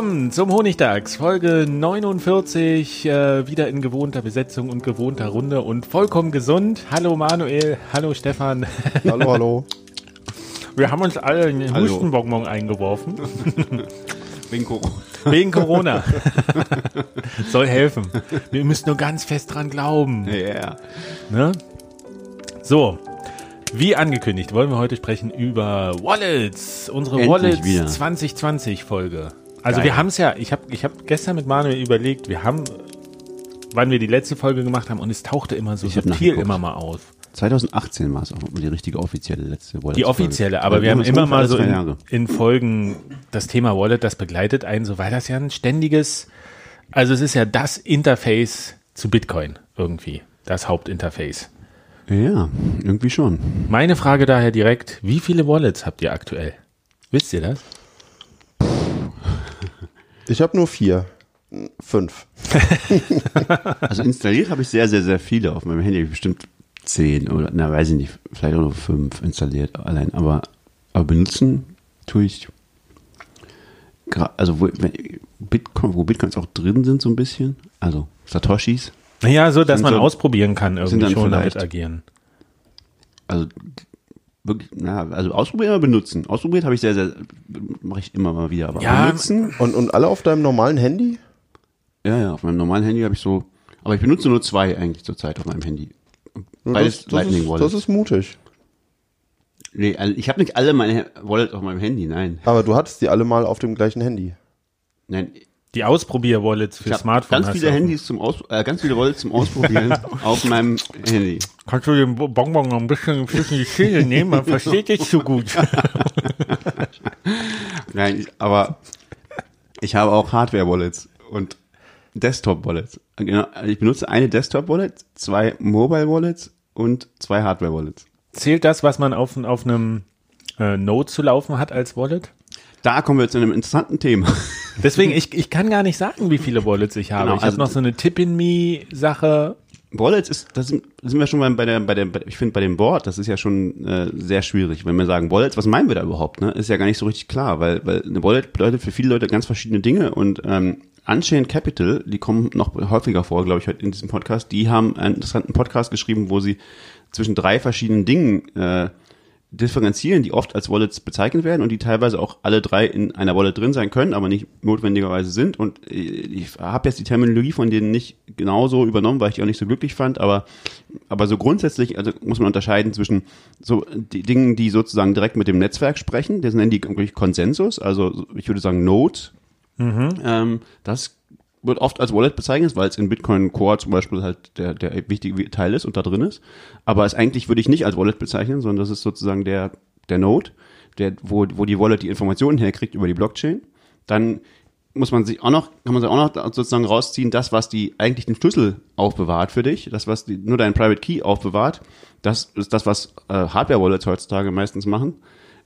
Willkommen zum Honigtags, Folge 49, äh, wieder in gewohnter Besetzung und gewohnter Runde und vollkommen gesund. Hallo Manuel, hallo Stefan. Hallo, hallo. Wir haben uns alle einen Hallo. Hustenbonbon eingeworfen. Wegen Corona. Wegen Corona. Soll helfen. Wir müssen nur ganz fest dran glauben. Ja. Ne? So, wie angekündigt, wollen wir heute sprechen über Wallets. Unsere Endlich Wallets wieder. 2020 Folge. Also Geil. wir haben es ja, ich habe ich hab gestern mit Manuel überlegt, wir haben, wann wir die letzte Folge gemacht haben und es tauchte immer so subtil nachgeguckt. immer mal auf. 2018 war es auch die richtige offizielle letzte Wallet. Die offizielle, aber wir haben immer mal so in, in Folgen das Thema Wallet, das begleitet einen so, weil das ja ein ständiges, also es ist ja das Interface zu Bitcoin irgendwie, das Hauptinterface. Ja, irgendwie schon. Meine Frage daher direkt, wie viele Wallets habt ihr aktuell? Wisst ihr das? Ich habe nur vier. Fünf. Also installiert habe ich sehr, sehr, sehr viele auf meinem Handy. Bestimmt zehn oder, na, weiß ich nicht, vielleicht auch nur fünf installiert allein. Aber, aber benutzen tue ich, also wo, wenn, Bitcoin, wo Bitcoins auch drin sind so ein bisschen. Also Satoshis. Naja, so, dass man so- ausprobieren kann, irgendwie schon damit agieren. Also wirklich, na, also ausprobieren oder benutzen. Ausprobiert habe ich sehr, sehr, mache ich immer mal wieder. Aber Ja, benutzen, Und, und alle auf deinem normalen Handy? ja, ja, auf meinem normalen Handy habe ich so, aber ich benutze nur zwei eigentlich zurzeit auf meinem Handy. Beides das, das, Lightning ist, Wallet. das ist mutig. Nee, also ich habe nicht alle meine Wallet auf meinem Handy, nein. Aber du hattest die alle mal auf dem gleichen Handy. Nein, Die Ausprobier-Wallets für ich habe Smartphone ganz viele. Handys zum Aus, äh, ganz viele Wallets zum Ausprobieren auf meinem Handy. Kannst du den Bonbon noch ein bisschen zwischen die Zähne nehmen? Man versteht dich so gut. Nein, aber ich habe auch Hardware-Wallets und Desktop-Wallets. Genau, ich benutze eine Desktop-Wallet, zwei Mobile-Wallets und zwei Hardware-Wallets. Zählt das, was man auf, auf einem äh, Node zu laufen hat als Wallet? Da kommen wir zu einem interessanten Thema. Deswegen, ich, ich kann gar nicht sagen, wie viele Wallets ich habe. Genau, ich habe also- noch so eine Tip-in-Me-Sache. Wallets ist, das sind, sind wir schon mal bei der, bei der, bei, ich finde bei dem Board, das ist ja schon äh, sehr schwierig. Wenn wir sagen Wallets, was meinen wir da überhaupt? Ne? Ist ja gar nicht so richtig klar, weil, weil eine Wallet bedeutet für viele Leute ganz verschiedene Dinge und ähm, Unchained Capital, die kommen noch häufiger vor, glaube ich, heute in diesem Podcast. Die haben einen interessanten Podcast geschrieben, wo sie zwischen drei verschiedenen Dingen äh, differenzieren, die oft als Wallets bezeichnet werden und die teilweise auch alle drei in einer Wallet drin sein können, aber nicht notwendigerweise sind. Und äh, ich habe jetzt die Terminologie von denen nicht genauso übernommen, weil ich die auch nicht so glücklich fand, aber, aber so grundsätzlich also muss man unterscheiden zwischen so die Dingen, die sozusagen direkt mit dem Netzwerk sprechen, das nennen die wirklich Konsensus, also ich würde sagen Node. Ähm, das wird oft als Wallet bezeichnet, weil es in Bitcoin Core zum Beispiel halt der, der wichtige Teil ist und da drin ist. Aber es eigentlich würde ich nicht als Wallet bezeichnen, sondern das ist sozusagen der, der Node, der, wo, wo die Wallet die Informationen herkriegt über die Blockchain. Dann muss man sich auch noch, kann man sich auch noch sozusagen rausziehen, das, was die eigentlich den Schlüssel aufbewahrt für dich, das, was die, nur dein Private Key aufbewahrt, das ist das, was äh, Hardware-Wallets heutzutage meistens machen.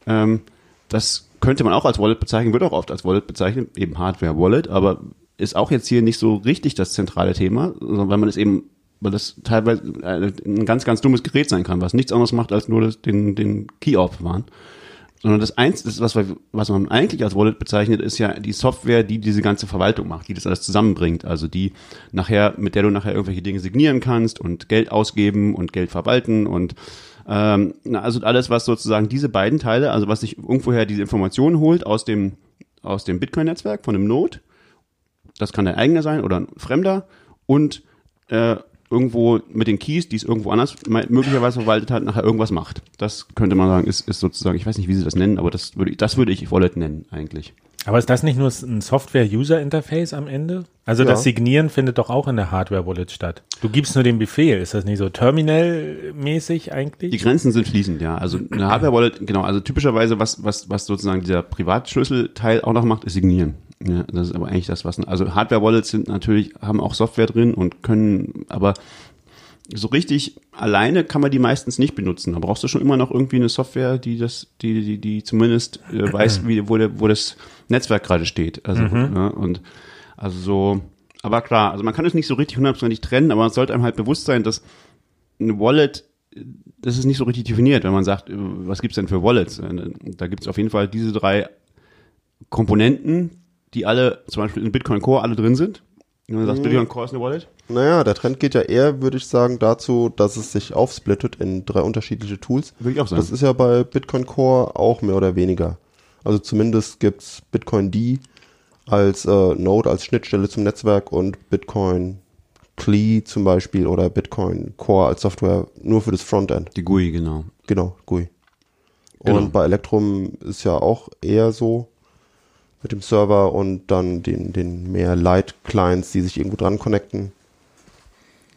Ähm, das könnte man auch als Wallet bezeichnen, wird auch oft als Wallet bezeichnet, eben Hardware-Wallet, aber ist auch jetzt hier nicht so richtig das zentrale Thema, sondern weil man es eben, weil das teilweise ein ganz, ganz dummes Gerät sein kann, was nichts anderes macht, als nur das, den, den Key aufbewahren. Sondern das das was, was man eigentlich als Wallet bezeichnet, ist ja die Software, die diese ganze Verwaltung macht, die das alles zusammenbringt. Also die nachher, mit der du nachher irgendwelche Dinge signieren kannst und Geld ausgeben und Geld verwalten und ähm, also alles, was sozusagen diese beiden Teile, also was sich irgendwoher diese Informationen holt aus dem aus dem Bitcoin-Netzwerk, von einem Node. Das kann der eigene sein oder ein fremder. Und äh, irgendwo mit den Keys, die es irgendwo anders möglicherweise verwaltet hat, nachher irgendwas macht. Das könnte man sagen, ist, ist sozusagen, ich weiß nicht, wie sie das nennen, aber das würde ich, das würde ich Wallet nennen eigentlich. Aber ist das nicht nur ein Software-User-Interface am Ende? Also Ja. das Signieren findet doch auch in der Hardware-Wallet statt. Du gibst nur den Befehl. Ist das nicht so terminal-mäßig Die eigentlich? Grenzen sind fließend, ja. Also eine Hardware-Wallet, genau, also typischerweise, was, was, was sozusagen dieser Privatschlüsselteil auch noch macht, ist Signieren. Ja, das ist aber eigentlich das, was, also Hardware-Wallets sind natürlich, haben auch Software drin und können, aber so richtig alleine kann man die meistens nicht benutzen. Da brauchst du schon immer noch irgendwie eine Software, die das, die, die, die zumindest äh, weiß, wie, wo, der, wo das Netzwerk gerade steht. Also, ja, und also so, aber klar, also man kann es nicht so richtig hundertprozentig trennen, aber man sollte einem halt bewusst sein, dass eine Wallet, das ist nicht so richtig definiert, wenn man sagt, äh, was gibt's denn für Wallets? Äh, Da gibt's auf jeden Fall diese drei Komponenten, die alle, zum Beispiel in Bitcoin Core, alle drin sind. Wenn man sagt, Bitcoin Core ist eine Wallet. Naja, der Trend geht ja eher, würde ich sagen, dazu, dass es sich aufsplittet in drei unterschiedliche Tools. Würde ich auch sagen. Das ist ja bei Bitcoin Core auch mehr oder weniger. Also zumindest gibt's Bitcoin D als äh, Node, als Schnittstelle zum Netzwerk und Bitcoin CLI zum Beispiel oder Bitcoin Core als Software nur für das Frontend. Die GUI, genau. Genau, GUI. Genau. Und bei Electrum ist ja auch eher so mit dem Server und dann den, den mehr Light-Clients, die sich irgendwo dran connecten.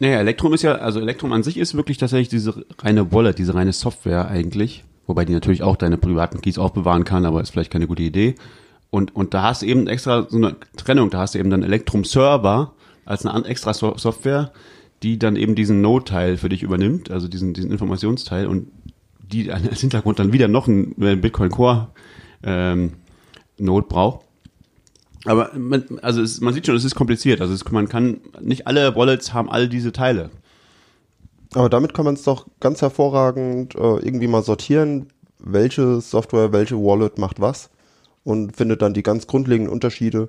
Naja, Electrum ist ja, also Electrum an sich ist wirklich tatsächlich diese reine Wallet, diese reine Software eigentlich. Wobei die natürlich auch deine privaten Keys aufbewahren kann, aber ist vielleicht keine gute Idee. Und, und da hast du eben extra so eine Trennung, da hast du eben dann Electrum Server als eine extra so Software, die dann eben diesen Node-Teil für dich übernimmt, also diesen, diesen Informationsteil und die als Hintergrund dann wieder noch einen äh, Bitcoin Core ähm, Node braucht. Aber man, also es, man sieht schon, es ist kompliziert. Also es, man kann nicht alle Wallets haben all diese Teile. Aber damit kann man es doch ganz hervorragend äh, irgendwie mal sortieren, welche Software, welche Wallet macht was und findet dann die ganz grundlegenden Unterschiede.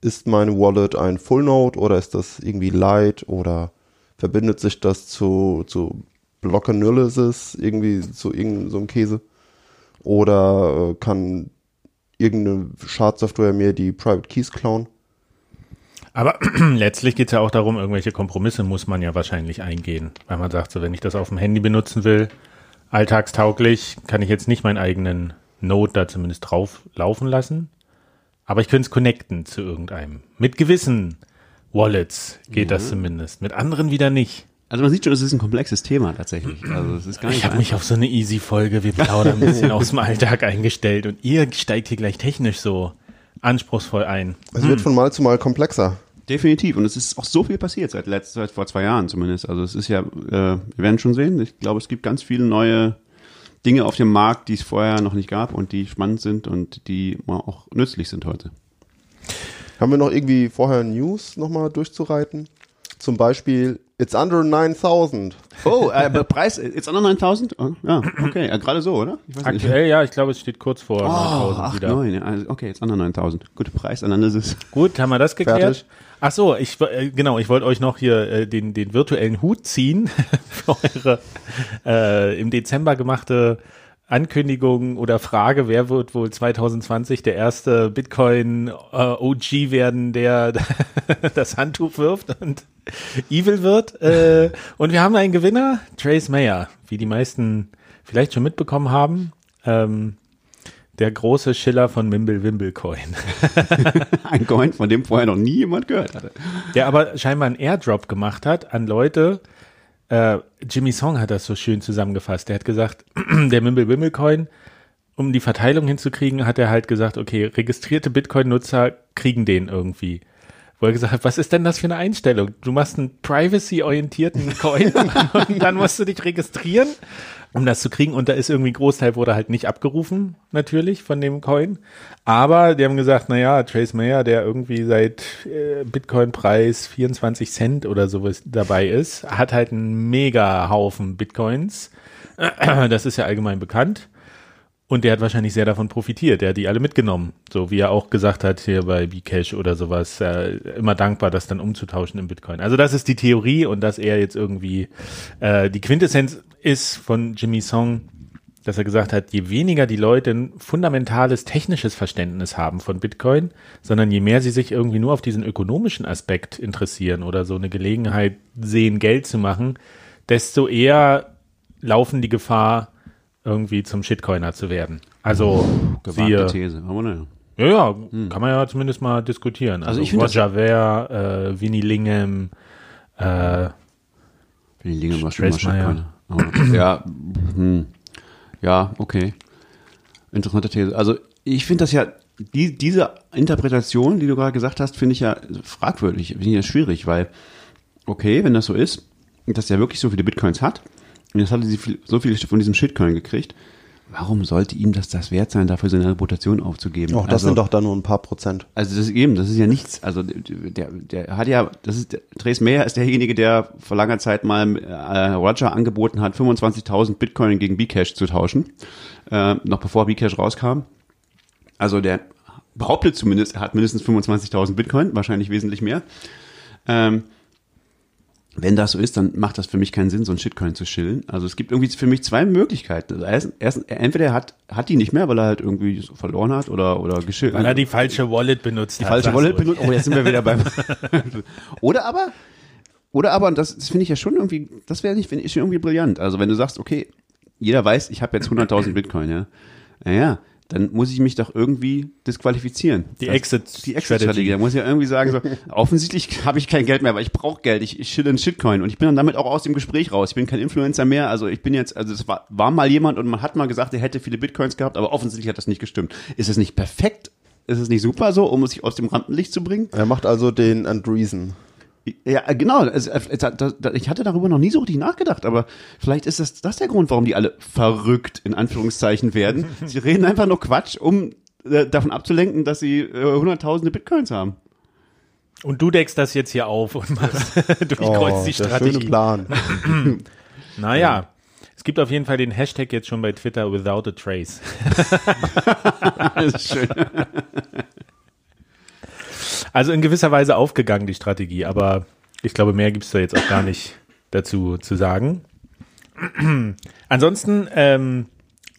Ist meine Wallet ein Full Node oder ist das irgendwie Light oder verbindet sich das zu, zu Block Analysis irgendwie zu irgendeinem so einem Käse? Oder äh, kann irgendeine Schadsoftware mir die Private Keys klauen? Aber letztlich geht es ja auch darum, irgendwelche Kompromisse muss man ja wahrscheinlich eingehen. Weil man sagt, so wenn ich das auf dem Handy benutzen will, alltagstauglich, kann ich jetzt nicht meinen eigenen Node da zumindest drauf laufen lassen. Aber ich könnte es connecten zu irgendeinem. Mit gewissen Wallets geht das zumindest. Mit anderen wieder nicht. Also man sieht schon, es ist ein komplexes Thema tatsächlich. Also es ist gar nicht Ich habe mich auf so eine Easy-Folge, wir plaudern ein bisschen aus dem Alltag eingestellt und ihr steigt hier gleich technisch so anspruchsvoll ein. Es wird von Mal zu Mal komplexer. Definitiv. Und es ist auch so viel passiert seit letzt, seit vor zwei Jahren zumindest. Also es ist ja, äh, wir werden schon sehen. Ich glaube, es gibt ganz viele neue Dinge auf dem Markt, die es vorher noch nicht gab und die spannend sind und die auch nützlich sind heute. Haben wir noch irgendwie vorher News nochmal durchzureiten? Zum Beispiel, it's under 9000. Oh, äh, Preis, it's under 9000? Oh, ja, okay, ja, gerade so, oder? Ich weiß nicht. Aktuell, ja, ich glaube, es steht kurz vor Oh, 9000 8, wieder. 9, ja, also, okay, jetzt under 9000. Gute Preisanalyse. Gut, haben wir das geklärt? Fertig. Ach so, ich äh, genau, ich wollte euch noch hier äh, den den virtuellen Hut ziehen für eure äh, im Dezember gemachte Ankündigung oder Frage, wer wird wohl 2020 der erste Bitcoin äh, OG werden, der das Handtuch wirft und evil wird. Äh, und wir haben einen Gewinner, Trace Mayer, wie die meisten vielleicht schon mitbekommen haben. Ähm, der große Schiller von Mimble Wimble Coin. Ein Coin, von dem vorher noch nie jemand gehört hatte. Der aber scheinbar einen Airdrop gemacht hat an Leute. Äh, Jimmy Song hat das so schön zusammengefasst. Der hat gesagt, der Mimble Wimble Coin, um die Verteilung hinzukriegen, hat er halt gesagt, okay, registrierte Bitcoin-Nutzer kriegen den irgendwie. Wo er gesagt hat, was ist denn das für eine Einstellung? Du machst einen privacy-orientierten Coin und dann musst du dich registrieren, um das zu kriegen. Und da ist irgendwie ein Großteil wurde halt nicht abgerufen, natürlich, von dem Coin. Aber die haben gesagt, na ja, Trace Mayer, der irgendwie seit äh, Bitcoin-Preis 24 Cent oder sowas dabei ist, hat halt einen mega Haufen Bitcoins. Das ist ja allgemein bekannt. Und der hat wahrscheinlich sehr davon profitiert. Der hat die alle mitgenommen. So wie er auch gesagt hat hier bei Bcash oder sowas. Äh, immer dankbar, das dann umzutauschen in Bitcoin. Also das ist die Theorie und dass er jetzt irgendwie äh, die Quintessenz ist von Jimmy Song, dass er gesagt hat, je weniger die Leute ein fundamentales technisches Verständnis haben von Bitcoin, sondern je mehr sie sich irgendwie nur auf diesen ökonomischen Aspekt interessieren oder so eine Gelegenheit sehen, Geld zu machen, desto eher laufen die Gefahr, irgendwie zum Shitcoiner zu werden. Also, siehe, These. Aber naja. ja, ja, kann man ja zumindest mal diskutieren. Also, Also ich Roger Ver, äh, Winnie Lingham, äh, die Linge war schon mal. Aber, ja, hm, ja, okay. Interessante These. Also ich finde das ja, die, diese Interpretation, die du gerade gesagt hast, finde ich ja fragwürdig, finde ich ja schwierig, weil, okay, wenn das so ist, dass der wirklich so viele Bitcoins hat, jetzt hatte sie viel, so viele von diesem Shitcoin gekriegt, warum sollte ihm das das wert sein, dafür seine Reputation aufzugeben? Auch das Also- sind doch dann nur ein paar Prozent. also das ist eben, das ist ja nichts. Also der, der hat ja, das ist Dres Meyer ist derjenige, der vor langer Zeit mal äh, Roger angeboten hat, 25.000 Bitcoin gegen Bcash zu tauschen, äh, noch bevor Bcash rauskam. Also der behauptet zumindest, er hat mindestens 25.000 Bitcoin, wahrscheinlich wesentlich mehr. Ähm, wenn das so ist, dann macht das für mich keinen Sinn, so ein Shitcoin zu schillen. Also es gibt irgendwie für mich zwei Möglichkeiten. Also erst, erst, entweder er hat, hat die nicht mehr, weil er halt irgendwie so verloren hat oder, oder geschillt. weil er die falsche Wallet benutzt Die hat. falsche sagst Wallet benutzt. Oh, jetzt sind wir wieder beim. oder aber, oder aber, und das, das finde ich ja schon irgendwie, das wäre nicht, finde ich irgendwie brillant. Also wenn du sagst, okay, jeder weiß, ich habe jetzt 100.000 Bitcoin, ja. Naja, dann muss ich mich doch irgendwie disqualifizieren. Die Das- Exit- die Exit-Strategie. Da muss ich ja irgendwie sagen, so, offensichtlich habe ich kein Geld mehr, aber ich brauche Geld. Ich, ich schille einen Shitcoin und ich bin dann damit auch aus dem Gespräch raus. Ich bin kein Influencer mehr. Also ich bin jetzt, also es war, war mal jemand und man hat mal gesagt, er hätte viele Bitcoins gehabt, aber offensichtlich hat das nicht gestimmt. Ist es nicht perfekt? Ist es nicht super so, um sich aus dem Rampenlicht zu bringen? Er macht also den Andreessen. Ja, äh, genau. Äh, ich hatte darüber noch nie so richtig nachgedacht, aber vielleicht ist das, das der Grund, warum die alle verrückt in Anführungszeichen werden. Sie reden einfach nur Quatsch, um äh, davon abzulenken, dass sie hunderttausende Bitcoins haben. Und du deckst das jetzt hier auf und machst, durchkreuzt die der Strategie. schöne Plan. Naja, es gibt auf jeden Fall den Hashtag jetzt schon bei Twitter without a trace. Das ist schön. Also in gewisser Weise aufgegangen, die Strategie, aber ich glaube, mehr gibt's da jetzt auch gar nicht dazu zu sagen. Ansonsten, ähm,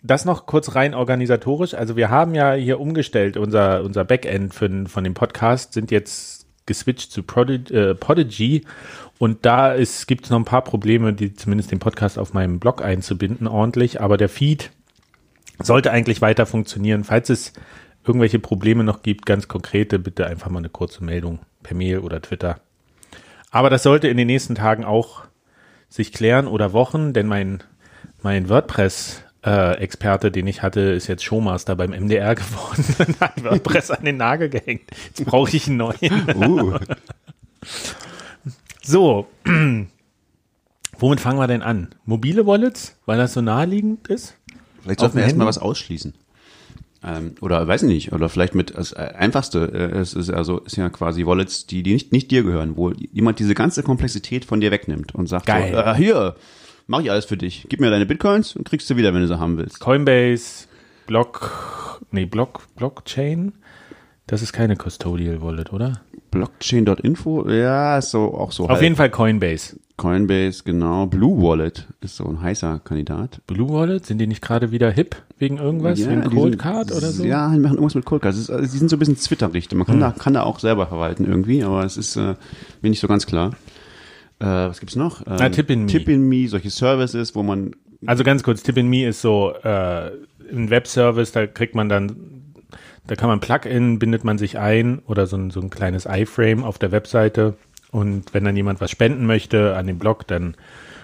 das noch kurz rein organisatorisch. Also wir haben ja hier umgestellt, unser, unser Backend für, von dem Podcast sind jetzt geswitcht zu Prodigy, äh, Podigy und da gibt es noch ein paar Probleme, die zumindest den Podcast auf meinem Blog einzubinden ordentlich, aber der Feed sollte eigentlich weiter funktionieren. Falls es irgendwelche Probleme noch gibt, ganz konkrete, bitte einfach mal eine kurze Meldung per Mail oder Twitter. Aber das sollte in den nächsten Tagen auch sich klären oder Wochen, denn mein, mein WordPress-Experte, den ich hatte, ist jetzt Showmaster beim MDR geworden und hat WordPress an den Nagel gehängt. Jetzt brauche ich einen neuen. Uh, So, womit fangen wir denn an? Mobile Wallets, weil das so naheliegend ist? vielleicht sollten wir erstmal was ausschließen. Ähm, oder weiß ich nicht, oder vielleicht mit das äh, einfachste, äh, es ist also ist ja quasi Wallets, die, die nicht, nicht dir gehören, wo jemand diese ganze Komplexität von dir wegnimmt und sagt Geil. so, äh, hier, mach ich alles für dich. Gib mir deine Bitcoins und kriegst du wieder, wenn du sie haben willst. Coinbase, Block, nee, Block, Blockchain. Das ist keine Custodial Wallet, oder? Blockchain.info, ja, ist so auch so. Auf jeden Fall Coinbase. Coinbase, genau. Blue Wallet ist so ein heißer Kandidat. Blue Wallet, sind die nicht gerade wieder hip wegen irgendwas? Ja, wegen Cold sind- Card oder so? Ja, die machen irgendwas mit Cold Card. Ist, also, die sind so ein bisschen zwitterig. Man kann, da, kann da auch selber verwalten irgendwie, aber es ist äh, mir nicht so ganz klar. Äh, was gibt's noch? Ähm, Na, Tip in Me. Tip in Me, solche Services, wo man Also ganz kurz, Tip in Me ist so äh, ein Webservice, da kriegt man dann, da kann man Plugin, bindet man sich ein oder so ein, so ein kleines iFrame auf der Webseite und wenn dann jemand was spenden möchte an den Blog, dann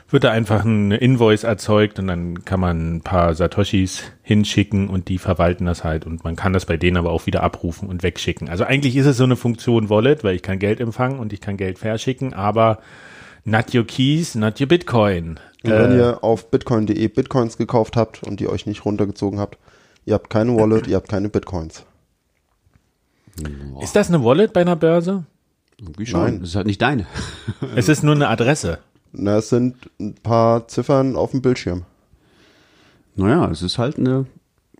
wird da einfach ein Invoice erzeugt und dann kann man ein paar Satoshis hinschicken und die verwalten das halt und man kann das bei denen aber auch wieder abrufen und wegschicken. Also eigentlich ist es so eine Funktion Wallet, weil ich kann Geld empfangen und ich kann Geld verschicken, aber not your keys, not your Bitcoin. Und Äh, wenn ihr auf bitcoin.de Bitcoins gekauft habt und die euch nicht runtergezogen habt, ihr habt keine Wallet, ihr habt keine Bitcoins. Ist das eine Wallet bei einer Börse? Irgendwie schon. Nein. Das ist halt nicht deine. Es ist nur eine Adresse. Na, es sind ein paar Ziffern auf dem Bildschirm. Naja, es ist halt eine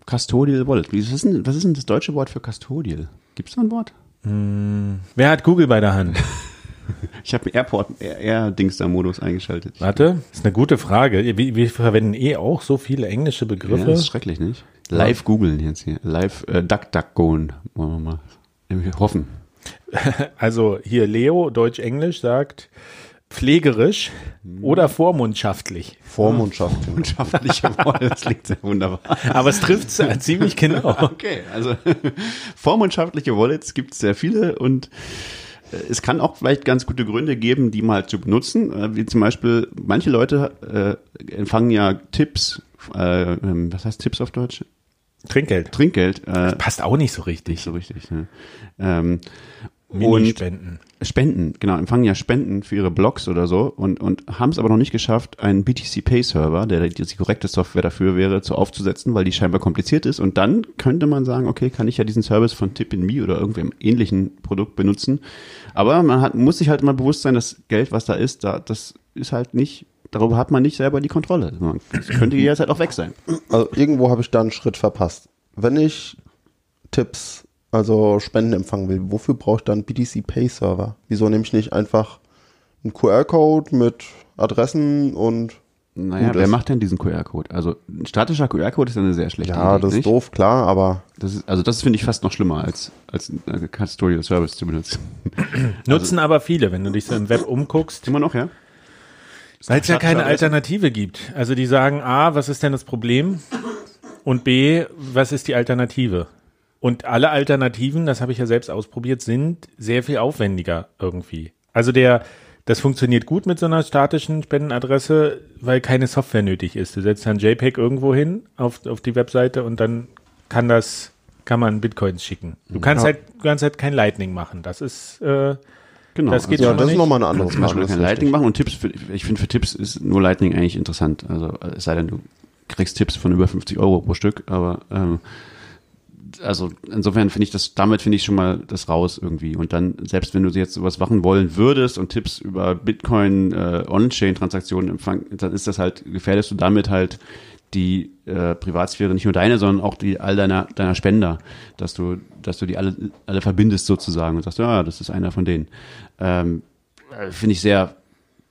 Custodial Wallet. Wie ist denn, was ist denn das deutsche Wort für Custodial? Gibt es da ein Wort? Wer hat Google bei der Hand? Ich habe Airport Air-Dings da Modus eingeschaltet. Warte, ist eine gute Frage. Wir, wir verwenden eh auch so viele englische Ja, Begriffe. das ist schrecklich, nicht? Live googeln jetzt hier. Live äh, duck duck goen. Wollen wir mal hoffen. Also hier Leo, Deutsch-Englisch, sagt pflegerisch oder vormundschaftlich. Vormundschaft. Freundschaftliche Worte, das klingt sehr wunderbar. Aber es trifft ziemlich genau. Okay, also vormundschaftliche Wallets gibt es sehr viele und äh, es kann auch vielleicht ganz gute Gründe geben, die mal zu benutzen. Äh, Wie zum Beispiel, manche Leute äh, empfangen ja Tipps, äh, ähm, was heißt Tipps auf Deutsch? Trinkgeld. Trinkgeld. Äh, Passt auch nicht so richtig. so richtig. Ne? Ähm, Minispenden. Spenden, genau, empfangen ja Spenden für ihre Blogs oder so und, und haben es aber noch nicht geschafft, einen BTC Pay Server, der die, die korrekte Software dafür wäre, zu aufzusetzen, weil die scheinbar kompliziert ist. Und dann könnte man sagen, okay, kann ich ja diesen Service von Tip-in-Me oder irgendeinem ähnlichen Produkt benutzen. Aber man hat, muss sich halt mal bewusst sein, das Geld, was da ist, da, das ist halt nicht, darüber hat man nicht selber die Kontrolle. Das könnte jederzeit auch weg sein. Also irgendwo habe ich da einen Schritt verpasst. Wenn ich Tipps, also Spenden empfangen will, wofür brauche ich dann BTC Pay Server? Wieso nehme ich nicht einfach einen QR-Code mit Adressen und Naja, Gut, wer macht denn diesen QR-Code? Also ein statischer QR-Code ist ja eine sehr schlechte ja, Idee. das ist nicht? doof, klar, aber Das ist, also das finde ich fast noch schlimmer, als, als äh, Custodial Service zu benutzen. Nutzen aber viele, wenn du dich so im Web umguckst, Immer noch, ja? weil es ja keine Alternative gibt. Also die sagen, A, was ist denn das Problem? Und B, was ist die Alternative? Und alle Alternativen, das habe ich ja selbst ausprobiert, sind sehr viel aufwendiger irgendwie. Also der, das funktioniert gut mit so einer statischen Spendenadresse, weil keine Software nötig ist. Du setzt dann JPEG irgendwo hin auf, auf die Webseite und dann kann das, kann man Bitcoins schicken. Du kannst halt, du kannst halt kein Lightning machen. Das ist, äh, Genau. Das geht ja, schon mal das ist nochmal eine andere Frage. kein ist Lightning richtig. machen und Tipps, für, ich finde für Tipps ist nur Lightning eigentlich interessant. Also es sei denn, du kriegst Tipps von über 50 Euro pro Stück, aber ähm, also insofern finde ich das, damit finde ich schon mal das raus irgendwie. Und dann, selbst wenn du jetzt sowas machen wollen würdest und Tipps über Bitcoin äh, On-Chain-Transaktionen empfangen, dann ist das halt, gefährdest du damit halt die äh, Privatsphäre, nicht nur deine, sondern auch die all deiner, deiner Spender, dass du, dass du die alle, alle verbindest sozusagen und sagst, ja, das ist einer von denen. Ähm, äh, finde ich sehr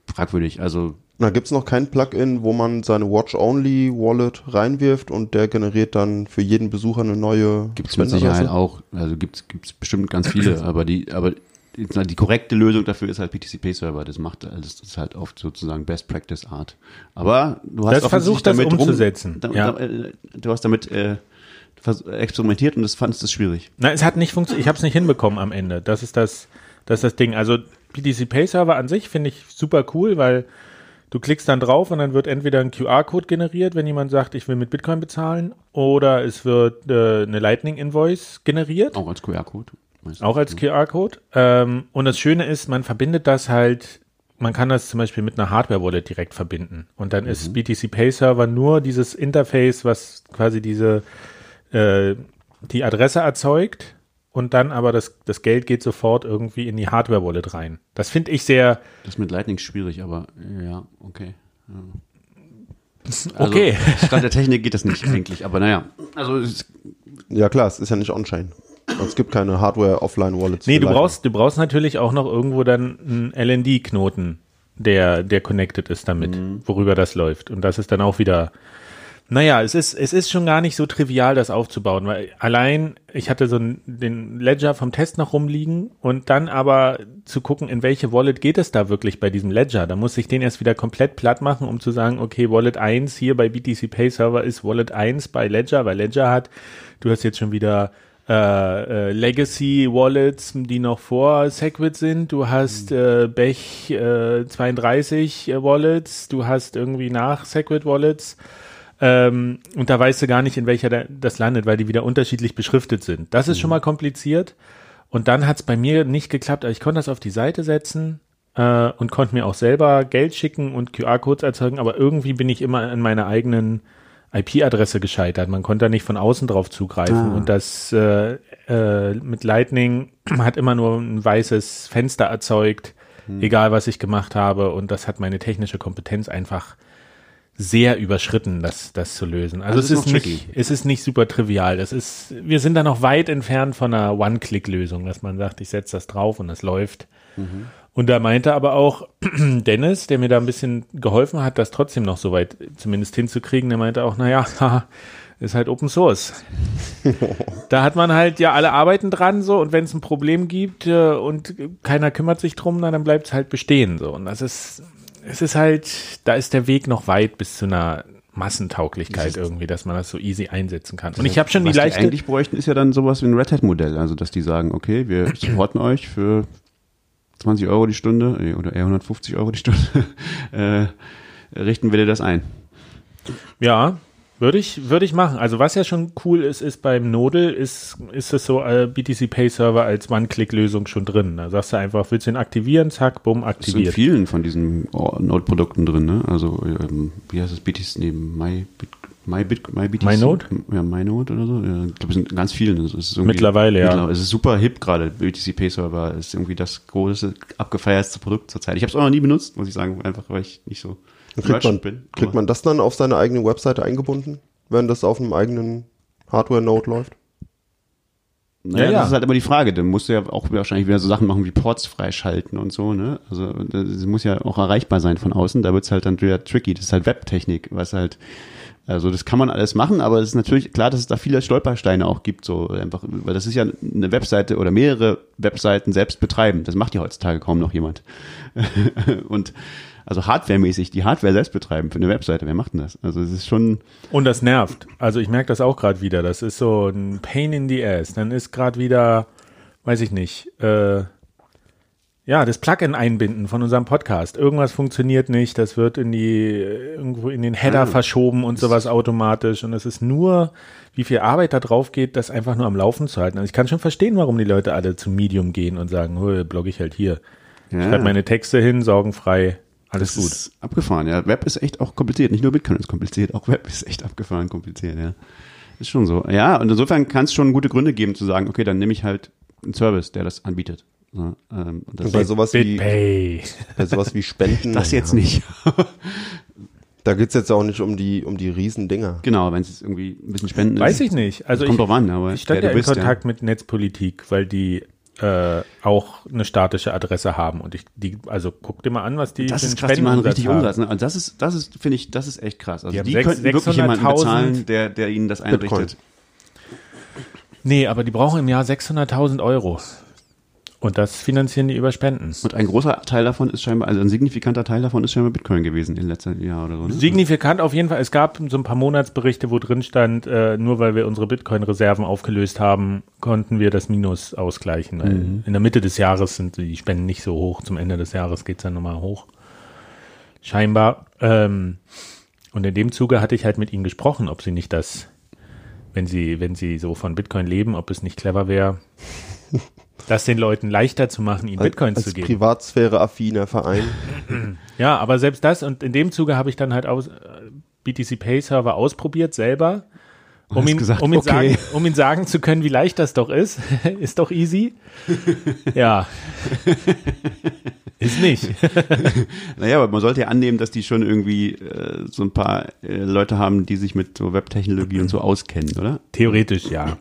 fragwürdig. Also Na, gibt's noch kein Plugin, wo man seine Watch-Only-Wallet reinwirft und der generiert dann für jeden Besucher eine neue Gibt es mit? Sicherheit auch. Also gibt es bestimmt ganz viele, aber die, aber die, korrekte Lösung dafür ist halt PTCP-Server. Das macht alles, das ist halt oft sozusagen Best Practice Art. Aber du hast Das versucht, das damit rum- umzusetzen, da, ja. da, äh, du hast damit äh, experimentiert und das fandest es schwierig. Na, es hat nicht funktioniert. Ich habe es nicht hinbekommen am Ende. Das ist das, das ist das Ding. Also PTC Pay Server an sich finde ich super cool, weil du klickst dann drauf und dann wird entweder ein QR-Code generiert, wenn jemand sagt, ich will mit Bitcoin bezahlen, oder es wird äh, eine Lightning Invoice generiert. Auch als QR-Code. Auch als QR-Code. Ähm, und das Schöne ist, man verbindet das halt, man kann das zum Beispiel mit einer Hardware-Wallet direkt verbinden. Und dann ist BTC Pay Server nur dieses Interface, was quasi diese, äh, die Adresse erzeugt. Und dann aber das, das Geld geht sofort irgendwie in die Hardware-Wallet rein. Das finde ich sehr, Das ist mit Lightning schwierig, aber ja, okay. Ja. okay. Also, Statt der Technik geht das nicht eigentlich, aber naja. Also es, Ja klar, es ist ja nicht on-chain. Und Es gibt keine Hardware-Offline-Wallets. Nee, du Lightning. brauchst, du brauchst natürlich auch noch irgendwo dann einen LND-Knoten, der, der connected ist damit, worüber das läuft. Und das ist dann auch wieder, naja, es ist, es ist schon gar nicht so trivial, das aufzubauen, weil allein, ich hatte so einen, den Ledger vom Test noch rumliegen und dann aber zu gucken, in welche Wallet geht es da wirklich bei diesem Ledger. Da muss ich den erst wieder komplett platt machen, um zu sagen, okay, Wallet 1 hier bei BTC Pay Server ist Wallet 1 bei Ledger, weil Ledger hat, du hast jetzt schon wieder äh, äh, Legacy Wallets, die noch vor Segwit sind. Du hast äh, Bech äh, 32 äh, Wallets, du hast irgendwie nach Segwit Wallets. Ähm, und da weißt du gar nicht, in welcher da, das landet, weil die wieder unterschiedlich beschriftet sind. Das ist schon mal kompliziert. Und dann hat es bei mir nicht geklappt. Also ich konnte das auf die Seite setzen äh, und konnte mir auch selber Geld schicken und QR-Codes erzeugen, aber irgendwie bin ich immer an meiner eigenen IP-Adresse gescheitert. Man konnte da nicht von außen drauf zugreifen. Ah. Und das äh, äh, mit Lightning hat immer nur ein weißes Fenster erzeugt, egal was ich gemacht habe. Und das hat meine technische Kompetenz einfach sehr überschritten, das, das zu lösen. Also, Also es ist nicht, es ist nicht super trivial. Das ist, wir sind da noch weit entfernt von einer One-Click-Lösung, dass man sagt, ich setze das drauf und das läuft. Und da meinte aber auch Dennis, der mir da ein bisschen geholfen hat, das trotzdem noch so weit zumindest hinzukriegen, der meinte auch, naja, ist halt Open Source. da hat man halt ja alle arbeiten dran so und wenn es ein Problem gibt äh, und keiner kümmert sich drum, na, dann bleibt es halt bestehen so. Und das ist, es ist halt, da ist der Weg noch weit bis zu einer Massentauglichkeit irgendwie, dass man das so easy einsetzen kann. Und ich habe schon die Was die leichte, eigentlich bräuchten, ist ja dann sowas wie ein Red Hat-Modell. Also, dass die sagen, okay, wir supporten euch für 20 Euro die Stunde äh, oder eher 150 Euro die Stunde, äh, richten wir dir das ein. Ja, würde ich, würde ich machen. Also was ja schon cool ist, ist beim Nodel ist, ist es so äh, BTC Pay Server als One-Click-Lösung schon drin. Da sagst du einfach, willst du ihn aktivieren, zack, bumm, Das sind aktiviert. vielen von diesen Node-Produkten drin, ne? Also, ähm, wie heißt das BTC neben My, Bit, My, Bit, My BTC? MyNode? Ja, MyNode oder so. Ja, ich glaube, es sind ganz. Das ist irgendwie- Mittlerweile, ja. mittlerweile- Es ist super hip gerade. BTC Pay Server ist irgendwie das große, abgefeiertste Produkt zurzeit. Ich habe es auch noch nie benutzt, muss ich sagen, einfach weil ich nicht so Kriegt man, bin. kriegt man das dann auf seine eigene Webseite eingebunden, wenn das auf einem eigenen Hardware-Node läuft? Naja, Ja, ja. das ist halt immer die Frage. Dann musst du ja auch wahrscheinlich wieder so Sachen machen wie Ports freischalten und so, ne? Also das muss ja auch erreichbar sein von außen. Da wird's halt dann wieder tricky. Das ist halt Webtechnik, was halt, also das kann man alles machen, aber es ist natürlich klar, dass es da viele Stolpersteine auch gibt, so einfach, weil das ist ja eine Webseite oder mehrere Webseiten selbst betreiben. Das macht ja heutzutage kaum noch jemand. und also hardwaremäßig die Hardware selbst betreiben für eine Webseite, wer macht denn das? Also es ist schon, Und das nervt. Also ich merke das auch gerade wieder. Das ist so ein Pain in the ass. Dann ist gerade wieder, weiß ich nicht, äh, ja, das Plugin einbinden von unserem Podcast. Irgendwas funktioniert nicht, das wird in die, irgendwo in den Header verschoben und sowas automatisch. Und es ist nur, wie viel Arbeit da drauf geht, das einfach nur am Laufen zu halten. Also ich kann schon verstehen, warum die Leute alle zu Medium gehen und sagen, "Hö, blogge ich halt hier. ja. Schreib meine Texte hin, sorgenfrei, alles Das gut. ist abgefahren, ja. Web ist echt auch kompliziert. Nicht nur Bitcoin ist kompliziert, auch Web ist echt abgefahren kompliziert, ja. Ist schon so. Ja, und insofern kann es schon gute Gründe geben zu sagen, okay, dann nehme ich halt einen Service, der das anbietet. So, ähm, und das, Und bei sowas wie, bei sowas wie Spenden. das jetzt nicht. Da geht's jetzt auch nicht um die, um die Riesendinger. genau, wenn es irgendwie ein bisschen Spenden Weiß ist. ich nicht. Also Kommt ich, drauf an, aber ich stand ja in bist, Kontakt mit Netzpolitik, weil die äh, auch eine statische Adresse haben und ich die also guck dir mal an, was die Das ist krass, die machen richtig haben. Umsatz. Ne? Und das ist, das ist, finde ich, das ist echt krass. Also Die die, sechs- könnten wirklich jemanden 600.000 bezahlen, der, der ihnen das einrichtet. Nee, aber die brauchen im Jahr 600.000 Euro. Und das finanzieren die über Spenden. Und ein großer Teil davon ist scheinbar, also ein signifikanter Teil davon ist scheinbar Bitcoin gewesen in letzten Jahr oder so. Ne? Signifikant auf jeden Fall. Es gab so ein paar Monatsberichte, wo drin stand, äh, nur weil wir unsere Bitcoin-Reserven aufgelöst haben, konnten wir das Minus ausgleichen. Weil In der Mitte des Jahres sind die Spenden nicht so hoch. Zum Ende des Jahres geht's dann nochmal hoch. Scheinbar. Ähm, und in dem Zuge hatte ich halt mit ihnen gesprochen, ob sie nicht das, wenn sie, wenn sie so von Bitcoin leben, ob es nicht clever wäre, das den Leuten leichter zu machen, ihnen Bitcoins als zu geben. Privatsphäre-affiner Verein. Ja, aber selbst das und in dem Zuge habe ich dann halt aus, äh, BTC Pay Server ausprobiert selber, um ihn, gesagt, um, ihn okay. sagen, um ihn sagen zu können, wie leicht das doch ist. ist doch easy. ja. ist nicht. Naja, aber man sollte ja annehmen, dass die schon irgendwie äh, so ein paar äh, Leute haben, die sich mit so Webtechnologie und so auskennen, oder? Theoretisch ja.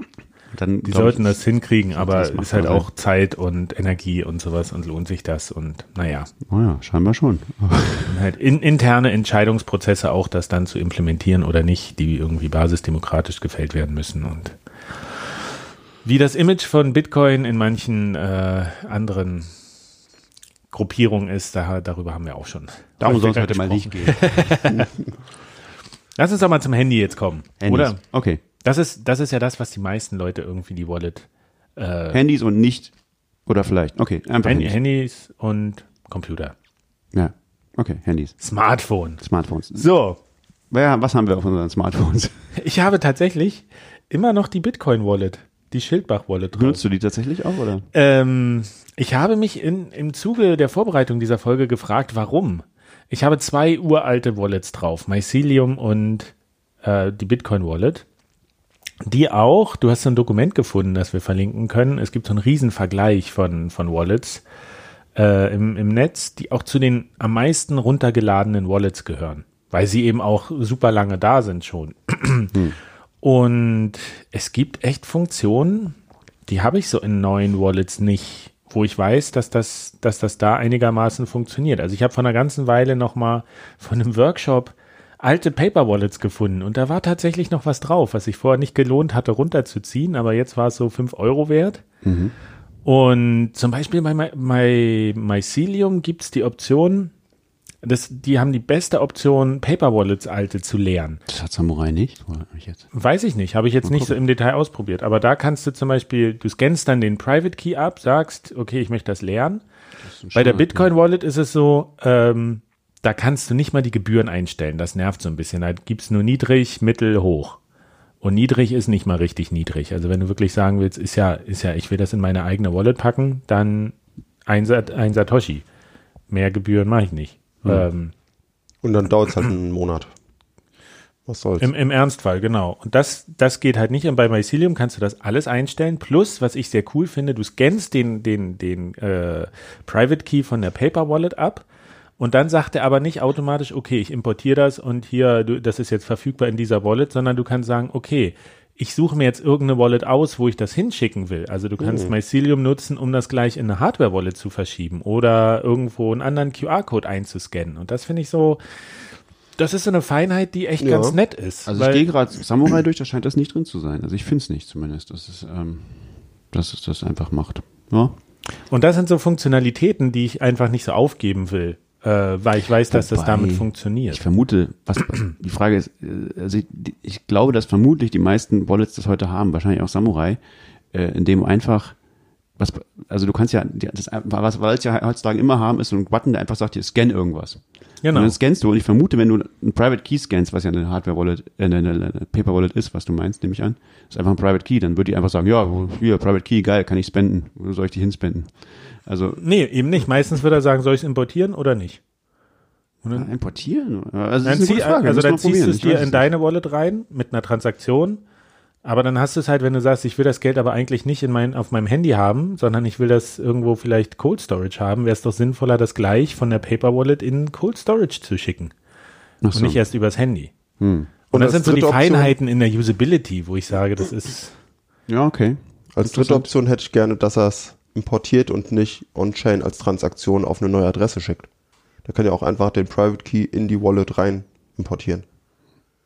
Dann Die sollten ich, das hinkriegen, aber das ist halt auch Zeit und Energie und sowas und lohnt sich das und naja. Oh ja, scheinbar schon. Und halt in, interne Entscheidungsprozesse auch das dann zu implementieren oder nicht, die irgendwie basisdemokratisch gefällt werden müssen und wie das Image von Bitcoin in manchen äh, anderen Gruppierungen ist, da, darüber haben wir auch schon. Darum soll es heute mal nicht gehen. Lass uns doch mal zum Handy jetzt kommen, Handys. oder? Okay. Das ist, das ist ja das, was die meisten Leute irgendwie die Wallet, äh, Handys und nicht, oder vielleicht, okay, einfach Handy, Handys. Handys und Computer. Ja, okay, Handys. Smartphone. Smartphones. So, Ja, was haben wir auf unseren Smartphones? ich habe tatsächlich immer noch die Bitcoin-Wallet, die Schildbach-Wallet drauf. Benutzt du die tatsächlich auch, oder? Ähm, ich habe mich in, im Zuge der Vorbereitung dieser Folge gefragt, warum. Ich habe zwei uralte Wallets drauf, Mycelium und äh, die Bitcoin Wallet. Die auch, du hast so ein Dokument gefunden, das wir verlinken können. Es gibt so einen riesen Vergleich von, von Wallets äh, im, im Netz, die auch zu den am meisten runtergeladenen Wallets gehören. weil sie eben auch super lange da sind schon. Und es gibt echt Funktionen, die habe ich so in neuen Wallets nicht, wo ich weiß, dass das, dass das da einigermaßen funktioniert. Also ich habe vor einer ganzen Weile noch mal von einem Workshop alte Paper Wallets gefunden und da war tatsächlich noch was drauf, was sich vorher nicht gelohnt hatte runterzuziehen, aber jetzt war es so fünf Euro wert. Und zum Beispiel bei My, My, Mycelium gibt es die Option, das, die haben die beste Option, Paper Wallets alte zu leeren. Das hat Samurai nicht. Ich jetzt? Weiß ich nicht, habe ich jetzt nicht so im Detail ausprobiert. Aber da kannst du zum Beispiel, du scannst dann den Private Key ab, sagst, okay, ich möchte das leeren. Bei der Bitcoin Wallet ist es so, ähm, da kannst du nicht mal die Gebühren einstellen. Das nervt so ein bisschen. Da gibt's nur niedrig, mittel, hoch. Und niedrig ist nicht mal richtig niedrig. Also wenn du wirklich sagen willst, ist ja, ist ja, ich will das in meine eigene Wallet packen, dann ein, ein Satoshi. Mehr Gebühren mache ich nicht. Ähm, Und dann dauert es halt einen Monat. Was soll's? Im, Im Ernstfall, genau. Und das, das geht halt nicht. Und bei Mycelium kannst du das alles einstellen. Plus, was ich sehr cool finde, du scannst den, den, den äh, Private Key von der Paper Wallet ab. Und dann sagt er aber nicht automatisch, okay, ich importiere das und hier, du, das ist jetzt verfügbar in dieser Wallet, sondern du kannst sagen, okay, ich suche mir jetzt irgendeine Wallet aus, wo ich das hinschicken will. Also du kannst Mycelium nutzen, um das gleich in eine Hardware-Wallet zu verschieben oder irgendwo einen anderen QR-Code einzuscannen. Und das finde ich so, das ist so eine Feinheit, die echt Ja. ganz nett ist. Also ich gehe gerade Samurai durch, da scheint das nicht drin zu sein. Also ich finde es nicht zumindest, dass es, ähm, dass es das einfach macht. Ja. Und das sind so Funktionalitäten, die ich einfach nicht so aufgeben will, äh, weil ich weiß, dass das Wobei, damit Ich funktioniert. vermute, was, die Frage ist, äh, also ich, ich glaube, dass vermutlich die meisten Wallets das heute haben, wahrscheinlich auch Samurai, äh, indem einfach, was, also du kannst ja, das, was Wallets ja heutzutage immer haben, ist so ein Button, der einfach sagt, hier scan irgendwas. Genau. Und dann scannst du, und ich vermute, wenn du ein Private Key scannst, was ja eine Hardware-Wallet, äh, eine, eine, eine Paper-Wallet ist, was du meinst, nehme ich an, ist einfach ein Private Key, dann würde die einfach sagen, ja, hier, Private Key, geil, kann ich spenden, wo soll ich die hinspenden? Also, Nee, eben nicht. Meistens würde er sagen, soll ich es importieren oder nicht? ja, importieren? Also, das Dann ist eine zieh, gute Frage, also dann ziehst du es dir in deine Wallet rein mit einer Transaktion. Aber dann hast du es halt, wenn du sagst, ich will das Geld aber eigentlich nicht in mein, auf meinem Handy haben, sondern ich will das irgendwo vielleicht Cold Storage haben, wäre es doch sinnvoller, das gleich von der Paper Wallet in Cold Storage zu schicken Ach und so. nicht erst übers Handy. Und, Und das sind so die dritte Option- Feinheiten in der Usability, wo ich sage, das ist Ja, okay. Als dritte Option hätte ich gerne, dass er es importiert und nicht on-chain als Transaktion auf eine neue Adresse schickt. Da kann ja auch einfach den Private Key in die Wallet rein importieren.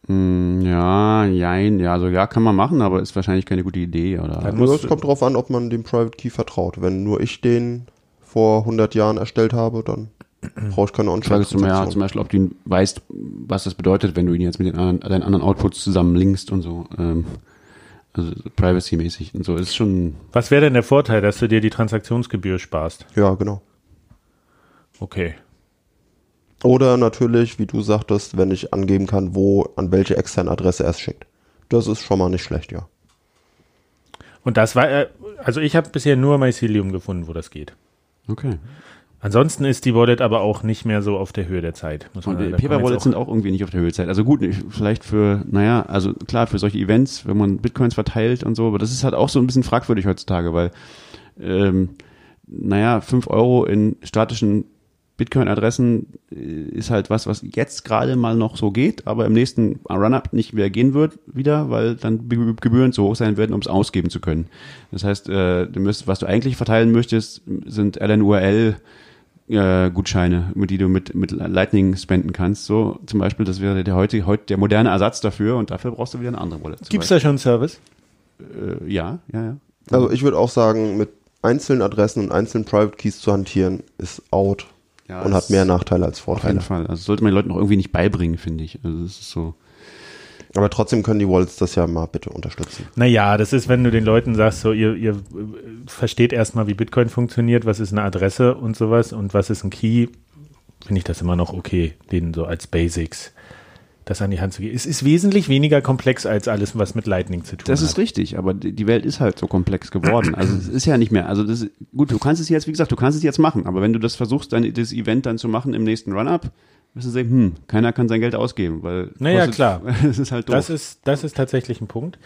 Hm, Ja, jein, ja, also ja, kann man machen, aber ist wahrscheinlich keine gute Idee, oder? Dann Nur es kommt drauf an, ob man dem Private Key vertraut. Wenn nur ich den vor 100 Jahren erstellt habe, dann brauche ich keine ist zum, ja, zum. Beispiel, ob du ihn weißt, was das bedeutet, wenn du ihn jetzt mit den anderen, deinen anderen Outputs zusammen linkst und so. Ähm, also privacy-mäßig und so. Ist schon, Was wäre denn der Vorteil, dass du dir die Transaktionsgebühr sparst? Ja, genau. Okay. Oder natürlich, wie du sagtest, wenn ich angeben kann, wo, an welche externe Adresse er es schickt. Das ist schon mal nicht schlecht, ja. Und das war, äh, also ich habe bisher nur Mycelium gefunden, wo das geht. okay. Ansonsten ist die Wallet aber auch nicht mehr so auf der Höhe der Zeit. Muss man Und die da kommen Paper jetzt Wallets sind auch irgendwie nicht auf der Höhezeit. Also gut, ich- vielleicht für, naja, also klar, für solche Events, wenn man Bitcoins verteilt und so, aber das ist halt auch so ein bisschen fragwürdig heutzutage, weil, ähm, naja, fünf Euro in statischen Bitcoin-Adressen äh, ist halt was, was jetzt gerade mal noch so geht, aber im nächsten Run-Up nicht mehr gehen wird wieder, weil dann Be- Gebühren zu hoch sein werden, um es ausgeben zu können. Das heißt, äh, du müsst, was du eigentlich verteilen möchtest, sind LNURL äh, Gutscheine, mit die du mit, mit Lightning spenden kannst. So zum Beispiel, das wäre der heute, heute der moderne Ersatz dafür und dafür brauchst du wieder eine andere Wallet. Gibt es da schon einen Service? Äh, ja, ja, ja. Also ich würde auch sagen, mit einzelnen Adressen und einzelnen Private Keys zu hantieren, ist out ja und hat mehr Nachteile als Auf Vorteile. jeden Fall. Also sollte man den Leuten auch irgendwie nicht beibringen, finde ich. Also es ist so. Aber trotzdem können die Wallets das ja mal bitte unterstützen. Naja, das ist, wenn du den Leuten sagst, so ihr, ihr äh, versteht erstmal, wie Bitcoin funktioniert, was ist eine Adresse und sowas und was ist ein Key, finde ich das immer noch okay, denen so als Basics das an die Hand zu geben. Es ist wesentlich weniger komplex als alles, was mit Lightning zu tun Das hat. ist richtig, aber die Welt ist halt so komplex geworden. Also es ist ja nicht mehr. Also das ist, gut, du kannst es jetzt, wie gesagt, du kannst es jetzt machen, aber wenn du das versuchst, dann das Event dann zu machen im nächsten Run-Up, wirst du sagen, hm, keiner kann sein Geld ausgeben, weil Naja, kostet- klar. Es ist halt doof. Das ist, das ist tatsächlich ein Punkt.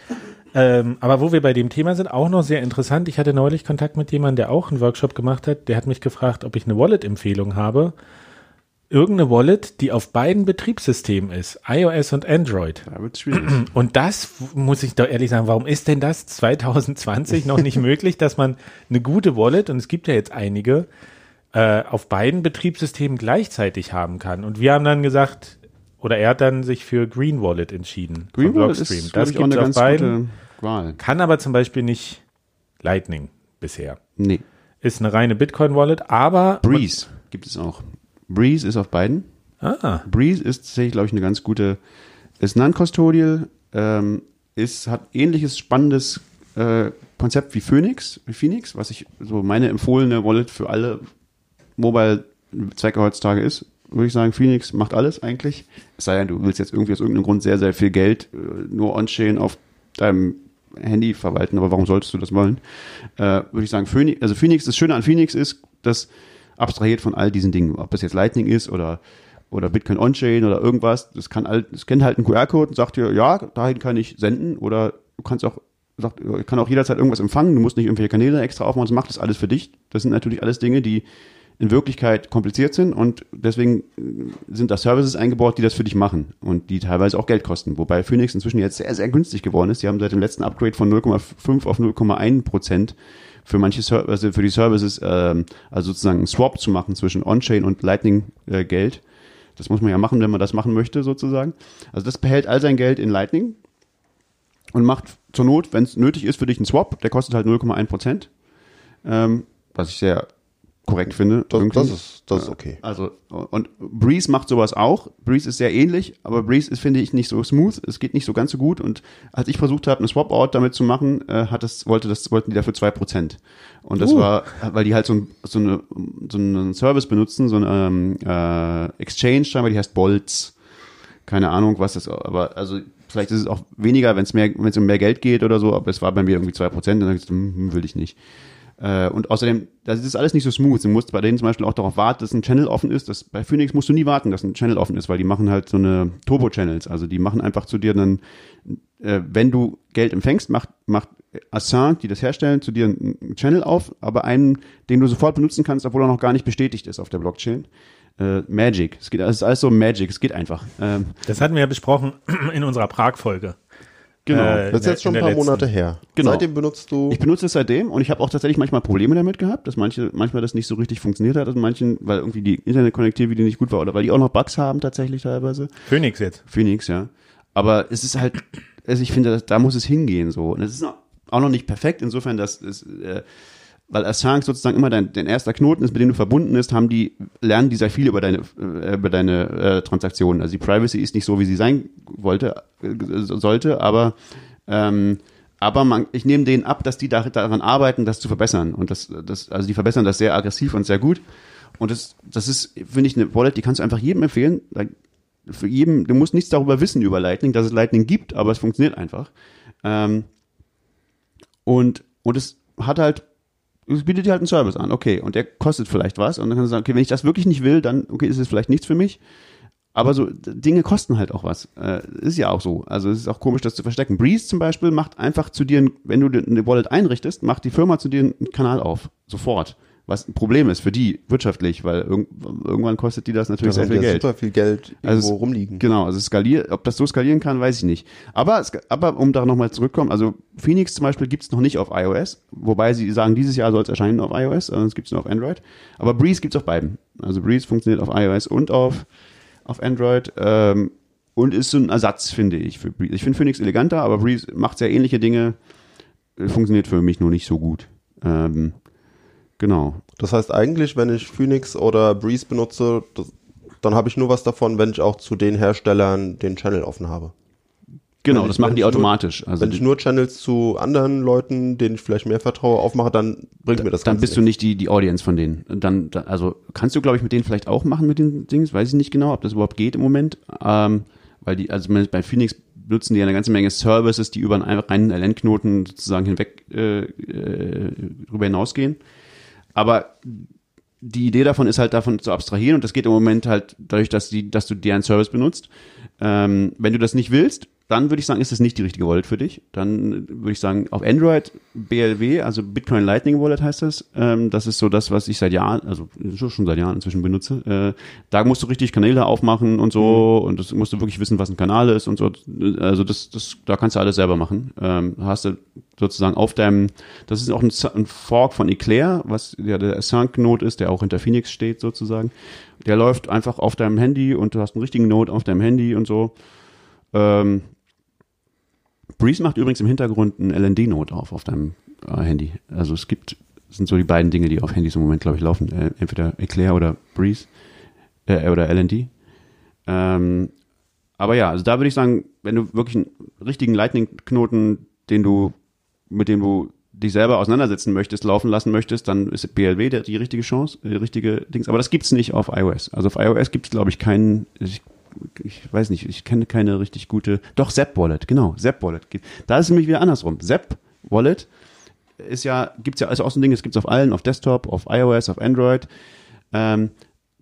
Ähm, aber wo wir bei dem Thema sind, auch noch sehr interessant. Ich hatte neulich Kontakt mit jemandem, der auch einen Workshop gemacht hat. Der hat mich gefragt, ob ich eine Wallet-Empfehlung habe. Irgendeine Wallet, die auf beiden Betriebssystemen ist, iOS und Android. Da wird's schwierig. Und das muss ich doch ehrlich sagen, warum ist denn das 2020 noch nicht möglich, dass man eine gute Wallet, und es gibt ja jetzt einige, äh, auf beiden Betriebssystemen gleichzeitig haben kann? Und wir haben dann gesagt, oder er hat dann sich für Green Wallet entschieden. Green Wallet ist, das ich, auch eine auf ganz beiden, gute Wahl. kann aber zum Beispiel nicht Lightning bisher. Nee. Ist eine reine Bitcoin-Wallet, aber Breeze gibt es auch. Breeze ist auf beiden. Ah, Breeze ist tatsächlich, glaube ich, eine ganz gute, ist non-custodial, ähm, ist, hat ähnliches spannendes äh, Konzept wie Phoenix, wie Phoenix, was ich so meine empfohlene Wallet für alle Mobile-Zwecke heutzutage ist, würde ich sagen, Phoenix macht alles eigentlich. Es sei denn, du willst jetzt irgendwie aus irgendeinem Grund sehr, sehr viel Geld äh, nur on-chain auf deinem Handy verwalten, aber warum solltest du das wollen? Äh, würde ich sagen, Phoenix, also Phoenix, das Schöne an Phoenix ist, dass abstrahiert von all diesen Dingen, ob das jetzt Lightning ist oder oder Bitcoin On-Chain oder irgendwas, das kann halt, das kennt halt einen QR-Code und sagt dir, ja, dahin kann ich senden oder du kannst auch, sagt, kann auch jederzeit irgendwas empfangen, du musst nicht irgendwelche Kanäle extra aufmachen, das macht das alles für dich. Das sind natürlich alles Dinge, die in Wirklichkeit kompliziert sind und deswegen äh, sind da Services eingebaut, die das für dich machen und die teilweise auch Geld kosten. Wobei Phoenix inzwischen jetzt sehr, sehr günstig geworden ist. Die haben seit dem letzten Upgrade von 0,5 auf 0,1 Prozent für manche Ser also für die Services, ähm, also sozusagen einen Swap zu machen zwischen On-Chain und Lightning-Geld. Äh, das muss man ja machen, wenn man das machen möchte, sozusagen. Also das behält all sein Geld in Lightning und macht zur Not, wenn es nötig ist, für dich einen Swap. Der kostet halt 0,1 Prozent, ähm, was ich sehr korrekt finde. Das, das, ist, das ist okay. Also, und Breeze macht sowas auch. Breeze ist sehr ähnlich, aber Breeze ist, finde ich, nicht so smooth. Es geht nicht so ganz so gut. Und als ich versucht habe, eine Swap-Out damit zu machen, äh, hat das, wollte das, wollten die dafür zwei Prozent. Und das Uh. war, weil die halt so, ein, so, eine, so einen Service benutzen, so eine ähm, äh, Exchange, scheinbar, die heißt Bolts. Keine Ahnung, was das, aber also vielleicht ist es auch weniger, wenn es mehr, wenn es um mehr Geld geht oder so, aber es war bei mir irgendwie zwei Prozent, dann hab ich gesagt, hm, will ich nicht. Äh, und außerdem, das ist alles nicht so smooth. Du musst bei denen zum Beispiel auch darauf warten, dass ein Channel offen ist. Das, bei Phoenix musst du nie warten, dass ein Channel offen ist, weil die machen halt so eine Turbo-Channels. Also die machen einfach zu dir dann, äh, wenn du Geld empfängst, macht, macht Assange, die das herstellen, zu dir einen Channel auf, aber einen, den du sofort benutzen kannst, obwohl er noch gar nicht bestätigt ist auf der Blockchain. Äh, Magic. Es geht, es ist alles so Magic. Es geht einfach. Ähm, das hatten wir ja besprochen in unserer Prag-Folge. Genau. Äh, Das ist jetzt schon ein paar Monate her. Genau. Seitdem benutzt du. Ich benutze es seitdem und ich habe auch tatsächlich manchmal Probleme damit gehabt, dass manche, manchmal das nicht so richtig funktioniert hat, in manchen, weil irgendwie die Internetkonnektivität nicht gut war oder weil die auch noch Bugs haben tatsächlich teilweise. Phoenix jetzt. Phoenix, ja. Aber es ist halt, also ich finde, da muss es hingehen so. Und es ist auch noch nicht perfekt, insofern, dass es, äh, weil Assange sozusagen immer dein, dein erster Knoten ist, mit dem du verbunden bist, haben die, lernen die sehr viel über deine, äh, über deine äh, Transaktionen. Also die Privacy ist nicht so, wie sie sein wollte, äh, sollte, aber ähm, aber man, ich nehme denen ab, dass die da, daran arbeiten, das zu verbessern. Und das, das, also die verbessern das sehr aggressiv und sehr gut. Und das, das ist, finde ich, eine Wallet, die kannst du einfach jedem empfehlen. Für jedem, du musst nichts darüber wissen über Lightning, dass es Lightning gibt, aber es funktioniert einfach. Ähm, und, und es hat halt, bietet dir halt einen Service an, okay, und der kostet vielleicht was. Und dann kannst du sagen, okay, wenn ich das wirklich nicht will, dann, okay, ist es vielleicht nichts für mich. Aber so Dinge kosten halt auch was. Äh, ist ja auch so. Also es ist auch komisch, das zu verstecken. Breeze zum Beispiel macht einfach zu dir, wenn du eine Wallet einrichtest, macht die Firma zu dir einen Kanal auf. Sofort. Was ein Problem ist für die wirtschaftlich, weil irg irgendwann kostet die das natürlich da sehr viel Geld. super viel Geld irgendwo Also es- rumliegen. Genau, also skaliert, ob das so skalieren kann, weiß ich nicht. Aber, aber um da nochmal zurückzukommen, also Phoenix zum Beispiel gibt's noch nicht auf iOS, wobei sie sagen, dieses Jahr soll es erscheinen auf iOS, sonst gibt's nur auf Android. Aber Breeze gibt's auf beiden. Also Breeze funktioniert auf iOS und auf, auf Android ähm, und ist so ein Ersatz, finde ich, für Breeze. Ich finde Phoenix eleganter, aber Breeze macht sehr ähnliche Dinge, funktioniert für mich nur nicht so gut. Ähm, genau. Das heißt eigentlich, wenn ich Phoenix oder Breeze benutze, das, dann habe ich nur was davon, wenn ich auch zu den Herstellern den Channel offen habe. Genau, Wenn das ich- machen die ich nur- automatisch. Also wenn ich nur Channels zu anderen Leuten, denen ich vielleicht mehr vertraue, aufmache, dann bringt mir das dann Ganze bist du nicht die, die Audience von denen. Dann, da, also kannst du, glaube ich, mit denen vielleicht auch machen mit den Dings, weiß ich nicht genau, ob das überhaupt geht im Moment. Ähm, weil die, also bei Phoenix nutzen die eine ganze Menge Services, die über einen reinen LN-Knoten sozusagen hinweg äh, äh, drüber hinausgehen. Aber die Idee davon ist halt davon zu abstrahieren und das geht im Moment halt dadurch, dass die, dass du deren Service benutzt. Ähm, wenn du das nicht willst, dann würde ich sagen, ist es nicht die richtige Wallet für dich. Dann würde ich sagen, auf Android BLW, also Bitcoin Lightning Wallet heißt das. Ähm, das ist so das, was ich seit Jahren, also schon seit Jahren inzwischen benutze. Äh, da musst du richtig Kanäle aufmachen und so und das musst du wirklich wissen, was ein Kanal ist und so. Also das, das, da kannst du alles selber machen. Ähm, hast du sozusagen auf deinem, das ist auch ein, ein Fork von Eclair, was ja der Sync-Node ist, der auch hinter Phoenix steht sozusagen. Der läuft einfach auf deinem Handy und du hast einen richtigen Node auf deinem Handy und so. Ähm, Breeze macht übrigens im Hintergrund einen LND-Node auf auf deinem äh, Handy. Also es gibt, sind so die beiden Dinge, die auf Handys im Moment, glaube ich, laufen. Äh, entweder Eclair oder Breeze äh, oder LND. Ähm, aber ja, also da würde ich sagen, wenn du wirklich einen richtigen Lightning-Knoten, den du, mit dem du dich selber auseinandersetzen möchtest, laufen lassen möchtest, dann ist BLW die richtige Chance, die richtige Dings. Aber das gibt's nicht auf iOS. Also auf iOS gibt's glaube ich, keinen, ich ich weiß nicht, ich kenne keine richtig gute. Doch, Zap Wallet, genau, Zap Wallet. Da ist es nämlich wieder andersrum. Zap Wallet ist ja, gibt's ja, also auch so ein Ding, es gibt's auf allen, auf Desktop, auf iOS, auf Android. Ähm,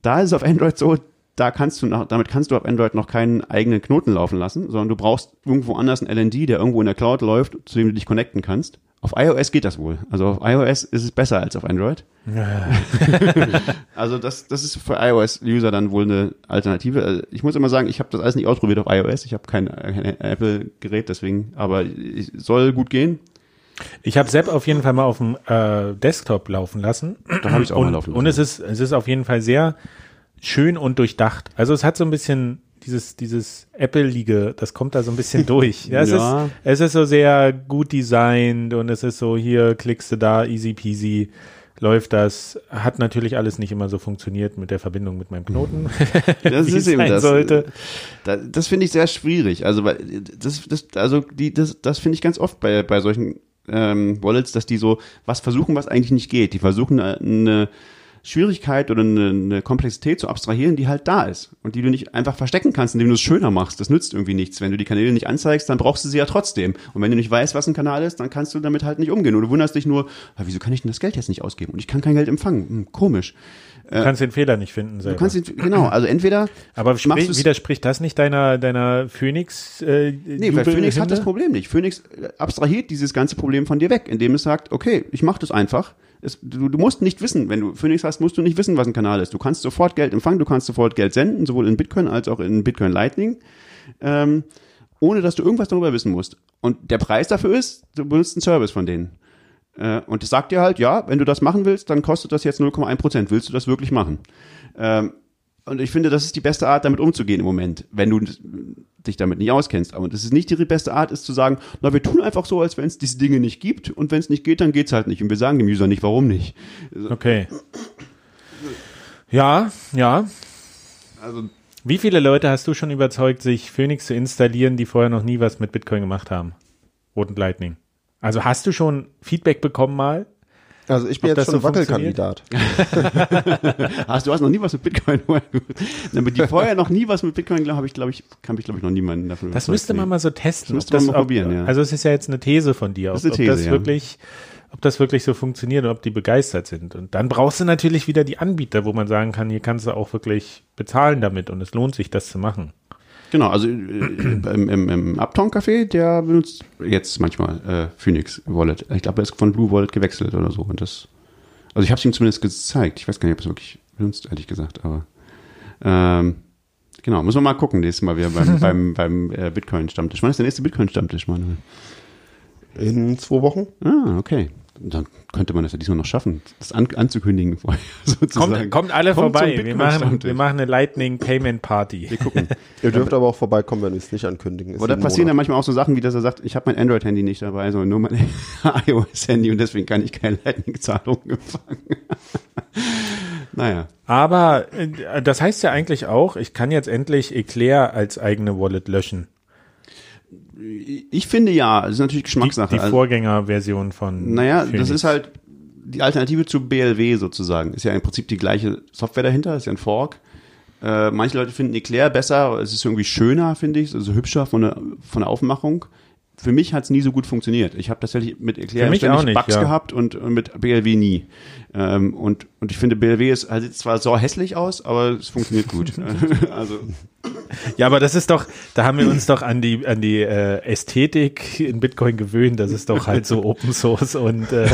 da ist es auf Android so, da kannst du noch, damit kannst du auf Android noch keinen eigenen Knoten laufen lassen, sondern du brauchst irgendwo anders einen LND, der irgendwo in der Cloud läuft, zu dem du dich connecten kannst. Auf iOS geht das wohl. Also auf iOS ist es besser als auf Android. Ja. also das, das ist für iOS-User dann wohl eine Alternative. Also ich muss immer sagen, ich habe das alles nicht ausprobiert auf iOS. Ich habe kein, kein Apple-Gerät, deswegen, aber es soll gut gehen. Ich habe Sepp auf jeden Fall mal auf dem äh, Desktop laufen lassen. Da habe ich auch und, mal laufen lassen. Und es ist, es ist auf jeden Fall sehr schön und durchdacht. Also es hat so ein bisschen dieses, dieses Apple-Liege, das kommt da so ein bisschen durch. Ja, es, ja. Ist, es ist so sehr gut designt und es ist so, hier klickst du da, easy peasy, läuft das. Hat natürlich alles nicht immer so funktioniert mit der Verbindung mit meinem Knoten. das ist eben das. Sollte. Das, das finde ich sehr schwierig. Also, weil das, das, also die, das, das finde ich ganz oft bei, bei solchen ähm, Wallets, dass die so was versuchen, was eigentlich nicht geht. Die versuchen eine, eine Schwierigkeit oder eine, eine Komplexität zu abstrahieren, die halt da ist und die du nicht einfach verstecken kannst, indem du es schöner machst. Das nützt irgendwie nichts. Wenn du die Kanäle nicht anzeigst, dann brauchst du sie ja trotzdem. Und wenn du nicht weißt, was ein Kanal ist, dann kannst du damit halt nicht umgehen. Oder du wunderst dich nur, ah, wieso kann ich denn das Geld jetzt nicht ausgeben? Und ich kann kein Geld empfangen. Hm, komisch. Du kannst den Fehler nicht finden selber. Du kannst ihn, genau, also entweder. Aber sprich, widerspricht das nicht deiner, deiner Phoenix? Äh, nee, weil Phoenix hat das Problem nicht. Phoenix abstrahiert dieses ganze Problem von dir weg, indem es sagt, okay, ich mach das einfach es, du, du musst nicht wissen, wenn du Phoenix hast, musst du nicht wissen, was ein Kanal ist. Du kannst sofort Geld empfangen, du kannst sofort Geld senden, sowohl in Bitcoin als auch in Bitcoin Lightning, ähm, ohne dass du irgendwas darüber wissen musst. Und der Preis dafür ist, du benutzt einen Service von denen. Äh, und das sagt dir halt, ja, wenn du das machen willst, dann kostet das jetzt 0,1 Prozent. Willst du das wirklich machen? Ähm, und ich finde, das ist die beste Art, damit umzugehen im Moment, wenn du dich damit nicht auskennst. Aber das ist nicht die beste Art, ist zu sagen, na, wir tun einfach so, als wenn es diese Dinge nicht gibt und wenn es nicht geht, dann geht's halt nicht. Und wir sagen dem User nicht, warum nicht. Okay. Ja, ja. Also, Wie viele Leute hast du schon überzeugt, sich Phoenix zu installieren, die vorher noch nie was mit Bitcoin gemacht haben? Roten Lightning. Also hast du schon Feedback bekommen mal? Also ich bin Ob jetzt schon so Wackelkandidat. hast du hast noch nie was mit Bitcoin Damit die vorher noch nie was mit Bitcoin glaube habe ich glaube ich kann ich glaube ich noch niemanden dafür Das müsste man mal so testen. Das müsste man mal probieren, ja. Also es ist ja jetzt eine These von dir, das ist eine These, ob das ja. wirklich ob das wirklich so funktioniert und ob die begeistert sind. Und dann brauchst du natürlich wieder die Anbieter, wo man sagen kann, hier kannst du auch wirklich bezahlen damit und es lohnt sich, das zu machen. Genau, also äh, im, im, im Uptown Café, der benutzt jetzt manchmal äh, Phoenix Wallet. Ich glaube, er ist von Blue Wallet gewechselt oder so. Und das, also ich habe es ihm zumindest gezeigt. Ich weiß gar nicht, ob es wirklich benutzt, ehrlich gesagt. Aber ähm, genau, muss man mal gucken nächstes Mal wieder beim, beim, beim äh, Bitcoin-Stammtisch. Wann ist der nächste Bitcoin-Stammtisch, Manuel? In zwei Wochen. Ah, okay dann könnte man das ja diesmal noch schaffen, das an, anzukündigen vorher sozusagen. Kommt, kommt alle kommt vorbei. Wir machen, wir machen eine Lightning Payment Party. Wir gucken. Ihr dürft aber auch vorbeikommen, wenn wir es nicht ankündigen. Aber da passieren ja manchmal auch so Sachen, wie dass er sagt, ich habe mein Android-Handy nicht dabei, sondern nur mein iOS-Handy und deswegen kann ich keine Lightning-Zahlungen empfangen. naja. Aber äh, das heißt ja eigentlich auch, ich kann jetzt endlich Eclair als eigene Wallet löschen. Ich finde ja, das ist natürlich Geschmackssache. Die, die Vorgängerversion von. Naja, Phoenix. das ist halt die Alternative zu BLW sozusagen. Ist ja im Prinzip die gleiche Software dahinter, ist ja ein Fork. Äh, manche Leute finden Eclair besser, es ist irgendwie schöner, finde ich, also hübscher von der, von der Aufmachung. Für mich hat es nie so gut funktioniert. Ich habe tatsächlich mit Eclair ständig nicht, Bugs ja. gehabt und, und, mit BLW nie. Ähm, und, und ich finde, BLW ist, halt zwar so hässlich aus, aber es funktioniert gut. also Ja, aber das ist doch, da haben wir uns doch an die, an die äh, Ästhetik in Bitcoin gewöhnt. Das ist doch halt so Open Source und äh,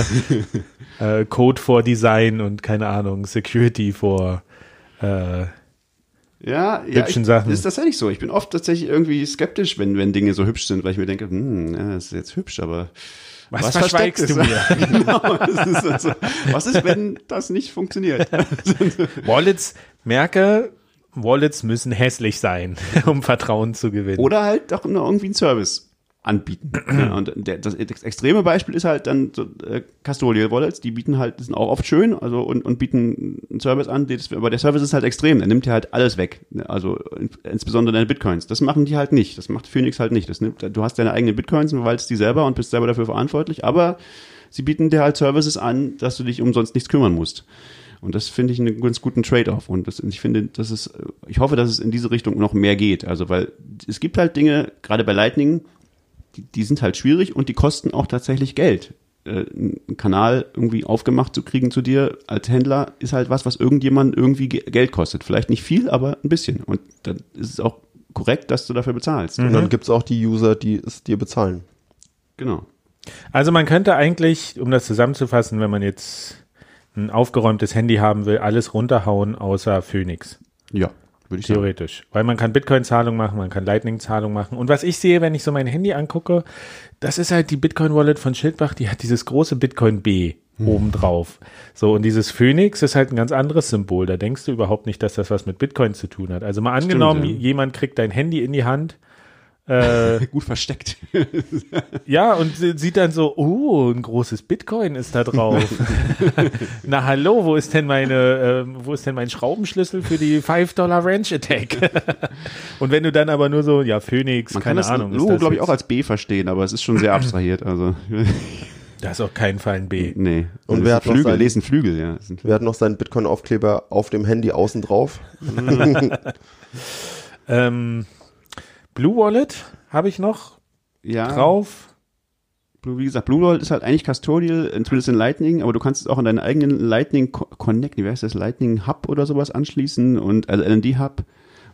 äh, Code for Design und keine Ahnung, Security for äh, Ja, ja Hübschen ich, Sachen. ist tatsächlich so. Ich bin oft tatsächlich irgendwie skeptisch, wenn, wenn Dinge so hübsch sind, weil ich mir denke, hm, ja, das ist jetzt hübsch, aber Was verschweigst du mir? genau, ist also, was ist, wenn das nicht funktioniert? Wallets, merke, Wallets müssen hässlich sein, um Vertrauen zu gewinnen. Oder halt doch nur irgendwie einen Service anbieten. ja, und der, das extreme Beispiel ist halt dann so, äh, Custodial Wallets, die bieten halt, sind auch oft schön, also und, und bieten einen Service an, das, aber der Service ist halt extrem, der nimmt dir halt alles weg, also in, insbesondere deine Bitcoins. Das machen die halt nicht, das macht Phoenix halt nicht. Das nimmt, du hast deine eigenen Bitcoins, verwaltest die selber und bist selber dafür verantwortlich, aber sie bieten dir halt Services an, dass du dich umsonst nichts kümmern musst. Und das finde ich einen ganz guten Trade-off. Und das, ich finde, das ist, ich hoffe, dass es in diese Richtung noch mehr geht. Also, weil es gibt halt Dinge, gerade bei Lightning, die, die sind halt schwierig und die kosten auch tatsächlich Geld. Äh, einen Kanal irgendwie aufgemacht zu kriegen zu dir als Händler ist halt was, was irgendjemand irgendwie ge Geld kostet. Vielleicht nicht viel, aber ein bisschen. Und dann ist es auch korrekt, dass du dafür bezahlst. Und dann gibt's auch die User, die es dir bezahlen. Genau. Also man könnte eigentlich, um das zusammenzufassen, wenn man jetzt ein aufgeräumtes Handy haben will, alles runterhauen außer Phoenix. Ja, würde ich sagen. Theoretisch. Weil man kann Bitcoin-Zahlung machen, man kann Lightning-Zahlung machen. Und was ich sehe, wenn ich so mein Handy angucke, das ist halt die Bitcoin-Wallet von Schildbach, die hat dieses große Bitcoin B oben drauf. So, und dieses Phoenix ist halt ein ganz anderes Symbol. Da denkst du überhaupt nicht, dass das was mit Bitcoin zu tun hat. Also mal angenommen, ja. jemand kriegt dein Handy in die Hand, äh, Gut versteckt. ja, und sie- sieht dann so, oh, ein großes Bitcoin ist da drauf. Na hallo, wo ist denn meine, ähm, wo ist denn mein Schraubenschlüssel für die 5 Dollar Ranch Attack? und wenn du dann aber nur so, ja, Phoenix, Man keine kann das Ahnung. ist Logo, das glaube ich, auch als B verstehen, aber es ist schon sehr abstrahiert. Also, Da ist auf keinen Fall ein B. nee. Und Das wer hat noch Flügel? sein- Lesen Flügel, ja. Das Wer hat noch seinen Bitcoin-Aufkleber auf dem Handy außen drauf? Ähm, Blue Wallet habe ich noch Ja. drauf. Blue, wie gesagt, Blue Wallet ist halt eigentlich Custodial, äh, zumindest in Lightning, aber du kannst es auch an deinen eigenen Lightning Co- Connect, wie heißt das, Lightning Hub oder sowas anschließen und also LND Hub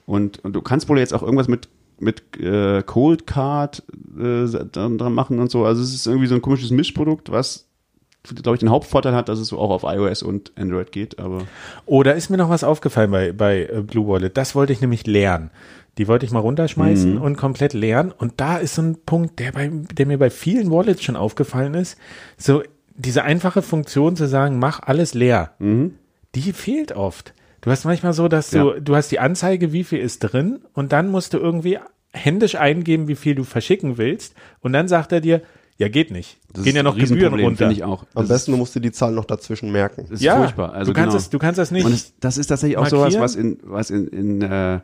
und, und du kannst wohl jetzt auch irgendwas mit mit äh, Cold Card äh, dran, dran machen und so. Also es ist irgendwie so ein komisches Mischprodukt, was glaube ich den Hauptvorteil hat, dass es so auch auf iOS und Android geht, aber Oh, da ist mir noch was aufgefallen bei, bei äh, Blue Wallet. Das wollte ich nämlich lernen. Die wollte ich mal runterschmeißen Mhm. und komplett lernen. Und da ist so ein Punkt, der, bei, der mir bei vielen Wallets schon aufgefallen ist. So diese einfache Funktion zu sagen, mach alles leer. Die fehlt oft. Du hast manchmal so, dass du, Ja. du hast die Anzeige, wie viel ist drin und dann musst du irgendwie händisch eingeben, wie viel du verschicken willst. Und dann sagt er dir, ja, geht nicht. das Gehen ja noch Gebühren runter. ich auch. Am Das besten, du musst dir die Zahl noch dazwischen merken. das ist ja, furchtbar. Also du kannst genau. es, du kannst das nicht. Und das, das ist tatsächlich auch markieren? sowas, was in, was in, in, äh,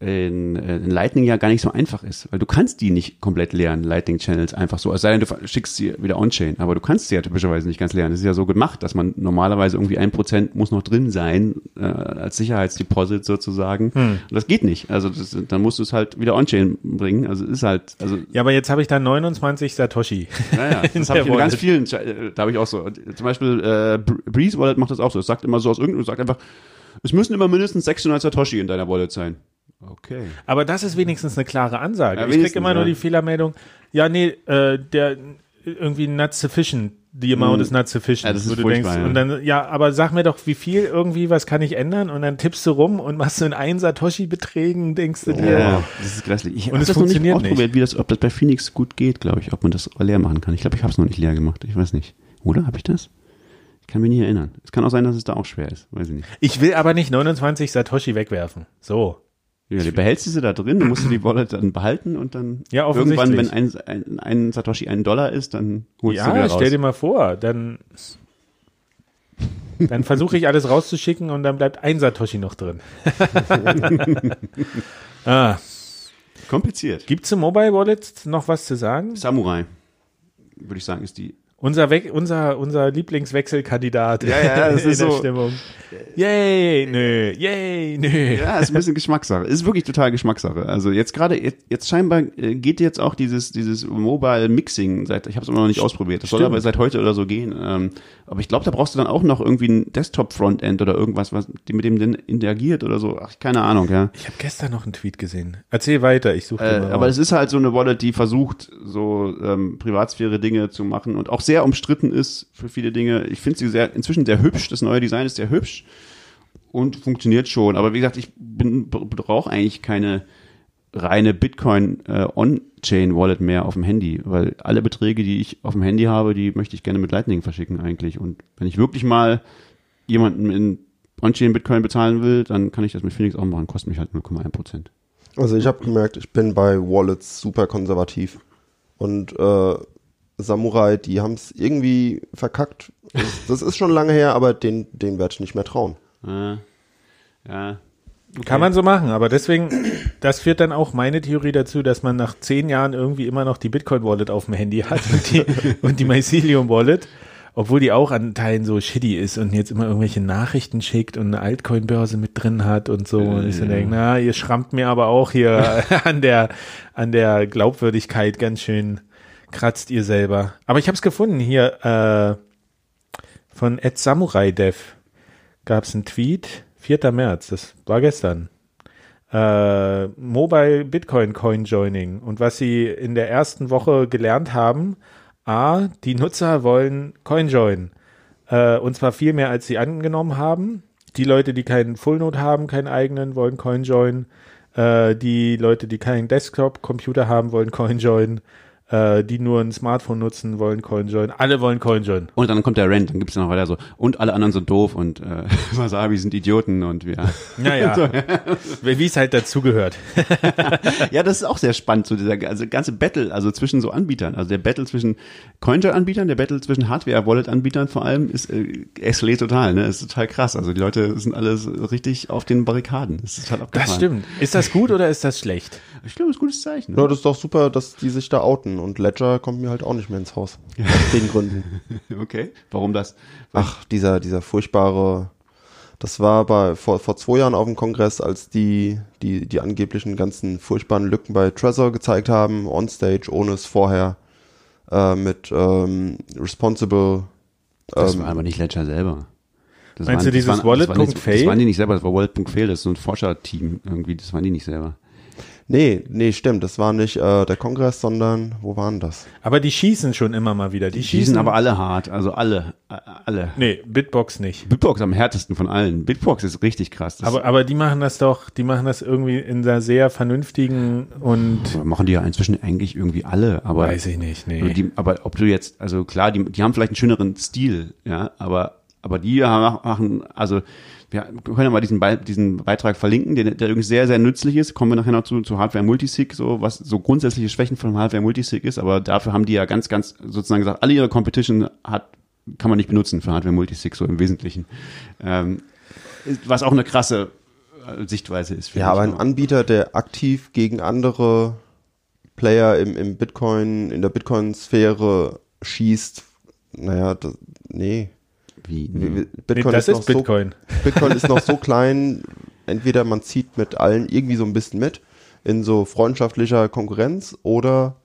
in, äh, in Lightning ja gar nicht so einfach ist, weil du kannst die nicht komplett lernen, Lightning Channels einfach so, es sei denn, du schickst sie wieder on-chain, aber du kannst sie ja typischerweise nicht ganz lernen. Es ist ja so gemacht, dass man normalerweise irgendwie ein Prozent muss noch drin sein, äh, als Sicherheitsdeposit sozusagen. Hm. Und das geht nicht. Also das, dann musst du es halt wieder on-chain bringen. Also es ist halt, also Ja, aber jetzt habe ich da 29 Satoshi. naja, das habe ich in ganz vielen, äh, da habe ich auch so. Zum Beispiel äh, Br- Breeze Wallet macht das auch so. Es sagt immer so aus irgendeinem, sagt einfach, es müssen immer mindestens 600 Satoshi in deiner Wallet sein. Okay. Aber das ist wenigstens eine klare Ansage. Ja, ich krieg wenigstens, immer nur ja. die Fehlermeldung, ja, nee, äh, der irgendwie not sufficient, the amount is not sufficient. Ja, das ist wo du denkst, ja. Und dann, ja, aber sag mir doch, wie viel irgendwie, was kann ich ändern? Und dann tippst du rum und machst du in ein Satoshi-Beträgen, denkst du dir, Ja, das ist grässlich. Ich Und habe es das noch nicht funktioniert ausprobiert, wie das, ob das bei Phoenix gut geht, glaube ich, ob man das leer machen kann. Ich glaube, ich habe es noch nicht leer gemacht. Ich weiß nicht. Oder habe ich das? Ich kann mich nicht erinnern. Es kann auch sein, dass es da auch schwer ist. Weiß ich nicht. ich will aber nicht 29 Satoshi wegwerfen. So. Ja, du behältst diese da drin, du musst die Wallet dann behalten und dann Ja, irgendwann, wenn ein, ein, ein Satoshi ein Dollar ist, dann holst du Ja, wieder raus. stell dir mal vor, dann, dann versuche ich alles rauszuschicken und dann bleibt ein Satoshi noch drin. ah, Kompliziert. Gibt es im Mobile Wallet noch was zu sagen? Samurai, würde ich sagen, ist die Unser, We unser, unser Lieblingswechselkandidat Ja, ja, das in ist der so- Stimmung. Yay, nö, yay, nö. Ja, ist ein bisschen Geschmackssache. Ist wirklich total Geschmackssache. Also jetzt gerade, jetzt, jetzt scheinbar äh, geht jetzt auch dieses, dieses Mobile Mixing seit, ich habe es immer noch nicht ausprobiert. Das soll Stimmt. aber seit heute oder so gehen. Ähm, aber ich glaube, da brauchst du dann auch noch irgendwie ein Desktop-Frontend oder irgendwas, was die mit dem denn interagiert oder so. Ach, keine Ahnung, ja. Ich habe gestern noch einen Tweet gesehen. Erzähl weiter, ich suche Äh, aber es ist halt so eine Wallet, die versucht, so ähm, Privatsphäre-Dinge zu machen und auch sehr umstritten ist für viele Dinge. Ich finde sie sehr, inzwischen sehr hübsch. Das neue Design ist sehr hübsch und funktioniert schon. Aber wie gesagt, ich brauche eigentlich keine reine Bitcoin äh, mehr auf dem Handy, weil alle Beträge, die ich auf dem Handy habe, die möchte ich gerne mit Lightning verschicken eigentlich. Und wenn ich wirklich mal jemanden in On-Chain Bitcoin bezahlen will, dann kann ich das mit Phoenix auch machen. Kostet mich halt 0,1 Prozent. Also ich habe gemerkt, ich bin bei Wallets super konservativ. Und äh, Samurai, die haben es irgendwie verkackt. Das, ist schon lange her, aber den, den werde ich nicht mehr trauen. Äh, ja. Kann man so machen, aber deswegen, das führt dann auch meine Theorie dazu, dass man nach zehn Jahren irgendwie immer noch die Bitcoin-Wallet auf dem Handy hat und die, und die Mycelium-Wallet, obwohl die auch an Teilen so shitty ist und jetzt immer irgendwelche Nachrichten schickt und eine Altcoin-Börse mit drin hat und so. Und ich so denke, na, ihr schrammt mir aber auch hier an der, an der Glaubwürdigkeit ganz schön, kratzt ihr selber. Aber ich habe es gefunden hier, äh, von Ed Samurai Dev gab es einen Tweet, 4. März, das war gestern. Äh, Mobile Bitcoin Coin Joining und was sie in der ersten Woche gelernt haben, A, die Nutzer wollen Coin Join. Äh, und zwar viel mehr, als sie angenommen haben. Die Leute, die keinen Fullnode haben, keinen eigenen, wollen Coin Join. Äh, die Leute, die keinen Desktop-Computer haben, wollen Coin Join. Äh, die nur ein Smartphone nutzen, wollen Coin Join. Alle wollen Coin Join. Und dann kommt der Rant, dann gibt's noch weiter so, und alle anderen sind doof und äh, Wasabi sind Idioten und wir. Naja, wie es halt dazugehört. ja, das ist auch sehr spannend, so dieser also ganze Battle, also zwischen so Anbietern. Also der Battle zwischen Coinjoin-Anbietern, der Battle zwischen Hardware-Wallet-Anbietern vor allem ist äh, eskaliert total, ne? ist total krass. Also die Leute sind alle so richtig auf den Barrikaden. Das ist total abgefahren. Das stimmt. Ist das gut oder ist das schlecht? Ich glaube, das ist ein gutes Zeichen. Ja, Ne? das ist doch super, dass die sich da outen. Und Ledger kommt mir halt auch nicht mehr ins Haus. Aus den Gründen. Okay, warum das? Ach, dieser, dieser furchtbare, das war bei, vor, vor zwei Jahren auf dem Kongress, als die, die, die angeblichen ganzen furchtbaren Lücken bei Trezor gezeigt haben, onstage, ohne es vorher, äh, mit, ähm, Responsible, Das ähm, war aber nicht Ledger selber. Das Meinst du das dieses das Wallet.fail? Das waren die nicht selber, das war Wallet.fail, das ist so ein Forscherteam irgendwie, das waren die nicht selber. Nee, nee, stimmt, das war nicht, äh, der Kongress, sondern, wo waren das? Aber die schießen schon immer mal wieder. Die, Die schießen schießen aber alle hart, also alle, äh, alle. Nee, Bitbox nicht. Bitbox am härtesten von allen. Bitbox ist richtig krass. Das Aber, aber die machen das doch, die machen das irgendwie in einer sehr vernünftigen und machen die ja inzwischen eigentlich irgendwie alle, aber weiß ich nicht, nee. Also die, aber ob du jetzt, also klar, die, die haben vielleicht einen schöneren Stil, ja, aber, aber die machen, also wir können ja mal diesen, Be diesen Beitrag verlinken, der, der irgendwie sehr, sehr nützlich ist. Kommen wir nachher noch zu, zu Hardware Multisig, so was so grundsätzliche Schwächen von Hardware Multisig ist, aber dafür haben die ja ganz, ganz sozusagen gesagt, alle ihre Competition hat, kann man nicht benutzen für Hardware Multisig, so im Wesentlichen. Ähm, was auch eine krasse äh, Sichtweise ist. Ja, aber ein Anbieter, der aktiv gegen andere Player im, im Bitcoin, in der Bitcoin-Sphäre schießt, naja, das, nee. Wie, nee Bitcoin das ist, ist noch Bitcoin. So, Bitcoin ist noch so klein, entweder man zieht mit allen irgendwie so ein bisschen mit in so freundschaftlicher Konkurrenz oder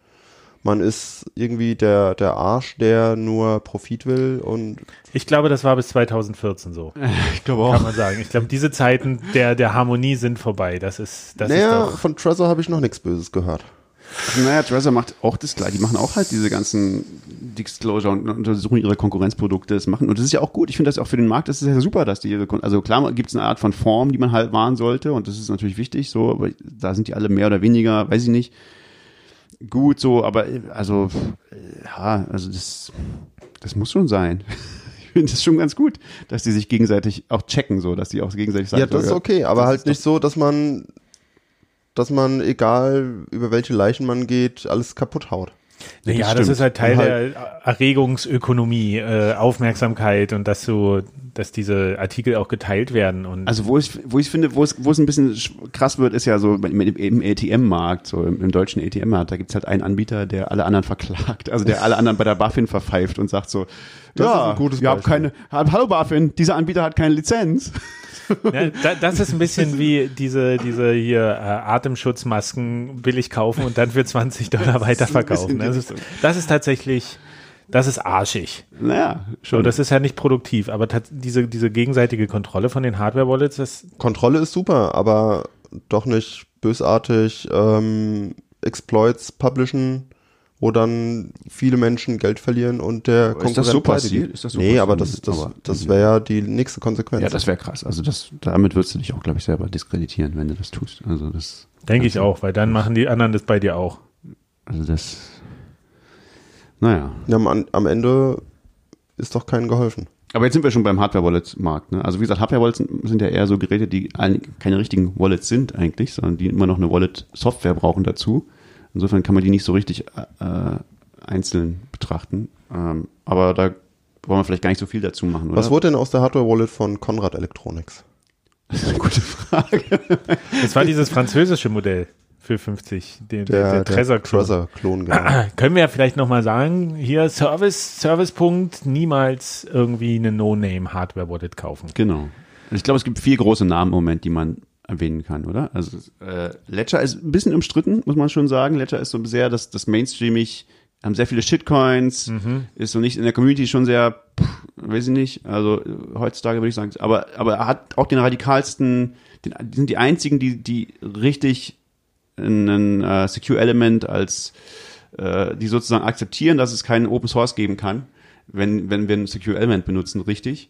man ist irgendwie der, der Arsch, der nur Profit will und Ich glaube, das war bis 2014 so. ich glaube Kann man sagen. Ich glaube, diese Zeiten der, der Harmonie sind vorbei. Das ist, das naja, ist doch. von Trezor habe ich noch nichts Böses gehört. Naja, Trezor macht auch das gleiche. Die machen auch halt diese ganzen Disclosure und untersuchen ihre Konkurrenzprodukte. Das machen. Und das ist ja auch gut. Ich finde das auch für den Markt, das ist ja super, dass die ihre, also klar gibt es eine Art von Form, die man halt wahren sollte. Und das ist natürlich wichtig, so, aber da sind die alle mehr oder weniger, weiß ich nicht, gut, so, aber, also, ja, also das, das muss schon sein. Ich finde es schon ganz gut, dass die sich gegenseitig auch checken, so, dass die auch gegenseitig sagen, Ja, das ist okay, aber das halt ist nicht so, dass man, dass man, egal über welche Leichen man geht, alles kaputt haut. Naja, das, stimmt. ist halt Teil Und der Erregungsökonomie, äh, Aufmerksamkeit und dass so, dass diese Artikel auch geteilt werden und Also wo ich, wo ich finde, wo es, wo es ein bisschen sch- krass wird, ist ja so im, im ATM-Markt, so im, im deutschen ATM-Markt, da gibt's halt einen Anbieter, der alle anderen verklagt, also der alle anderen bei der BaFin verpfeift und sagt so, Das ja, ist ein gutes ihr habt Beispiel. keine, hallo BaFin, dieser Anbieter hat keine Lizenz. Ja, da, das ist ein bisschen wie diese, diese hier äh, Atemschutzmasken billig kaufen und dann für 20 Dollar weiterverkaufen. Das ist, das ist tatsächlich, das ist arschig. Naja, So, schon. das ist ja nicht produktiv, aber diese, diese gegenseitige Kontrolle von den Hardware-Wallets, das, Kontrolle ist super, aber doch nicht bösartig ähm, Exploits publishen, wo dann viele Menschen Geld verlieren und der ist Konkurrent das so passiert? Ist das so nee, aber passiert? das, das, Aber- das wäre ja die nächste Konsequenz. ja, das wäre krass. Also das, damit würdest du dich auch, glaube ich, selber diskreditieren, wenn du das tust. Also das, denke ich auch, weil dann machen die anderen das bei dir auch. also das, naja. ja, am, am Ende ist doch keinen geholfen. Aber jetzt sind wir schon beim Hardware-Wallet-Markt. Ne? Also wie gesagt, Hardware-Wallets sind- sind ja eher so Geräte, die eigentlich keine richtigen Wallets sind eigentlich, sondern die immer noch eine Wallet-Software brauchen dazu. Insofern kann man die nicht so richtig äh, einzeln betrachten. Ähm, aber da wollen wir vielleicht gar nicht so viel dazu machen, oder? Was wurde denn aus der Hardware-Wallet von Conrad Electronics? Das ist eine gute Frage. Das war dieses französische Modell für 50, den, der, der Trezor Klon. Trezor-Klon, genau. Können wir ja vielleicht nochmal sagen, hier Service, Servicepunkt, niemals irgendwie eine No-Name-Hardware-Wallet kaufen. Genau. Ich glaube, es gibt vier große Namen im Moment, die man erwähnen kann, oder? Also äh, Ledger ist ein bisschen umstritten, muss man schon sagen. Ledger ist so sehr das, das Mainstreamig, haben sehr viele Shitcoins, ist so nicht in der Community schon sehr, pff, weiß ich nicht, also heutzutage würde ich sagen, aber, aber er hat auch den radikalsten, den, die sind die einzigen, die, die richtig ein äh, Secure Element als, äh, die sozusagen akzeptieren, dass es keinen Open Source geben kann, wenn, wenn wir ein Secure Element benutzen, richtig.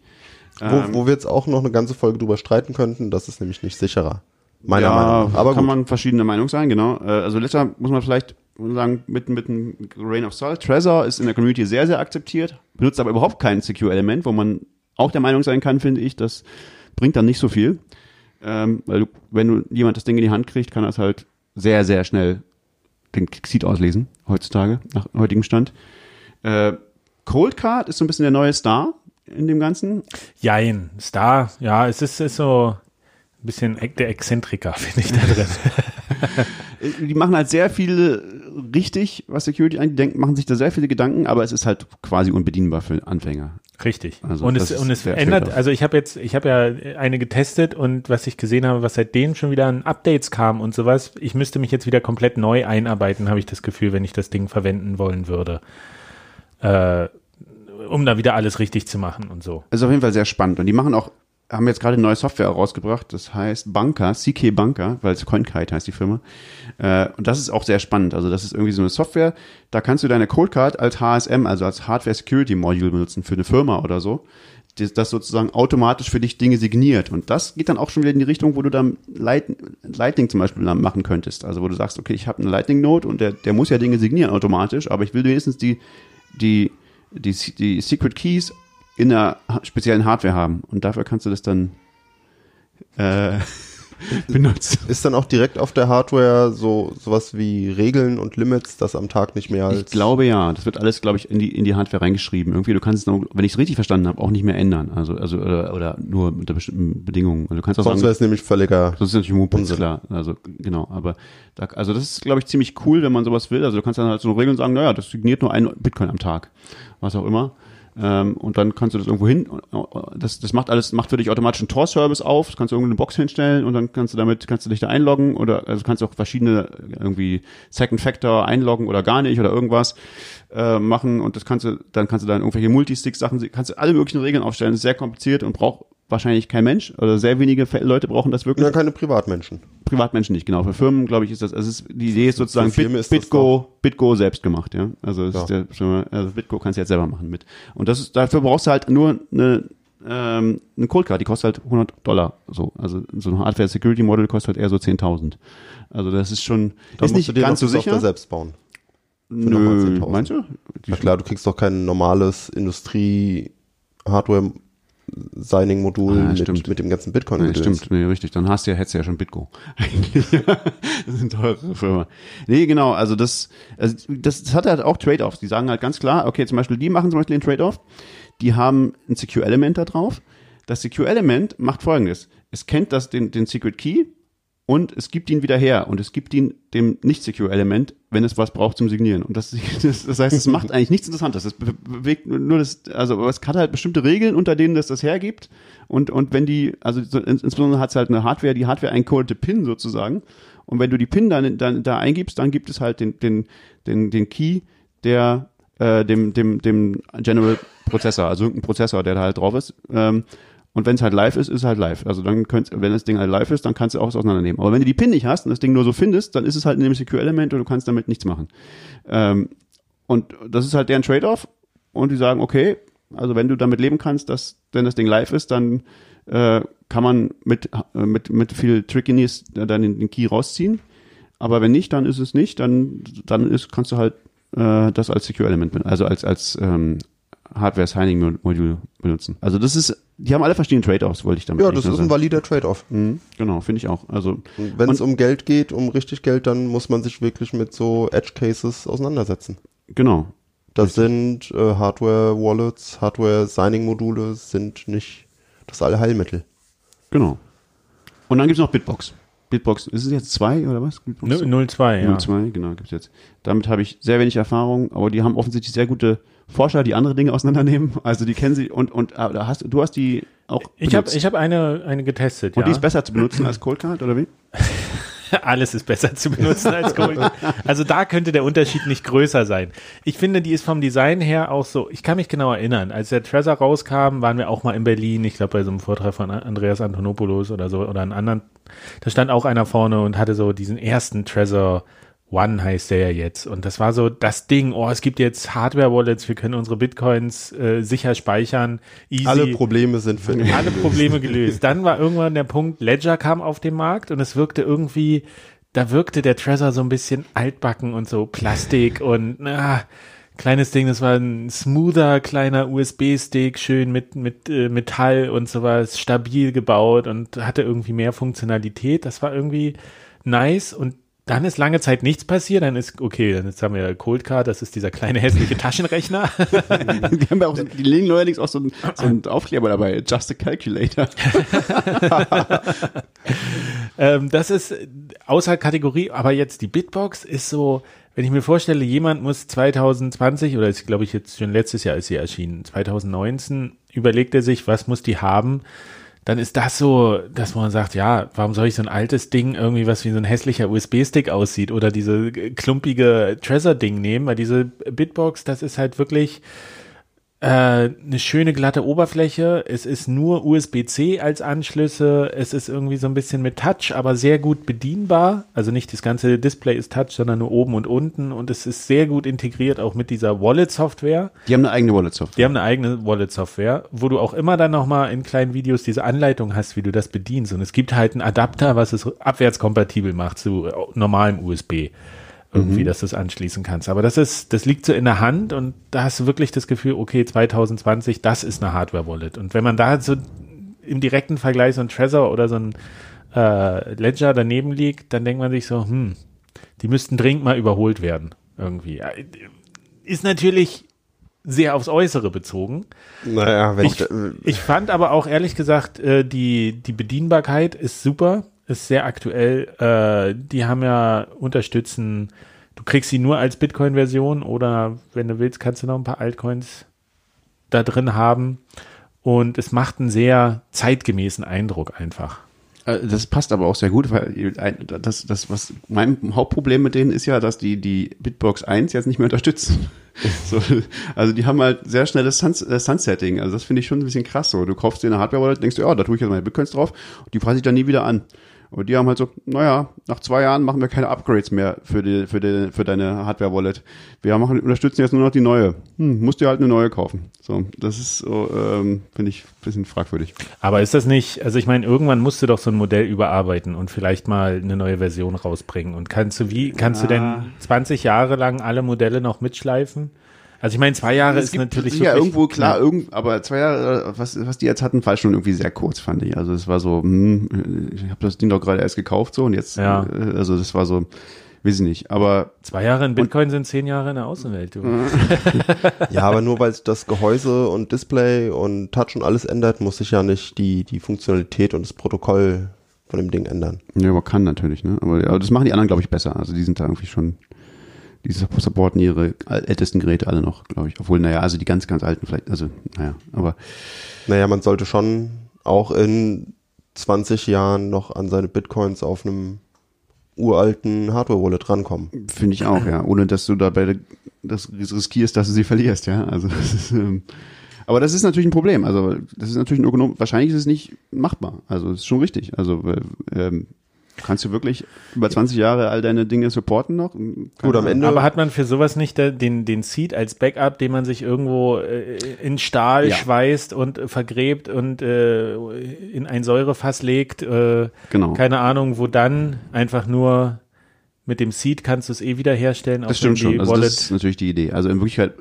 Wo, wo wir jetzt auch noch eine ganze Folge drüber streiten könnten, das ist nämlich nicht sicherer. Meiner Meinung nach. Aber kann gut. man verschiedener Meinung sein, genau. Äh, Also letzter muss man vielleicht sagen, mit, mit einem Grain of Salt. Trezor ist in der Community sehr, sehr akzeptiert, benutzt aber überhaupt kein Secure-Element, wo man auch der Meinung sein kann, finde ich, das bringt dann nicht so viel. Ähm, weil du, wenn du jemand das Ding in die Hand kriegt, kann das halt sehr, sehr schnell den Xeed auslesen, heutzutage, nach heutigem Stand. Äh, Cold Card ist so ein bisschen der neue Star in dem Ganzen. Jein, Star, ja, es ist, ist so ein bisschen der Exzentriker, finde ich da drin. die machen halt sehr viel richtig, was Security die denken, machen sich da sehr viele Gedanken, aber es ist halt quasi unbedienbar für Anfänger. Richtig. Also und es, und es der ändert, also ich habe jetzt, ich habe ja eine getestet und was ich gesehen habe, was seitdem schon wieder an Updates kam und sowas, ich müsste mich jetzt wieder komplett neu einarbeiten, habe ich das Gefühl, wenn ich das Ding verwenden wollen würde. Äh, um da wieder alles richtig zu machen und so. ist auf jeden Fall sehr spannend. Und die machen auch, haben jetzt gerade neue Software rausgebracht, das heißt Banker, CK Banker, weil es CoinKite heißt die Firma. Äh, und das ist auch sehr spannend. Also das ist irgendwie so eine Software, da kannst du deine Cold Card als HSM, also als Hardware Security Module benutzen für eine Firma oder so. Das, das sozusagen automatisch für dich Dinge signiert. Und das geht dann auch schon wieder in die Richtung, wo du dann Light, Lightning zum Beispiel machen könntest. Also wo du sagst, okay, ich habe eine Lightning Node und der, der muss ja Dinge signieren automatisch, aber ich will wenigstens die, die, die, die Secret Keys in einer speziellen Hardware haben. Und dafür kannst du das dann äh, benutzen. Ist dann auch direkt auf der Hardware so sowas wie Regeln und Limits, das am Tag nicht mehr als Ich glaube ja, das wird alles, glaube ich, in die, in die Hardware reingeschrieben. Irgendwie, du kannst es, noch, wenn ich es richtig verstanden habe, auch nicht mehr ändern. Also, also oder, oder nur unter bestimmten Bedingungen. Also du kannst auch sonst wäre es nämlich völliger. das ist natürlich Mumpitz, klar. Also genau, aber da, also das ist, glaube ich, ziemlich cool, wenn man sowas will. Also du kannst dann halt so eine Regel und sagen, naja, das signiert nur ein Bitcoin am Tag, was auch immer. Ähm, und dann kannst du das irgendwo hin. Das, das macht alles, macht für dich automatisch einen Tor-Service auf. Das kannst du irgendeine Box hinstellen und dann kannst du damit, kannst du dich da einloggen oder also kannst auch verschiedene irgendwie Second Factor einloggen oder gar nicht oder irgendwas äh, machen und das kannst du, dann kannst du dann irgendwelche Multistig-Sachen, kannst du alle möglichen Regeln aufstellen. Das ist sehr kompliziert und braucht wahrscheinlich kein Mensch oder sehr wenige Leute brauchen das wirklich. Ja, keine Privatmenschen. Privatmenschen nicht, genau. Für Firmen, glaube ich, ist das, also ist, die Idee ist sozusagen Bit, ist Bitgo, Bitgo selbst gemacht, ja. Also, Ja. der, also Bitgo kannst du jetzt selber machen mit. Und das ist, dafür brauchst du halt nur eine, ähm, eine Cold Card, die kostet halt 100 Dollar, so. Also, so ein Hardware Security Model kostet halt eher so 10.000. Also, das ist schon, Da ist nicht ganz so sicher. selbst bauen. Nö, 10.000. meinst du? Die Na klar, du kriegst doch kein normales Industrie-Hardware Signing-Modul Ah, mit, stimmt. mit dem ganzen bitcoin Ja, stimmt, nee, richtig. Dann hast du ja, hättest du ja schon Bitgo. Eigentlich. das eine teure Firma. Nee, genau, also das, also das, das hat halt auch Trade-offs. Die sagen halt ganz klar, okay, zum Beispiel, die machen zum Beispiel den Trade-off, die haben ein Secure-Element da drauf. Das Secure-Element macht folgendes. Es kennt das, den, den Secret Key und es gibt ihn wieder her und es gibt ihn dem Nicht-Secure-Element, wenn es was braucht zum Signieren. Und das, das, das heißt, es macht eigentlich nichts Interessantes. Es be- bewegt nur das, also es hat halt bestimmte Regeln, unter denen das das hergibt. Und, und wenn die, also so, ins- insbesondere hat es halt eine Hardware, die Hardware eincodete PIN sozusagen. Und wenn du die PIN dann, dann da eingibst, dann gibt es halt den, den, den, den Key, der äh, dem, dem, dem General Prozessor, also irgendein Prozessor, der da halt drauf ist. Ähm, und wenn es halt live ist, ist es halt live. Also dann könnt, wenn das Ding halt live ist, dann kannst du auch es auseinandernehmen. Aber wenn du die PIN nicht hast und das Ding nur so findest, dann ist es halt in dem Secure-Element und du kannst damit nichts machen. Ähm, und das ist halt deren Trade-off. Und die sagen, okay, also wenn du damit leben kannst, dass, wenn das Ding live ist, dann äh, kann man mit, äh, mit, mit viel Trickiness dann den, den Key rausziehen. Aber wenn nicht, dann ist es nicht, dann, dann ist, kannst du halt äh, das als Secure-Element, ben- also als, als ähm, Hardware-Signing-Modul benutzen. Also das ist, die haben alle verschiedene Trade-offs, wollte ich damit Ja, eigentlich das ist ein sagen. valider Trade-off. Mhm, Genau, finde ich auch. Also Wenn es um Geld geht, um richtig Geld, dann muss man sich wirklich mit so Edge-Cases auseinandersetzen. genau. Das sind äh, Hardware-Wallets, Hardware-Signing-Module sind nicht das Allheilmittel. Genau. Und dann gibt's noch Bitbox. Bitbox, ist es jetzt zwei oder was? Bitbox? 02, ja. 02, genau, gibt's jetzt. Damit habe ich sehr wenig Erfahrung, aber die haben offensichtlich sehr gute Forscher, die andere Dinge auseinandernehmen. Also die kennen sie und und aber da hast du hast die auch Ich habe benutzt. ich eine, eine getestet, und ja. die ist besser zu benutzen als Coldcard oder wie? Alles ist besser zu benutzen als Gold. Also da könnte der Unterschied nicht größer sein. Ich finde, die ist vom Design her auch so, ich kann mich genau erinnern, als der Trezor rauskam, waren wir auch mal in Berlin, ich glaube bei so einem Vortrag von Andreas Antonopoulos oder so, oder einen anderen, da stand auch einer vorne und hatte so diesen ersten Trezor One heißt der ja jetzt. Und das war so das Ding, oh, es gibt jetzt Hardware-Wallets, wir können unsere Bitcoins äh, sicher speichern, easy. Alle Probleme sind für alle Probleme gelöst. Dann war irgendwann der Punkt, Ledger kam auf den Markt und es wirkte irgendwie, da wirkte der Trezor so ein bisschen altbacken und so Plastik und na, kleines Ding, das war ein smoother kleiner USB-Stick, schön mit, mit äh, Metall und sowas, stabil gebaut und hatte irgendwie mehr Funktionalität. Das war irgendwie nice und dann ist lange Zeit nichts passiert, dann ist, okay, dann jetzt haben wir Cold Card, das ist dieser kleine hässliche Taschenrechner. die haben ja auch, so- die legen neuerdings auch so einen, so einen Aufkleber dabei, Just a Calculator. Ähm, das ist außer Kategorie, aber jetzt die Bitbox ist so, wenn ich mir vorstelle, jemand muss 2020 oder ist glaube ich jetzt schon letztes Jahr ist sie erschienen, 2019 überlegt er sich, was muss die haben, dann ist das so, dass man sagt, ja, warum soll ich so ein altes Ding irgendwie, was wie so ein hässlicher USB-Stick aussieht oder diese äh, klumpige Trezor-Ding nehmen, weil diese Bitbox, das ist halt wirklich äh, eine schöne glatte Oberfläche. Es ist nur USB-C als Anschlüsse. Es ist irgendwie so ein bisschen mit Touch, aber sehr gut bedienbar. Also nicht das ganze Display ist Touch, sondern nur oben und unten. Und es ist sehr gut integriert auch mit dieser Wallet-Software. Die haben eine eigene Wallet-Software. Die haben eine eigene Wallet-Software, wo du auch immer dann nochmal in kleinen Videos diese Anleitung hast, wie du das bedienst. Und es gibt halt einen Adapter, was es abwärtskompatibel macht zu äh, normalem USB. Irgendwie, dass du es anschließen kannst. Aber das ist, das liegt so in der Hand und da hast du wirklich das Gefühl, okay, 2020, das ist eine Hardware-Wallet. Und wenn man da so im direkten Vergleich so ein Trezor oder so ein äh, Ledger daneben liegt, dann denkt man sich so, hm, die müssten dringend mal überholt werden. Irgendwie. Äh, Ist natürlich sehr aufs Äußere bezogen. Naja, wenn Ich, ich fand aber auch ehrlich gesagt, äh, die, die Bedienbarkeit ist super, ist sehr aktuell. Äh, die haben ja unterstützen, du kriegst sie nur als Bitcoin-Version oder wenn du willst, kannst du noch ein paar Altcoins da drin haben. Und es macht einen sehr zeitgemäßen Eindruck einfach. Äh, Das passt aber auch sehr gut, weil das, das, was mein Hauptproblem mit denen ist ja, dass die die Bitbox 1 jetzt nicht mehr unterstützen. So, also die haben halt sehr schnelles äh, Sunsetting. Also das finde ich schon ein bisschen krass. So, du kaufst dir eine Hardware-Wallet, denkst du, ja, da tue ich jetzt meine Bitcoins drauf, und die fasse ich dann nie wieder an. Und die haben halt so, naja, nach zwei Jahren machen wir keine Upgrades mehr für die, für die, für deine Hardware-Wallet. Wir machen, unterstützen jetzt nur noch die neue. Hm, musst dir halt eine neue kaufen. So, das ist so, ähm, finde ich ein bisschen fragwürdig. Aber ist das nicht, also ich meine, irgendwann musst du doch so ein Modell überarbeiten und vielleicht mal eine neue Version rausbringen. Und kannst du wie, kannst du denn 20 Jahre lang alle Modelle noch mitschleifen? Also ich meine, zwei Jahre Es ist gibt natürlich wirklich- irgendwo klar, irgend, aber zwei Jahre, was, was die jetzt hatten, war schon irgendwie sehr kurz, fand ich. Also es war so, hm, ich habe das Ding doch gerade erst gekauft so und jetzt, Ja. äh, also das war so, weiß ich nicht. Aber Zwei Jahre in Bitcoin sind zehn Jahre in der Außenwelt. Du. Ja, aber nur weil das Gehäuse und Display und Touch und alles ändert, muss sich ja nicht die, die Funktionalität und das Protokoll von dem Ding ändern. Ja, aber kann natürlich, ne? Aber, aber das machen die anderen, glaube ich, besser. Also die sind da irgendwie schon, die supporten ihre ältesten Geräte alle noch, glaube ich. Obwohl, naja, also die ganz, ganz alten vielleicht, also, naja, aber Naja, man sollte schon auch in 20 Jahren noch an seine Bitcoins auf einem uralten Hardware-Wallet rankommen. finde ich auch, ja. Ohne dass du dabei das riskierst, dass du sie verlierst, ja. Also das ist, ähm, aber das ist natürlich ein Problem. Also das ist natürlich ein Ökonom, wahrscheinlich ist es nicht machbar. Also das ist schon richtig. Also ähm, kannst du wirklich über 20 Jahre all deine Dinge supporten noch? Keine Gut, am. Ende Aber hat man für sowas nicht da- den, den Seed als Backup, den man sich irgendwo äh, in Stahl Ja. schweißt und äh, vergräbt und äh, in ein Säurefass legt? Äh, Genau. Keine Ahnung, wo dann einfach nur mit dem Seed kannst du es eh wiederherstellen. Das stimmt schon. Also Wallet das ist natürlich die Idee. Also in Wirklichkeit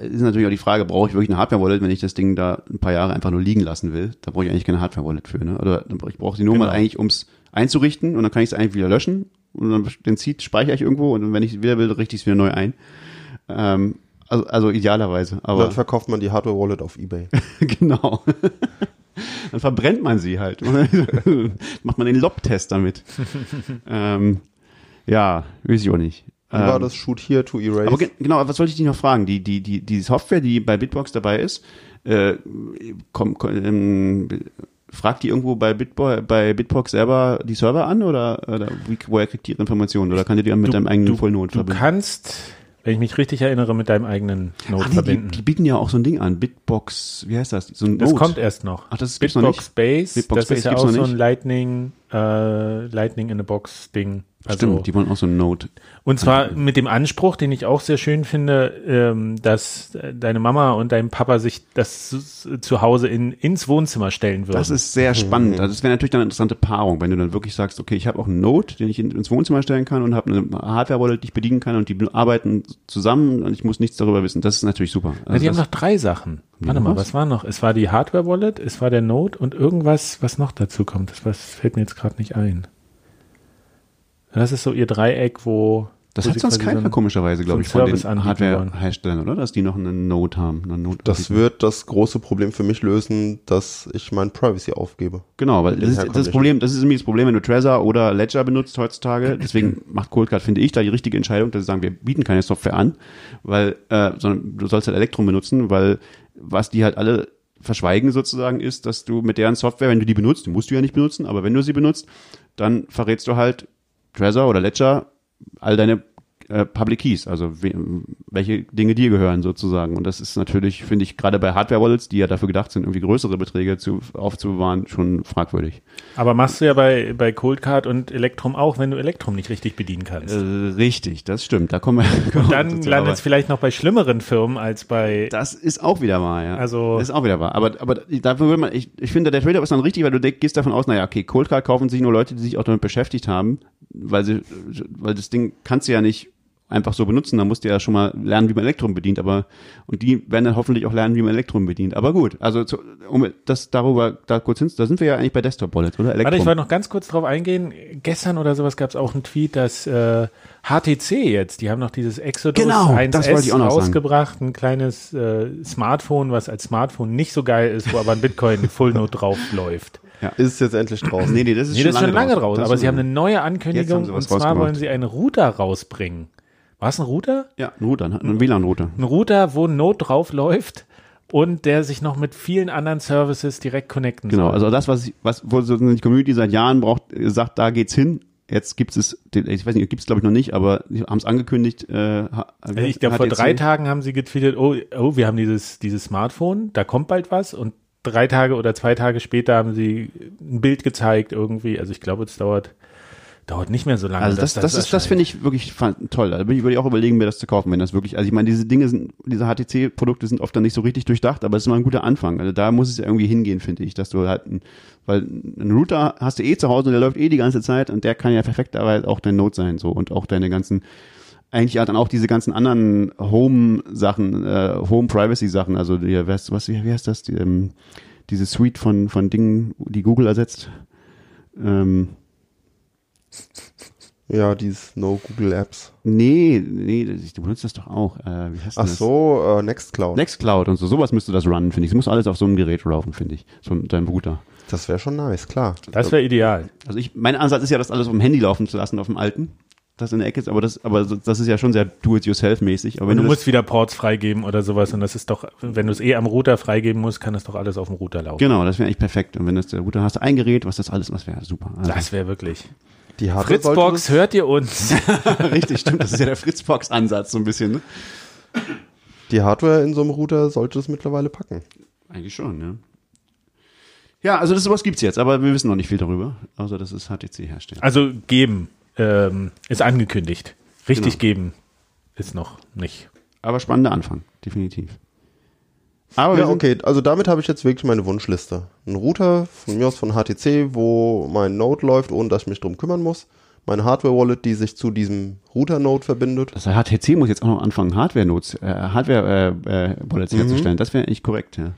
ist natürlich auch die Frage, brauche ich wirklich eine Hardware-Wallet, wenn ich das Ding da ein paar Jahre einfach nur liegen lassen will? Da brauche ich eigentlich keine Hardware-Wallet für. Ne? Oder ich brauche sie nur Genau. mal eigentlich, ums einzurichten und dann kann ich es eigentlich wieder löschen und dann den Seed speichere ich irgendwo und wenn ich wieder will, richte ich es wieder neu ein. Ähm, also, also idealerweise. dann Aber verkauft man die Hardware-Wallet auf Ebay. genau. Dann verbrennt man sie halt. Macht man den Lob-Test damit. ähm, ja, weiß ich auch nicht. Wie war Ähm, das Shoot Here to Erase? aber ge genau, was wollte ich dich noch fragen? Die, die, die, die Software, die bei Bitbox dabei ist, äh, komm, komm, ähm, fragt die irgendwo bei, Bitbo bei Bitbox selber die Server an oder, oder wie, woher kriegt die ihre Informationen? Oder kann die die mit deinem eigenen du verbinden? kannst, wenn ich mich richtig erinnere, mit deinem eigenen Node Ah, nee, die, verbinden. die bieten ja auch so ein Ding an, Bitbox, wie heißt das? So ein das Node. kommt erst noch. Ach, das gibt's noch Bitbox nicht? Base, Bitbox das Base ist ja auch so ein? Lightning, äh, Lightning in a Box Ding. Also, Stimmt, die wollen auch so ein Node. Und zwar mit dem Anspruch, den ich auch sehr schön finde, ähm, dass deine Mama und dein Papa sich das zu, Hause in, ins Wohnzimmer stellen würden. Das ist sehr spannend. Also das wäre natürlich dann eine interessante Paarung, wenn du dann wirklich sagst, okay, ich habe auch einen Node, den ich in, ins Wohnzimmer stellen kann und habe eine Hardware-Wallet, die ich bedienen kann und die arbeiten zusammen und ich muss nichts darüber wissen. Das ist natürlich super. ja, Also die haben das, noch drei Sachen. Warte mal, was? was war noch? Es war die Hardware-Wallet, es war der Node und irgendwas, was noch dazu kommt. Das was fällt mir jetzt gerade nicht ein. Das ist so ihr Dreieck, wo. das wo hat sonst keiner so ein- komischerweise, glaube so ich, einen von den Service. Hardware-Herstellern, oder? Dass die noch einen Node haben. Einen Node das anbieten. wird das große Problem für mich lösen, dass ich mein Privacy aufgebe. Genau, weil das ist das. Problem, das ist nämlich das Problem, wenn du Trezor oder Ledger benutzt heutzutage. Deswegen macht Coldcard, finde ich, da die richtige Entscheidung, dass sie sagen, wir bieten keine Software an, weil, äh, sondern du sollst halt Elektron benutzen, weil was die halt alle verschweigen sozusagen ist, dass du mit deren Software, wenn du die benutzt, die musst du ja nicht benutzen, aber wenn du sie benutzt, dann verrätst du halt Trezor oder Ledger all deine äh, Public Keys, also we welche Dinge dir gehören sozusagen. Und das ist natürlich, finde ich, gerade bei Hardware-Wallets, die ja dafür gedacht sind, irgendwie größere Beträge zu, aufzubewahren, schon fragwürdig. Aber machst du ja bei, bei Coldcard und Elektrum auch, wenn du Elektrum nicht richtig bedienen kannst. Äh, richtig, das stimmt. Da kommen wir. kommen wir Dann landet es vielleicht noch bei schlimmeren Firmen als bei. Das ist auch wieder wahr, ja. Also- Das ist auch wieder wahr. Aber, aber dafür würde man, ich, ich finde, der Trade-off ist dann richtig, weil du gehst davon aus, naja, okay, Cold Card kaufen sich nur Leute, die sich auch damit beschäftigt haben, weil sie, weil das Ding kannst du ja nicht einfach so benutzen, da musst du ja schon mal lernen, wie man Elektron bedient, aber, und die werden dann hoffentlich auch lernen, wie man Elektron bedient. Aber gut, also, zu, um das darüber, da kurz hin, da sind wir ja eigentlich bei Desktop Wallets, oder? Warte, ich wollte noch ganz kurz drauf eingehen. Gestern oder sowas gab es auch einen Tweet, dass äh, HTC jetzt, die haben noch dieses Exodus Genau, 1S das wollte ich auch noch sagen. rausgebracht, ein kleines äh, Smartphone, was als Smartphone nicht so geil ist, wo aber ein Bitcoin Full Node drauf läuft. Ist jetzt endlich draußen. Nee, nee, das ist, Nee, schon, das ist schon lange raus, Das aber sie haben eine neue Ankündigung und zwar rausgebracht. wollen sie einen Router rausbringen. War es ein Router? Ja, ein Router, ein WLAN-Router. Ein Router, wo ein Node drauf läuft und der sich noch mit vielen anderen Services direkt connecten Genau, soll. also das, was, ich, was wo so die Community seit Jahren braucht, sagt, da geht's hin. Jetzt gibt es, ich weiß nicht, gibt es glaube ich noch nicht, aber sie haben es angekündigt. Äh, Also ich glaube, vor drei Tagen haben sie getweetet, oh, oh, wir haben dieses, dieses Smartphone, da kommt bald was und drei Tage oder zwei Tage später haben sie ein Bild gezeigt irgendwie. Also ich glaube, es dauert, dauert nicht mehr so lange. Also das, das, ist, das finde ich wirklich toll. Da würde ich auch überlegen, mir das zu kaufen, wenn das wirklich, also ich meine, diese Dinge sind, diese HTC-Produkte sind oft dann nicht so richtig durchdacht, aber es ist immer ein guter Anfang. Also da muss es ja irgendwie hingehen, finde ich, dass du halt, ein, weil einen Router hast du eh zu Hause und der läuft eh die ganze Zeit und der kann ja perfekterweise auch dein Node sein, so und auch deine ganzen eigentlich ja dann auch diese ganzen anderen Home-Sachen, äh, Home-Privacy-Sachen, also die, was, was, wie heißt das, die, ähm, diese Suite von, von Dingen, die Google ersetzt. Ähm, Ja, dieses No Google Apps. nee, nee, du benutzt das doch auch. Äh, wie heißt Ach das? so, äh, Nextcloud. Nextcloud und so, sowas müsste das runnen, finde ich. Es muss alles auf so einem Gerät laufen, finde ich. So deinem Router. Das wäre schon nice, klar. Das wäre ideal. Also ich, mein Ansatz ist ja, das alles auf dem Handy laufen zu lassen, auf dem alten. Das in der Ecke ist, aber das, aber das ist ja schon sehr do-it-yourself-mäßig. Aber Und wenn du du das, musst wieder Ports freigeben oder sowas. Und das ist doch, wenn du es eh am Router freigeben musst, kann das doch alles auf dem Router laufen. genau, das wäre eigentlich perfekt. Und wenn das der Router hast, ein Gerät, was das alles, was wäre super. Also, Das wäre wirklich. Die Hardware Fritzbox, das- hört ihr uns? richtig, stimmt. Das ist ja der Fritzbox-Ansatz so ein bisschen. Ne? Die Hardware in so einem Router sollte es mittlerweile packen. Eigentlich schon, ja. Ja, also das sowas gibt's jetzt, aber wir wissen noch nicht viel darüber, außer dass es HTC herstellt. Also geben ähm, ist angekündigt. Richtig Genau. geben ist noch nicht. Aber spannender Anfang, definitiv. Aber Ja, okay, also damit habe ich jetzt wirklich meine Wunschliste. Ein Router von mir aus von HTC, wo mein Node läuft, ohne dass ich mich drum kümmern muss. Meine Hardware-Wallet, die sich zu diesem Router-Node verbindet. Das heißt, HTC muss jetzt auch noch anfangen, Hardware-Notes, äh, Hardware-Wallets herzustellen. Das wäre eigentlich korrekt, ja.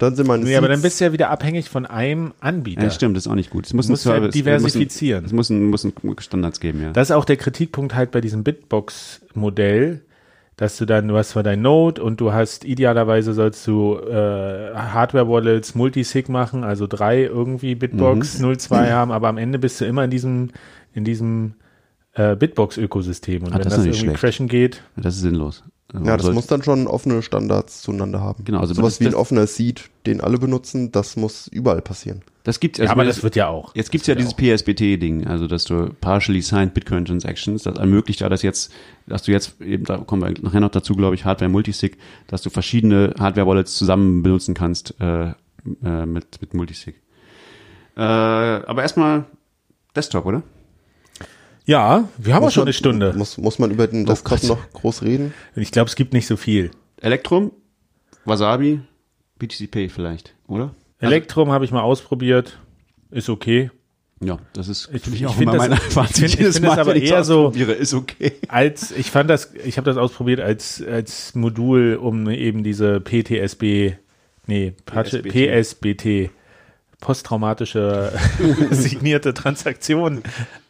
Dann sind meine Nee, aber dann Seeds- bist du ja wieder abhängig von einem Anbieter. ja. stimmt, das ist auch nicht gut. Es muss musst ja diversifizieren. Es muss, ein, muss ein Standards geben, ja. Das ist auch der Kritikpunkt halt bei diesem Bitbox-Modell, dass du dann, du hast zwar dein Node und du hast idealerweise sollst du äh, Hardware-Wallets Multisig machen, also drei irgendwie Bitbox Mhm. 02 haben, aber am Ende bist du immer in diesem, in diesem äh, Bitbox-Ökosystem. Und Ah, wenn das das, irgendwie schlecht. crashen geht, Das ist sinnlos. Also Ja, das muss dann schon offene Standards zueinander haben. Genau, also Sowas wie ein offener Seed, den alle benutzen, das muss überall passieren. Das gibt's ja, also aber das wird ja auch. Jetzt gibt's ja dieses PSBT-Ding, also dass du partially signed Bitcoin Transactions, das ermöglicht ja das jetzt, dass du jetzt eben, da kommen wir nachher noch dazu, glaube ich, Hardware Multisig, dass du verschiedene Hardware-Wallets zusammen benutzen kannst äh, äh, mit, mit Multisig. Äh, aber erstmal Desktop, oder? Ja, wir haben auch Muss schon man- eine Stunde. Muss, muss man über den Desktop Gott. noch groß reden? Ich glaube, es gibt nicht so viel. Elektrum, Wasabi, BTCP vielleicht, oder? Elektrum habe ich mal ausprobiert. Ist okay. Ja, das ist Ich- finde ich auch immer meine ich Fazit ich jedes find das Mal, aber eher so- ist okay. Als ich fand das, ich habe das ausprobiert als als Modul, um eben diese PTSB, nee, PSBT, PSBT posttraumatische signierte Transaktion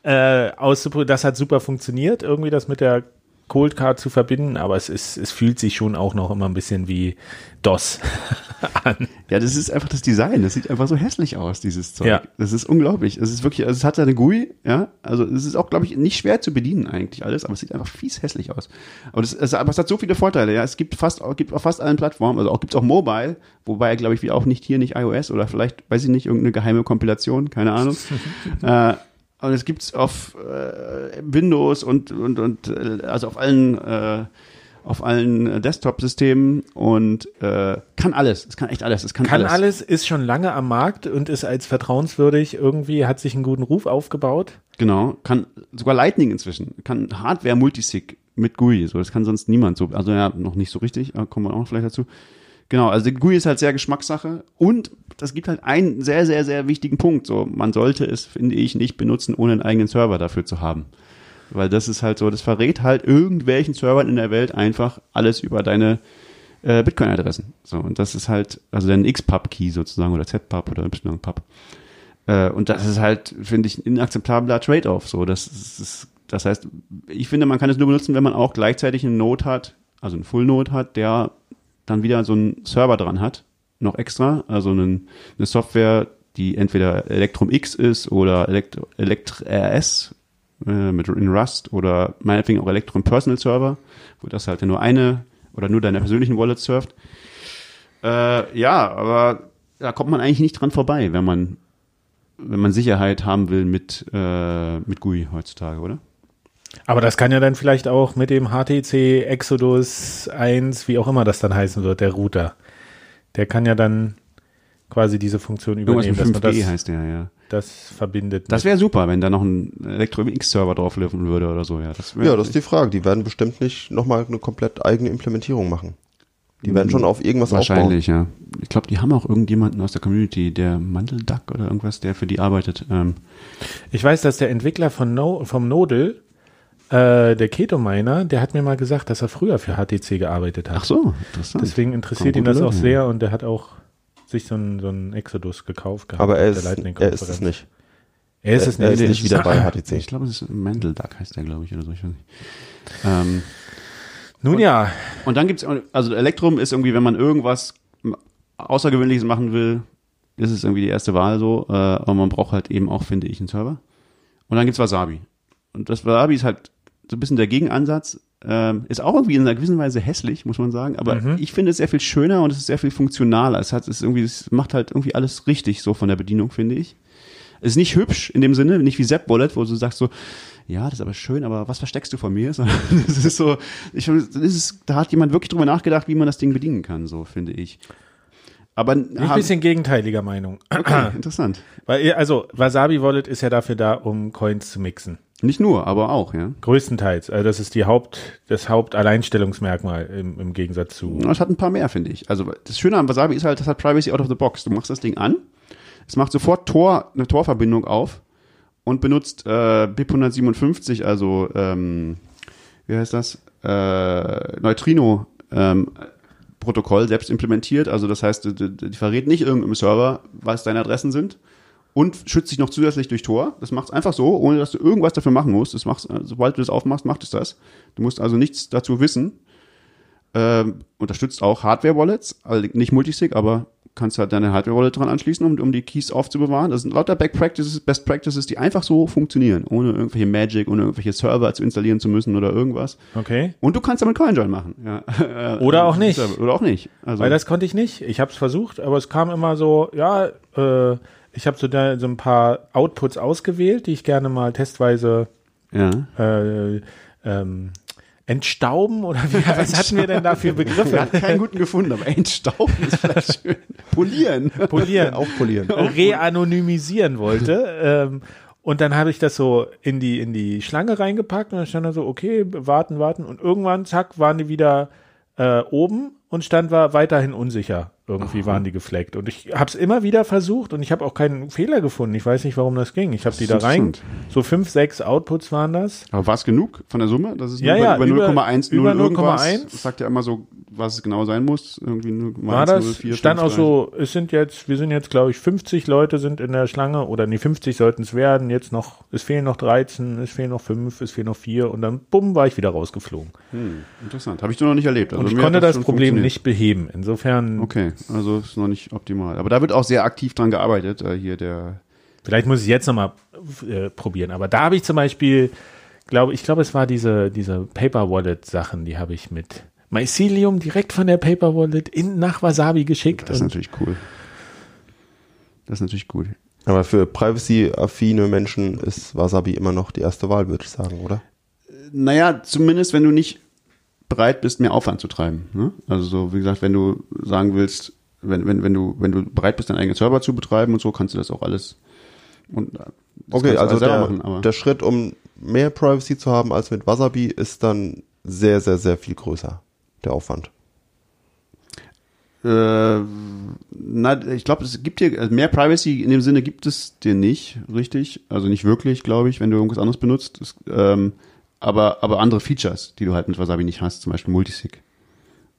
äh, auszuprobieren. Das hat super funktioniert, irgendwie das mit der Cold Card zu verbinden, aber es ist, es fühlt sich schon auch noch immer ein bisschen wie DOS an. Ja, das ist einfach das Design. Das sieht einfach so hässlich aus, dieses Zeug. Ja. Das ist unglaublich. Es ist wirklich, also es hat seine GUI, ja. Also es ist auch, glaube ich, nicht schwer zu bedienen eigentlich alles, aber es sieht einfach fies hässlich aus. Aber, das, es, aber es hat so viele Vorteile, ja. Es gibt fast, gibt auf fast allen Plattformen, also auch gibt es auch Mobile, wobei, glaube ich, wie auch nicht hier nicht iOS oder vielleicht, weiß ich nicht, irgendeine geheime Kompilation, keine Ahnung. äh, und es gibt's auf äh, Windows und, und, und äh, also auf allen äh, auf allen äh, Desktop-Systemen und äh, kann alles. Es kann echt alles. Es kann, Kann alles. alles, ist schon lange am Markt und ist als vertrauenswürdig irgendwie, hat sich einen guten Ruf aufgebaut. Genau. Kann sogar Lightning inzwischen. Kann Hardware Multisig mit GUI. So, das kann sonst niemand so. Also ja, noch nicht so richtig. Aber kommen wir auch noch vielleicht dazu. Genau. Also GUI ist halt sehr Geschmackssache und das gibt halt einen sehr, sehr, sehr wichtigen Punkt. So, man sollte es, finde ich, nicht benutzen, ohne einen eigenen Server dafür zu haben. Weil das ist halt so, das verrät halt irgendwelchen Servern in der Welt einfach alles über deine äh, Bitcoin-Adressen. So, und das ist halt, also dein X-Pub-Key sozusagen oder Z-Pub oder Y-Pub. Äh, und das ist halt, finde ich, ein inakzeptabler Trade-off. So, das, ist, das, das heißt, ich finde, man kann es nur benutzen, wenn man auch gleichzeitig einen Node hat, also einen Full-Node hat, der dann wieder so einen Server dran hat, noch extra, also einen, eine Software, die entweder Electrum X ist oder Elect, Elect RS äh, mit in Rust oder meinetwegen auch Electrum Personal Server, wo das halt nur eine oder nur deine persönlichen Wallets surft. Äh, ja, aber da kommt man eigentlich nicht dran vorbei, wenn man wenn man Sicherheit haben will mit äh, mit GUI heutzutage, oder? Aber das kann ja dann vielleicht auch mit dem HTC Exodus 1, wie auch immer das dann heißen wird, der Router. Der kann ja dann quasi diese Funktion Irgendwas übernehmen, mit dass man 5G das, heißt der, ja. das verbindet. Das wäre super, wenn da noch ein Electrum X-Server drauflaufen würde oder so, ja. Das Ja, das ist die Frage. Die werden bestimmt nicht nochmal eine komplett eigene Implementierung machen. Die werden schon auf irgendwas Wahrscheinlich, ja. Ich glaube, die haben auch irgendjemanden aus der Community, der Mandelduck oder irgendwas, der für die arbeitet. Ähm, Ich weiß, dass der Entwickler von no, vom Nodel äh, der Keto-Miner, der hat mir mal gesagt, dass er früher für HTC gearbeitet hat. Ach so, interessant. Deswegen interessiert ihn das gute auch Leute, sehr und der hat auch sich so einen so einen Exodus gekauft gehabt. Aber er ist, der er ist es nicht. Er ist es er nicht. ist nicht wieder bei HTC. Ich glaube, es ist Mendel Duck heißt der, glaube ich, oder so. Ich weiß nicht. Ähm, Nun ja, und dann gibt's also Elektrum ist irgendwie, wenn man irgendwas Außergewöhnliches machen will, ist es irgendwie die erste Wahl so. Äh, aber man braucht halt eben auch, finde ich, einen Server. Und dann gibt's Wasabi. Und das Wasabi ist halt so ein bisschen der Gegenansatz. Ähm, ist auch irgendwie in einer gewissen Weise hässlich, muss man sagen. Aber ich finde es sehr viel schöner und es ist sehr viel funktionaler. Es hat es ist irgendwie, es macht halt irgendwie alles richtig so von der Bedienung, finde ich. Es ist nicht hübsch in dem Sinne, nicht wie Zap Wallet, wo du sagst so, ja, das ist aber schön, aber was versteckst du von mir? Das ist so, ich, das ist, da hat jemand wirklich drüber nachgedacht, wie man das Ding bedienen kann, so finde ich. Aber ein bisschen gegenteiliger Meinung. okay, interessant. Weil, also, Wasabi Wallet ist ja dafür da, um Coins zu mixen. Nicht nur, aber auch, ja. Größtenteils. Also das ist die Haupt, das Hauptalleinstellungsmerkmal im, im Gegensatz zu. Es hat ein paar mehr, finde ich. Also das Schöne am Wasabi ist halt, das hat Privacy out of the box. Du machst das Ding an, es macht sofort Tor, eine Torverbindung auf und benutzt äh, BIP 157, also ähm, wie heißt das? Äh, Neutrino ähm, Protokoll selbst implementiert. Also das heißt, die, die, die verrät nicht irgendeinem Server, was deine Adressen sind und schützt sich noch zusätzlich durch Tor. Das macht's einfach so, ohne dass du irgendwas dafür machen musst. Das machst, sobald du das aufmachst, macht es das. Du musst also nichts dazu wissen. Ähm, unterstützt auch Hardware-Wallets, also nicht Multisig, aber kannst halt deine Hardware-Wallet dran anschließen, um, um die Keys aufzubewahren. Das sind lauter Best Practices, Best Practices, die einfach so funktionieren, ohne irgendwelche Magic, ohne irgendwelche Server zu installieren zu müssen oder irgendwas. Okay. Und du kannst damit CoinJoin machen. Ja. Oder auch nicht. Oder auch nicht. Also, Weil das konnte ich nicht. Ich habe es versucht, aber es kam immer so, ja, äh, ich habe so, da, so ein paar Outputs ausgewählt, die ich gerne mal testweise ja. äh, ähm, entstauben oder wie, was hatten wir denn da für Wir Begriffe? hatten keinen guten gefunden, aber entstauben ist vielleicht schön. Polieren. Polieren. Aufpolieren. reanonymisieren wollte. ähm, und dann habe ich das so in die, in die Schlange reingepackt und dann stand da so, okay, warten, warten. Und irgendwann, zack, waren die wieder äh, oben und stand war weiterhin unsicher. Irgendwie waren die gefleckt. Und ich habe es immer wieder versucht und ich habe auch keinen Fehler gefunden. Ich weiß nicht, warum das ging. Ich habe die da rein. So fünf, sechs Outputs waren das. Aber war es genug von der Summe? Das ist Ja, nur ja, bei, über- über 0,1 über 0 irgendwas. 0,1. Das sagt ja immer so, was es genau sein muss. Irgendwie 0,1, War das? 0,4, stand auch 5, so, es sind jetzt, wir sind jetzt, glaube ich, 50 Leute sind in der Schlange oder nee, 50 sollten es werden. Jetzt noch, es fehlen noch 13, es fehlen noch 5, es fehlen noch 4 und dann, bumm, war ich wieder rausgeflogen. Hm, interessant. Habe ich doch noch nicht erlebt. Also Und ich konnte das schon Problem nicht beheben. Insofern, Okay, also ist noch nicht optimal. Aber da wird auch sehr aktiv dran gearbeitet. Äh, hier der vielleicht muss ich jetzt nochmal äh, probieren. Aber da habe ich zum Beispiel, glaube ich, glaube, es war diese, diese Paper Wallet Sachen, die habe ich mit Mycelium direkt von der Paper Wallet in, nach Wasabi geschickt. Das ist natürlich cool. Das ist natürlich gut. Aber für privacy-affine Menschen ist Wasabi immer noch die erste Wahl, würde ich sagen, oder? Naja, zumindest wenn du nicht bereit bist, mehr Aufwand zu treiben. Ne? Also so, wie gesagt, wenn du sagen willst, wenn, wenn, wenn du, wenn du bereit bist, deinen eigenen Server zu betreiben und so, kannst du das auch alles. Und, äh, das Okay, also der, machen, aber der Schritt, um mehr Privacy zu haben als mit Wasabi, ist dann sehr, sehr, sehr viel größer, der Aufwand. Äh, na, ich glaube, es gibt hier also mehr Privacy in dem Sinne gibt es dir nicht, richtig? Also nicht wirklich, glaube ich, wenn du irgendwas anderes benutzt. Das, ähm, aber aber andere Features, die du halt mit Wasabi nicht hast, zum Beispiel Multisig.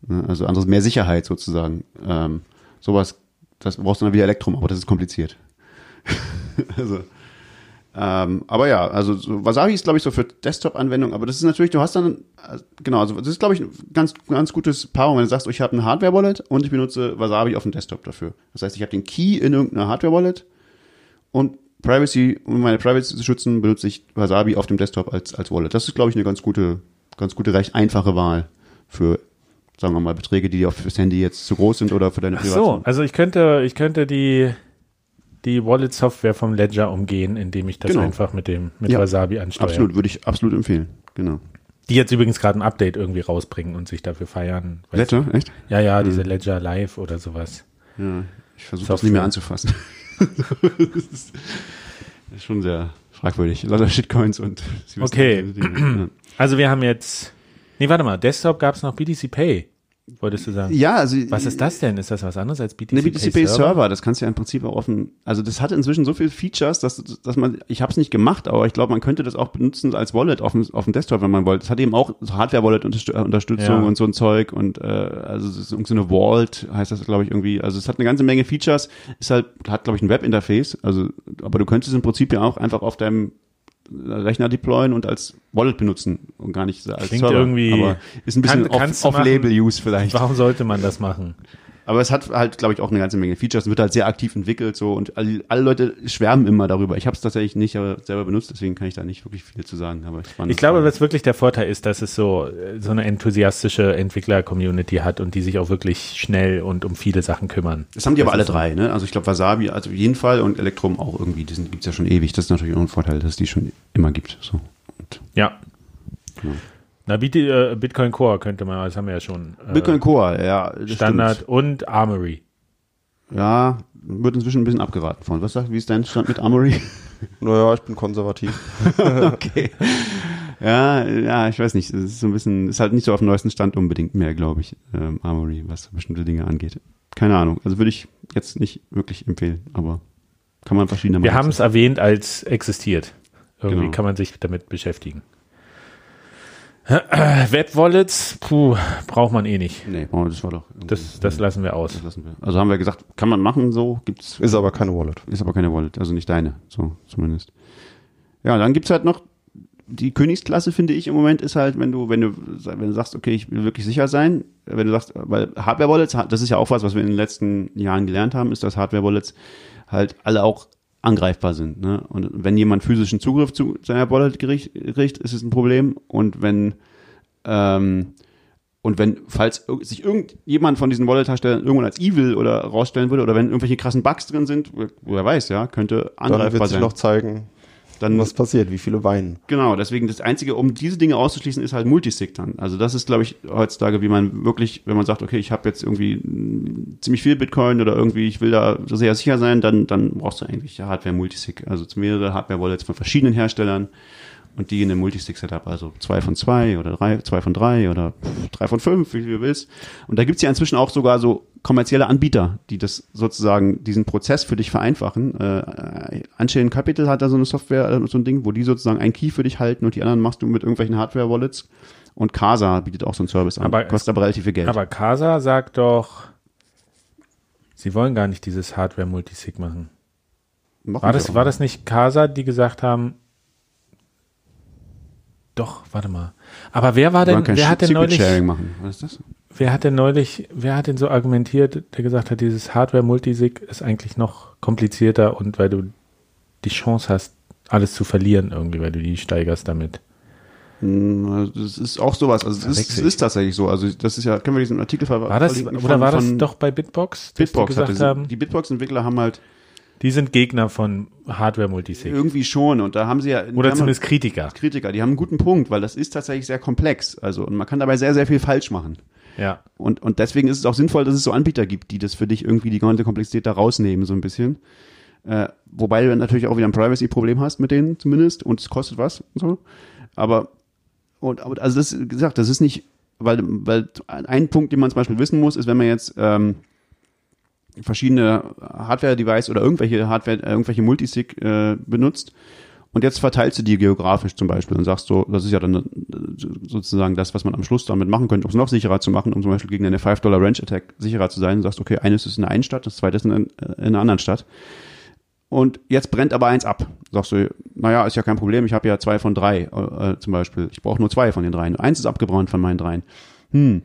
Ne, Also anderes mehr Sicherheit sozusagen. Ähm, sowas, das brauchst du dann wieder Elektrum, aber das ist kompliziert. also ähm, aber ja, also so, Wasabi ist, glaube ich, so für Desktop-Anwendungen, aber das ist natürlich, du hast dann, äh, genau, also das ist, glaube ich, ein ganz, ganz gutes Paarung, wenn du sagst, oh, ich habe ein Hardware-Wallet und ich benutze Wasabi auf dem Desktop dafür. Das heißt, ich habe den Key in irgendeiner Hardware-Wallet und Privacy, um meine Privacy zu schützen, benutze ich Wasabi auf dem Desktop als, als Wallet. Das ist, glaube ich, eine ganz gute, ganz gute, recht einfache Wahl für, sagen wir mal, Beträge, die dir auf das Handy jetzt zu groß sind oder für deine Ach so, also ich könnte, ich könnte die, die Wallet-Software vom Ledger umgehen, indem ich das Genau. einfach mit dem mit Ja, Wasabi ansteuere. Absolut, würde ich absolut empfehlen. Genau. Die jetzt übrigens gerade ein Update irgendwie rausbringen und sich dafür feiern. Ledger, echt? Ja, ja, diese Ledger Live oder sowas. Ja, ich versuche das nicht mehr anzufassen. das ist schon sehr fragwürdig. Lauter Shitcoins und Okay. Also wir haben jetzt, nee, warte mal, Desktop gab es noch BTC Pay. Wolltest du sagen? Ja, also Was ist das denn? Ist das was anderes als BTC, Eine BTC Pay Server, das kannst du ja im Prinzip auch offen, also das hat inzwischen so viele Features, dass, dass man, ich habe es nicht gemacht, aber ich glaube, man könnte das auch benutzen als Wallet auf dem, auf dem Desktop, wenn man wollte. Es hat eben auch so Hardware-Wallet-Unterstützung Ja. und so ein Zeug und äh, also es ist irgendwie so eine Vault, heißt das, glaube ich, irgendwie. Also es hat eine ganze Menge Features, ist halt, hat, glaube ich, ein Webinterface, also, aber du könntest es im Prinzip ja auch einfach auf deinem Rechner deployen und als Wallet benutzen und gar nicht als Klingt Server. irgendwie- aber ist ein bisschen off- off-label-use vielleicht. Warum sollte man das machen? Aber es hat halt, glaube ich, auch eine ganze Menge Features und wird halt sehr aktiv entwickelt so und alle, alle Leute schwärmen immer darüber. Ich habe es tatsächlich nicht aber selber benutzt, deswegen kann ich da nicht wirklich viel zu sagen. Aber ich, Ich es glaube, was wirklich der Vorteil ist, dass es so, äh, so eine enthusiastische Entwickler-Community hat und die sich auch wirklich schnell und um viele Sachen kümmern. das haben die aber alle drei, ne? Also ich glaube Wasabi, also auf jeden Fall und Elektrum auch irgendwie. Die sind, gibt's ja schon ewig. Das ist natürlich auch ein Vorteil, dass es die schon immer gibt. So. Und Ja. Ja. Na, äh, Bitcoin Core könnte man, das haben wir ja schon. Äh, Bitcoin Core, ja, Standard Stimmt. und Armory. Ja, wird inzwischen ein bisschen abgeraten von. Was sagt, wie ist dein Stand mit Armory? Naja, ich bin konservativ. okay. Ja, ja, ich weiß nicht. Es ist so ein bisschen, ist halt nicht so auf dem neuesten Stand unbedingt mehr, glaube ich, ähm, Armory, was bestimmte Dinge angeht. Keine Ahnung. Also würde ich jetzt nicht wirklich empfehlen, aber kann man verschiedene Wir haben es erwähnt als existiert. Irgendwie Genau. kann man sich damit beschäftigen. Web-Wallets, puh, braucht man eh nicht. Nee, das war doch. Das, das lassen wir aus. das lassen wir. Also haben wir gesagt, kann man machen, so gibt's. Ist aber keine Wallet. Ist aber keine Wallet, also nicht deine, so zumindest. Ja, dann gibt's halt noch die Königsklasse, finde ich im Moment, ist halt, wenn du, wenn du, wenn du sagst, okay, ich will wirklich sicher sein, wenn du sagst, weil Hardware-Wallets, das ist ja auch was, was wir in den letzten Jahren gelernt haben, ist, dass Hardware-Wallets halt alle auch angreifbar sind. Ne? Und wenn jemand physischen Zugriff zu seiner Wallet kriegt, ist es ein Problem. Und wenn ähm, und wenn, falls sich irgendjemand von diesen Wallet-Herstellern irgendwann als evil oder rausstellen würde, oder wenn irgendwelche krassen Bugs drin sind, wer weiß, ja, könnte Dann angreifbar wird sich sein. noch zeigen, Dann was passiert, wie viele weinen. Genau, deswegen das Einzige, um diese Dinge auszuschließen, ist halt Multisig dann. Also das ist, glaube ich, heutzutage, wie man wirklich, wenn man sagt, okay, ich habe jetzt irgendwie mm, ziemlich viel Bitcoin oder irgendwie, ich will da sehr sicher sein, dann, dann brauchst du eigentlich Hardware-Multisig. Also mehrere Hardware-Wallets von verschiedenen Herstellern und die in einem Multisig-Setup, also zwei von zwei oder drei, zwei von drei oder drei von fünf, wie du willst. Und da gibt's ja inzwischen auch sogar so kommerzielle Anbieter, die das sozusagen, diesen Prozess für dich vereinfachen. Äh, Unchained Capital hat da so eine Software, äh, so ein Ding, wo die sozusagen ein Key für dich halten und die anderen machst du mit irgendwelchen Hardware-Wallets. Und Casa bietet auch so einen Service an. Aber Kostet aber relativ viel Geld. Aber Casa sagt doch, sie wollen gar nicht dieses Hardware-Multisig machen. Machen War das, war das nicht Casa, die gesagt haben, doch, warte mal. Aber wer war denn, wer hat denn neulich, machen. Was ist das? wer hat denn neulich, wer hat denn so argumentiert, der gesagt hat, dieses Hardware-Multisig ist eigentlich noch komplizierter und weil du die Chance hast, alles zu verlieren irgendwie, weil du die steigerst damit. Hm, also Das ist auch sowas. Also es ist, ist tatsächlich so. Also das ist ja, können wir diesen Artikel ver War das, oder war das doch bei Bitbox, Bitbox hatte haben, Die Bitbox-Entwickler haben halt die sind Gegner von Hardware-Multisig. irgendwie schon und da haben sie ja Oder zumindest Kritiker. Kritiker, die haben einen guten Punkt, weil das ist tatsächlich sehr komplex. Also und man kann dabei sehr, sehr viel falsch machen. Ja. Und, und deswegen ist es auch sinnvoll, dass es so Anbieter gibt, die das für dich irgendwie die ganze Komplexität da rausnehmen, so ein bisschen. Äh, wobei du natürlich auch wieder ein Privacy-Problem hast mit denen zumindest und es kostet was und so. Aber, und, aber also das, wie gesagt, das ist nicht, weil, weil ein Punkt, den man zum Beispiel wissen muss, ist, wenn man jetzt ähm, verschiedene Hardware-Device oder irgendwelche Hardware, äh, irgendwelche Multisig äh, benutzt und jetzt verteilst du die geografisch zum Beispiel und sagst so, das ist ja dann äh, sozusagen das, was man am Schluss damit machen könnte, um es noch sicherer zu machen, um zum Beispiel gegen eine 5-Dollar Range Attack sicherer zu sein. Du sagst, okay, eines ist in der einen Stadt, das zweite ist in, in einer anderen Stadt. Und jetzt brennt aber eins ab. Sagst du, naja, ist ja kein Problem, ich habe ja zwei von drei äh, äh, zum Beispiel. Ich brauche nur zwei von den dreien. Eins ist abgebrannt von meinen dreien. Hm.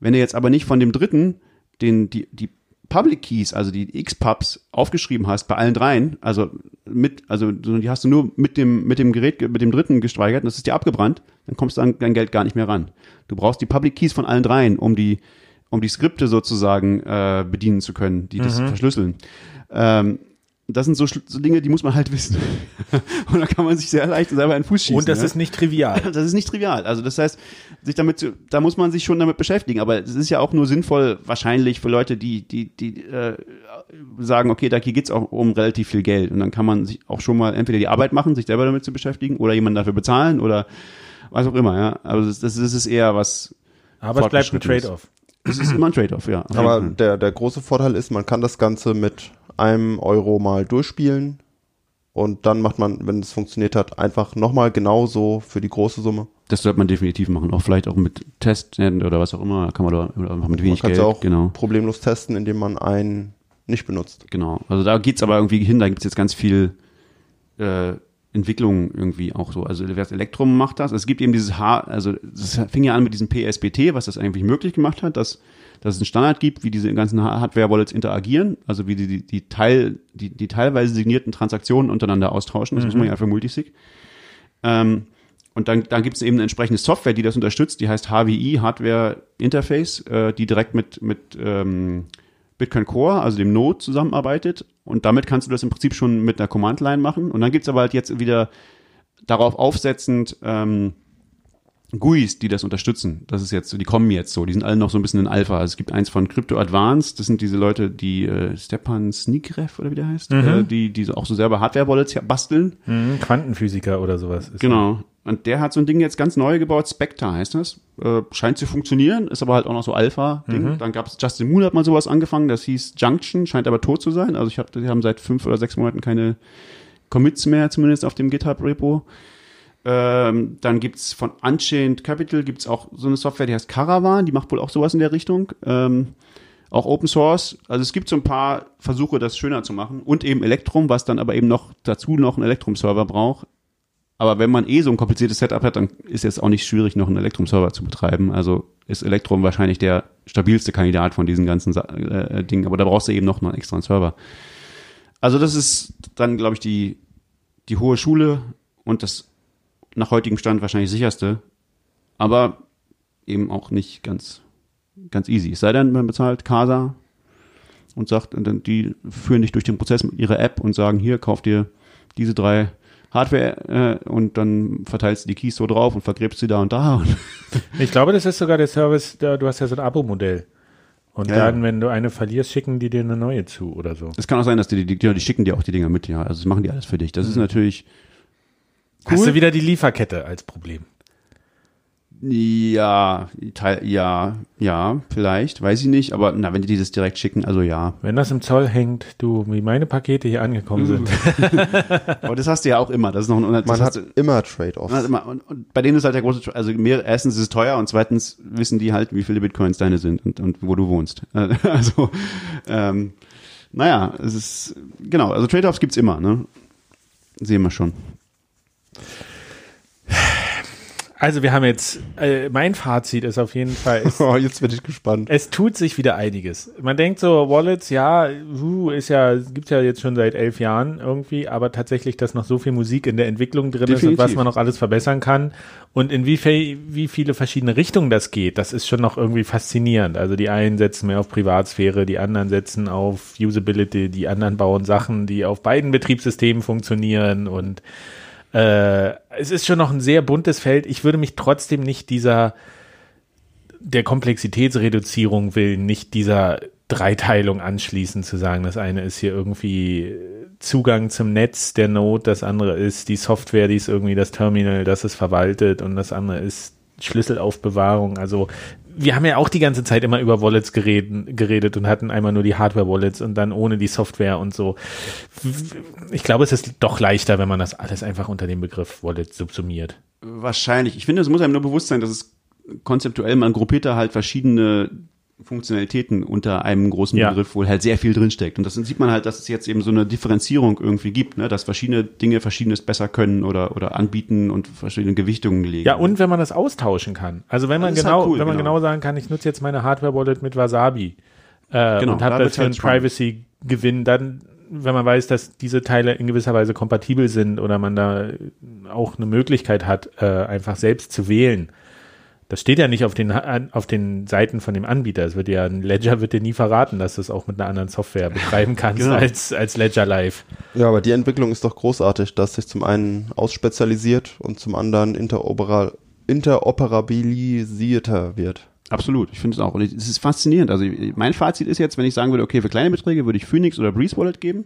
Wenn du jetzt aber nicht von dem dritten den, die, die Public Keys, also die X-Pubs aufgeschrieben hast bei allen dreien, also mit, also die hast du nur mit dem, mit dem Gerät, mit dem dritten gesteigert und das ist dir abgebrannt, dann kommst du an dein Geld gar nicht mehr ran. Du brauchst die Public Keys von allen dreien, um die, um die Skripte sozusagen äh, bedienen zu können, die das verschlüsseln. Ähm, das sind so, so Dinge, die muss man halt wissen. und da kann man sich sehr leicht selber einen Fuß schießen. Und das ne? ist nicht trivial. Das ist nicht trivial. Also das heißt, sich damit, zu, da muss man sich schon damit beschäftigen. Aber es ist ja auch nur sinnvoll, wahrscheinlich für Leute, die, die, die äh, sagen, okay, da hier geht's auch um relativ viel Geld. Und dann kann man sich auch schon mal entweder die Arbeit machen, sich selber damit zu beschäftigen, oder jemanden dafür bezahlen oder was auch immer. Ja, also das, das ist eher was. Aber es bleibt ein. Trade-off. Das ist immer ein Trade-off, ja. Aber der, der große Vorteil ist, man kann das Ganze mit einem Euro mal durchspielen und dann macht man, wenn es funktioniert hat, einfach nochmal genauso für die große Summe. Das sollte man definitiv machen. Auch vielleicht auch mit Testen oder was auch immer. Kann man da oder einfach mit Man wenig es Geld. auch genau. problemlos testen, indem man einen nicht benutzt. Genau. Also da geht's aber irgendwie hin, da gibt's jetzt ganz viel äh, Entwicklung irgendwie auch so. Also das Elektrum macht das. Es gibt eben dieses H, also das fing ja an mit diesem PSBT, was das eigentlich möglich gemacht hat, dass, dass es einen Standard gibt, wie diese ganzen Hardware-Wallets interagieren, also wie die, die, die, Teil, die, die teilweise signierten Transaktionen untereinander austauschen. Das muss man ja für Multisig. Ähm, und dann, dann gibt es eben eine entsprechende Software, die das unterstützt, die heißt HWI, Hardware Interface, äh, die direkt mit, mit ähm, Bitcoin Core, also dem Node, zusammenarbeitet. Und damit kannst du das im Prinzip schon mit einer Command-Line machen. Und dann gibt's aber halt jetzt wieder darauf aufsetzend ähm, GUIs, die das unterstützen. Das ist jetzt so, die kommen jetzt so, die sind alle noch so ein bisschen in Alpha. Also es gibt eins von Crypto Advanced, das sind diese Leute, die äh, Stepan Snikrev oder wie der heißt, äh, die, die so auch so selber Hardware-Wallets basteln. Mhm, Quantenphysiker oder sowas. Ist Genau. Und der hat so ein Ding jetzt ganz neu gebaut, Spectre heißt das. Äh, scheint zu funktionieren, ist aber halt auch noch so Alpha-Ding. Dann gab's Justin Moon hat mal sowas angefangen, das hieß Junction, scheint aber tot zu sein. Also ich habe, die haben seit fünf oder sechs Monaten keine Commits mehr, zumindest auf dem GitHub-Repo. Ähm, dann gibt's von Unchained Capital gibt's auch so eine Software, die heißt Caravan, die macht wohl auch sowas in der Richtung. Ähm, auch Open Source. Also es gibt so ein paar Versuche, das schöner zu machen. Und eben Electrum, was dann aber eben noch dazu noch einen Electrum-Server braucht. Aber wenn man eh so ein kompliziertes Setup hat, dann ist es auch nicht schwierig, noch einen Electrum-Server zu betreiben. Also ist Electrum wahrscheinlich der stabilste Kandidat von diesen ganzen äh, Dingen. Aber da brauchst du eben noch einen extra Server. Also das ist dann, glaube ich, die, die hohe Schule und das nach heutigem Stand wahrscheinlich sicherste. Aber eben auch nicht ganz, ganz easy. Es sei denn, man bezahlt Casa und sagt, und dann die führen dich durch den Prozess mit ihrer App und sagen, hier, kauf dir diese drei Hardware äh, und dann verteilst du die Keys so drauf und vergräbst sie da und da. Und Ich glaube, das ist sogar der Service, da, du hast ja so ein Abo-Modell. Und Ja, dann, wenn du eine verlierst, schicken die dir eine neue zu oder so. es kann auch sein, dass die, die, die, die schicken dir auch die Dinger mit, ja. Also das machen die alles für dich. Das ist natürlich, Hast du wieder die Lieferkette als Problem. Ja, Teil, ja, ja, vielleicht, weiß ich nicht, aber na, wenn die dieses direkt schicken, also ja. Wenn das im Zoll hängt, du, wie meine Pakete hier angekommen sind. Aber das hast du ja auch immer. Das ist noch ein das Man hast hat du- immer Trade-offs. Man hat immer, und, und bei denen ist halt der große, also mehr, erstens ist es teuer und zweitens wissen die halt, wie viele Bitcoins deine sind und, und wo du wohnst. Also, ähm, naja, es ist, genau, also Trade-offs gibt's immer, ne? Sehen wir schon. Also wir haben jetzt, äh, mein Fazit ist auf jeden Fall, es, Oh, jetzt bin ich gespannt. es tut sich wieder einiges. Man denkt so, Wallets, ja, uh, ist ja, gibt's ja jetzt schon seit elf Jahren irgendwie, aber tatsächlich, dass noch so viel Musik in der Entwicklung drin ist und Definitiv. was man noch alles verbessern kann und in wie, viel, wie viele verschiedene Richtungen das geht, das ist schon noch irgendwie faszinierend. Also die einen setzen mehr auf Privatsphäre, die anderen setzen auf Usability, die anderen bauen Sachen, die auf beiden Betriebssystemen funktionieren und äh, es ist schon noch ein sehr buntes Feld. Ich würde mich trotzdem nicht dieser der Komplexitätsreduzierung willen, nicht dieser Dreiteilung anschließen, zu sagen, das eine ist hier irgendwie Zugang zum Netz, der Node, das andere ist die Software, die ist irgendwie das Terminal, das es verwaltet und das andere ist Schlüsselaufbewahrung. Also wir haben ja auch die ganze Zeit immer über Wallets geredet, geredet und hatten einmal nur die Hardware-Wallets und dann ohne die Software und so. Ich glaube, es ist doch leichter, wenn man das alles einfach unter dem Begriff Wallet subsumiert. Wahrscheinlich. Ich finde, es muss einem nur bewusst sein, dass es konzeptuell, man gruppiert da halt verschiedene Funktionalitäten unter einem großen Ja. Begriff, wo halt sehr viel drinsteckt. Und das sieht man halt, dass es jetzt eben so eine Differenzierung irgendwie gibt, ne? dass verschiedene Dinge Verschiedenes besser können oder, oder anbieten und verschiedene Gewichtungen legen. Ja, und wenn man das austauschen kann. Also wenn man ist genau, halt cool, wenn man genau. genau sagen kann, ich nutze jetzt meine Hardware-Wallet mit Wasabi äh, Genau, und da habe das wird's für einen halt spannend. Privacy-Gewinn, dann, wenn man weiß, dass diese Teile in gewisser Weise kompatibel sind oder man da auch eine Möglichkeit hat, äh, einfach selbst zu wählen. Das steht ja nicht auf den, auf den Seiten von dem Anbieter. Es wird ja, ein Ledger wird dir nie verraten, dass du es auch mit einer anderen Software betreiben kannst Genau. als, als Ledger Live. Ja, aber die Entwicklung ist doch großartig, dass sich zum einen ausspezialisiert und zum anderen interopera interoperabilisierter wird. Absolut, ich finde es auch. Und es ist faszinierend. Also mein Fazit ist jetzt, wenn ich sagen würde, okay, für kleine Beträge würde ich Phoenix oder Breeze Wallet geben.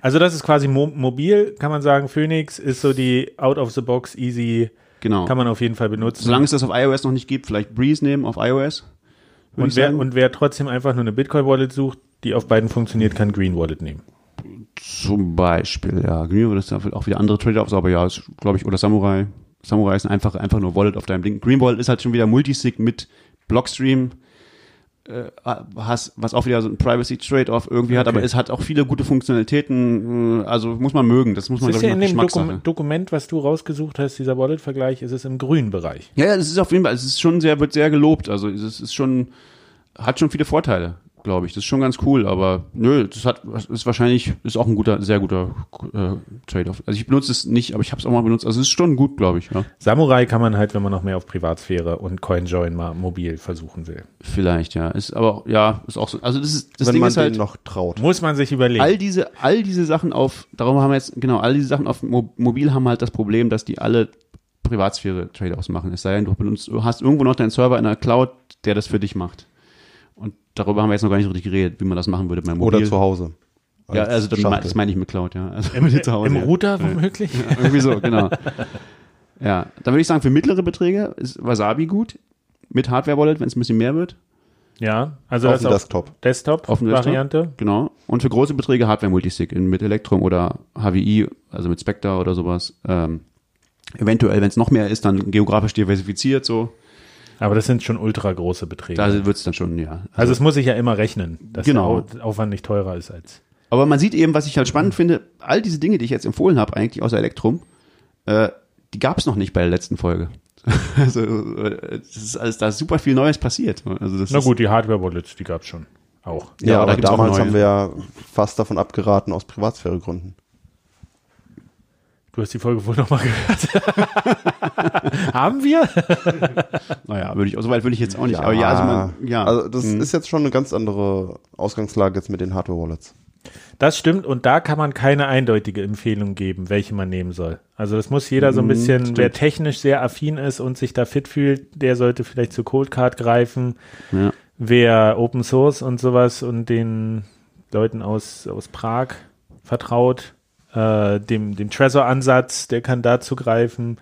Also das ist quasi mo mobil, kann man sagen. Phoenix ist so die out of the box easy, Genau. kann man auf jeden Fall benutzen. Solange es das auf iOS noch nicht gibt, vielleicht Breeze nehmen auf iOS. Und wer, und wer trotzdem einfach nur eine Bitcoin-Wallet sucht, die auf beiden funktioniert, kann Green Wallet nehmen. Zum Beispiel, ja. Green Wallet ist auch wieder andere Trade-offs, aber ja, glaube ich, oder Samurai. Samurai ist einfach, einfach nur Wallet auf deinem Ding. Green Wallet ist halt schon wieder Multisig mit Blockstream, hast, was auch wieder so ein Privacy-Trade-off irgendwie hat, Okay. aber es hat auch viele gute Funktionalitäten, äh, also muss man mögen, das muss man, Das ist ja in dem. Dokum Dokument, was du rausgesucht hast, dieser Wallet-Vergleich, ist es im grünen Bereich. Ja, ja, das ist auf jeden Fall, es ist schon sehr, wird sehr gelobt. Also es ist schon, hat schon viele Vorteile, glaube ich. Das ist schon ganz cool, aber nö, das hat, ist wahrscheinlich, ist auch ein guter, sehr guter äh, Trade-off. Also ich benutze es nicht, aber ich habe es auch mal benutzt. Also es ist schon gut, glaube ich, ja. Samurai kann man halt, wenn man noch mehr auf Privatsphäre und CoinJoin mal mobil versuchen will. Vielleicht, ja. Ist aber auch, ja, ist auch so. Also das ist, das wenn Ding man ist halt, noch traut. Muss man sich überlegen. all diese, all diese Sachen auf, darum haben wir jetzt, genau, all diese Sachen auf Mo mobil haben halt das Problem, dass die alle Privatsphäre-Trade-offs machen. Es sei denn, du benutzt, du hast irgendwo noch deinen Server in der Cloud, der das für dich macht. Und darüber haben wir jetzt noch gar nicht so richtig geredet, wie man das machen würde beim Mobil. Oder zu Hause. Ja, Als also Schachtel. das meine ich mit Cloud, ja. Also Im, zu Hause, im ja. Router womöglich? Ja, irgendwie so, genau. Ja, dann würde ich sagen, für mittlere Beträge ist Wasabi gut. Mit Hardware-Wallet, wenn es ein bisschen mehr wird. Ja, also Auf das dem auf Desktop. Auf Desktop? Desktop-Variante. Genau. Und für große Beträge Hardware-Multisig in- mit Electrum oder HWI, also mit Spectre oder sowas. Ähm, eventuell, wenn es noch mehr ist, dann geografisch diversifiziert so. Aber das sind schon ultra große Beträge. Da wird es dann schon, ja. also es muss sich ja immer rechnen, dass Genau. der Au- Aufwand nicht teurer ist als. Aber man sieht eben, was ich halt spannend finde, all diese Dinge, die ich jetzt empfohlen habe, eigentlich außer Electrum, äh, die gab es noch nicht bei der letzten Folge. also äh, das ist alles, da ist super viel Neues passiert. Also das Na gut, die Hardware-Wallets, die gab's schon. Auch. Ja, Ja, aber aber damals haben wir ja fast davon abgeraten aus Privatsphäregründen. Du hast die Folge wohl nochmal gehört. Haben wir? naja, würde ich, so weit würde ich jetzt auch nicht. aber ja, also man, ja. Also das Mhm. ist jetzt schon eine ganz andere Ausgangslage jetzt mit den Hardware-Wallets. Das stimmt und da kann man keine eindeutige Empfehlung geben, welche man nehmen soll. Also das muss jeder so ein bisschen, Mhm, stimmt. wer technisch sehr affin ist und sich da fit fühlt, der sollte vielleicht zu Coldcard greifen. ja. Wer Open Source und sowas und den Leuten aus, aus Prag vertraut, äh, dem, dem Trezor-Ansatz, der kann da zugreifen.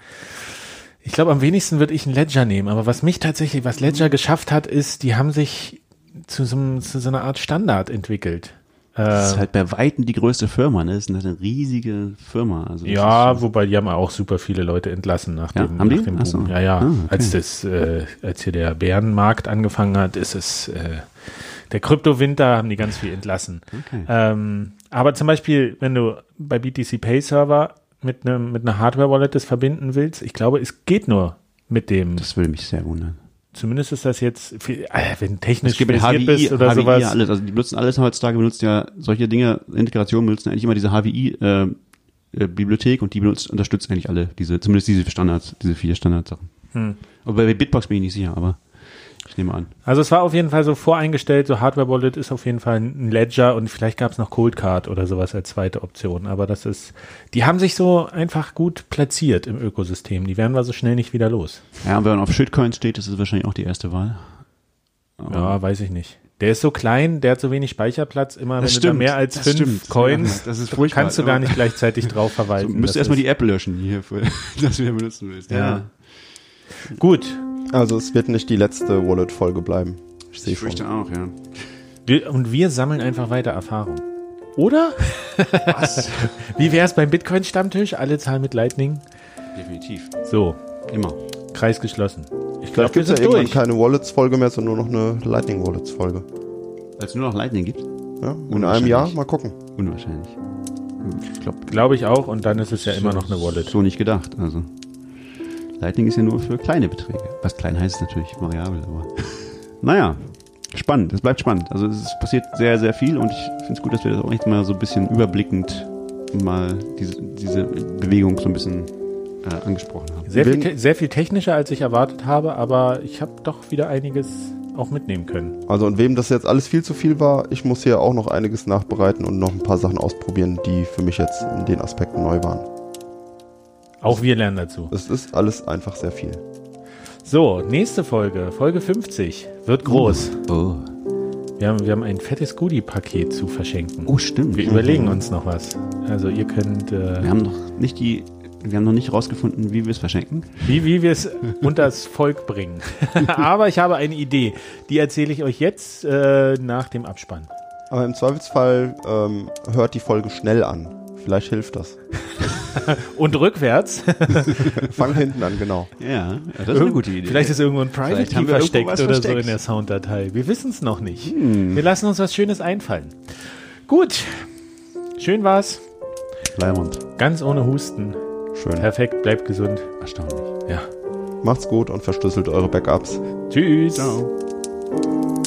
Ich glaube, am wenigsten würde ich einen Ledger nehmen, aber was mich tatsächlich, was Ledger geschafft hat, ist, die haben sich zu so, zu so einer Art Standard entwickelt. Das Äh, ist halt bei Weitem die größte Firma, ne? Das ist eine riesige Firma. Also ja, wobei die haben auch super viele Leute entlassen nach Ja, dem, nach dem Ach so. Boom. Ja, ja. Ah, okay. Als das, äh, als hier der Bärenmarkt angefangen hat, ist es äh, der Kryptowinter, haben die ganz viel entlassen. Okay. Ähm, aber zum Beispiel, wenn du bei BTC Pay Server mit einem mit einer Hardware Wallet das verbinden willst, ich glaube, es geht nur mit dem. Das würde mich sehr wundern. zumindest ist das jetzt, viel, äh, wenn technisch Es gibt HWI, bist oder HWI sowas. alles. Also die benutzen alles heutzutage, benutzen ja solche Dinge, Integration benutzen eigentlich immer diese HWI äh, äh, Bibliothek und die benutzt, unterstützt eigentlich alle diese, zumindest diese Standards, diese vier Standardsachen. Hm. Aber bei Bitbox bin ich nicht sicher, aber ich nehme an. Also es war auf jeden Fall so voreingestellt, so Hardware Wallet ist auf jeden Fall ein Ledger und vielleicht gab es noch Cold Card oder sowas als zweite Option. Aber das ist, die haben sich so einfach gut platziert im Ökosystem. Die werden wir so schnell nicht wieder los. Ja, und wenn man auf Shitcoin steht, ist es wahrscheinlich auch die erste Wahl. Aber- Ja, weiß ich nicht. Der ist so klein, der hat so wenig Speicherplatz. Immer wenn Das du da stimmt, mehr als das fünf stimmt. Coins, Ja, das kannst du gar nicht gleichzeitig drauf So, verwalten. müsst Das du erstmal die App löschen hier, dass du wieder benutzen willst. Ja. Gut. Also es wird nicht die letzte Wallet-Folge bleiben. Ich Ich schon. fürchte auch, ja. Wir, und wir sammeln einfach weiter Erfahrung. Oder? Was? Wie wäre es beim Bitcoin-Stammtisch? Alle zahlen mit Lightning. Definitiv. So, Immer. Kreis geschlossen. Ich glaube, wir gibt es ja sind irgendwann keine Wallets-Folge mehr, sondern nur noch eine Lightning-Wallets-Folge. Weil es nur noch Lightning gibt? Ja? In einem. Jahr mal gucken. Unwahrscheinlich. Ich glaube, Glaube ich auch. Und dann ist es ja immer noch eine Wallet. So nicht gedacht. Also Lightning ist ja nur für kleine Beträge. Was klein heißt, ist natürlich variabel, aber naja, spannend. Es bleibt spannend. Also es passiert sehr, sehr viel und ich finde es gut, dass wir das auch echt mal so ein bisschen überblickend mal diese, diese Bewegung so ein bisschen äh, angesprochen haben. Sehr viel, sehr viel technischer, als ich erwartet habe, aber ich habe doch wieder einiges auch mitnehmen können. Also und wem das jetzt alles viel zu viel war, ich muss hier auch noch einiges nachbereiten und noch ein paar Sachen ausprobieren, die für mich jetzt in den Aspekten neu waren. Auch wir lernen dazu. Es ist alles einfach sehr viel. So, nächste Folge, Folge 50, wird groß. Oh, Wir haben, wir haben ein fettes Goodie-Paket zu verschenken. oh stimmt. Wir überlegen uns noch was. Also ihr könnt, äh, Wir haben noch nicht die Wir haben noch nicht rausgefunden, wie wir es verschenken. Wie, wie wir es unters Volk bringen. Aber ich habe eine Idee. Die erzähle ich euch jetzt äh, nach dem Abspann. Aber im Zweifelsfall ähm, hört die Folge schnell an. Vielleicht hilft das. Und rückwärts. Fang hinten an, genau. Ja, das ist eine gute Idee. Vielleicht ist irgendwo ein Private Key versteckt oder so versteckt. in der Sounddatei. Wir wissen es noch nicht. Hm. Wir lassen uns was Schönes einfallen. Gut. Schön war's. Leimund. Ganz ohne Husten. Schön. Perfekt. Bleibt gesund. Erstaunlich. Ja. Macht's gut und verschlüsselt eure Backups. Tschüss. Ciao.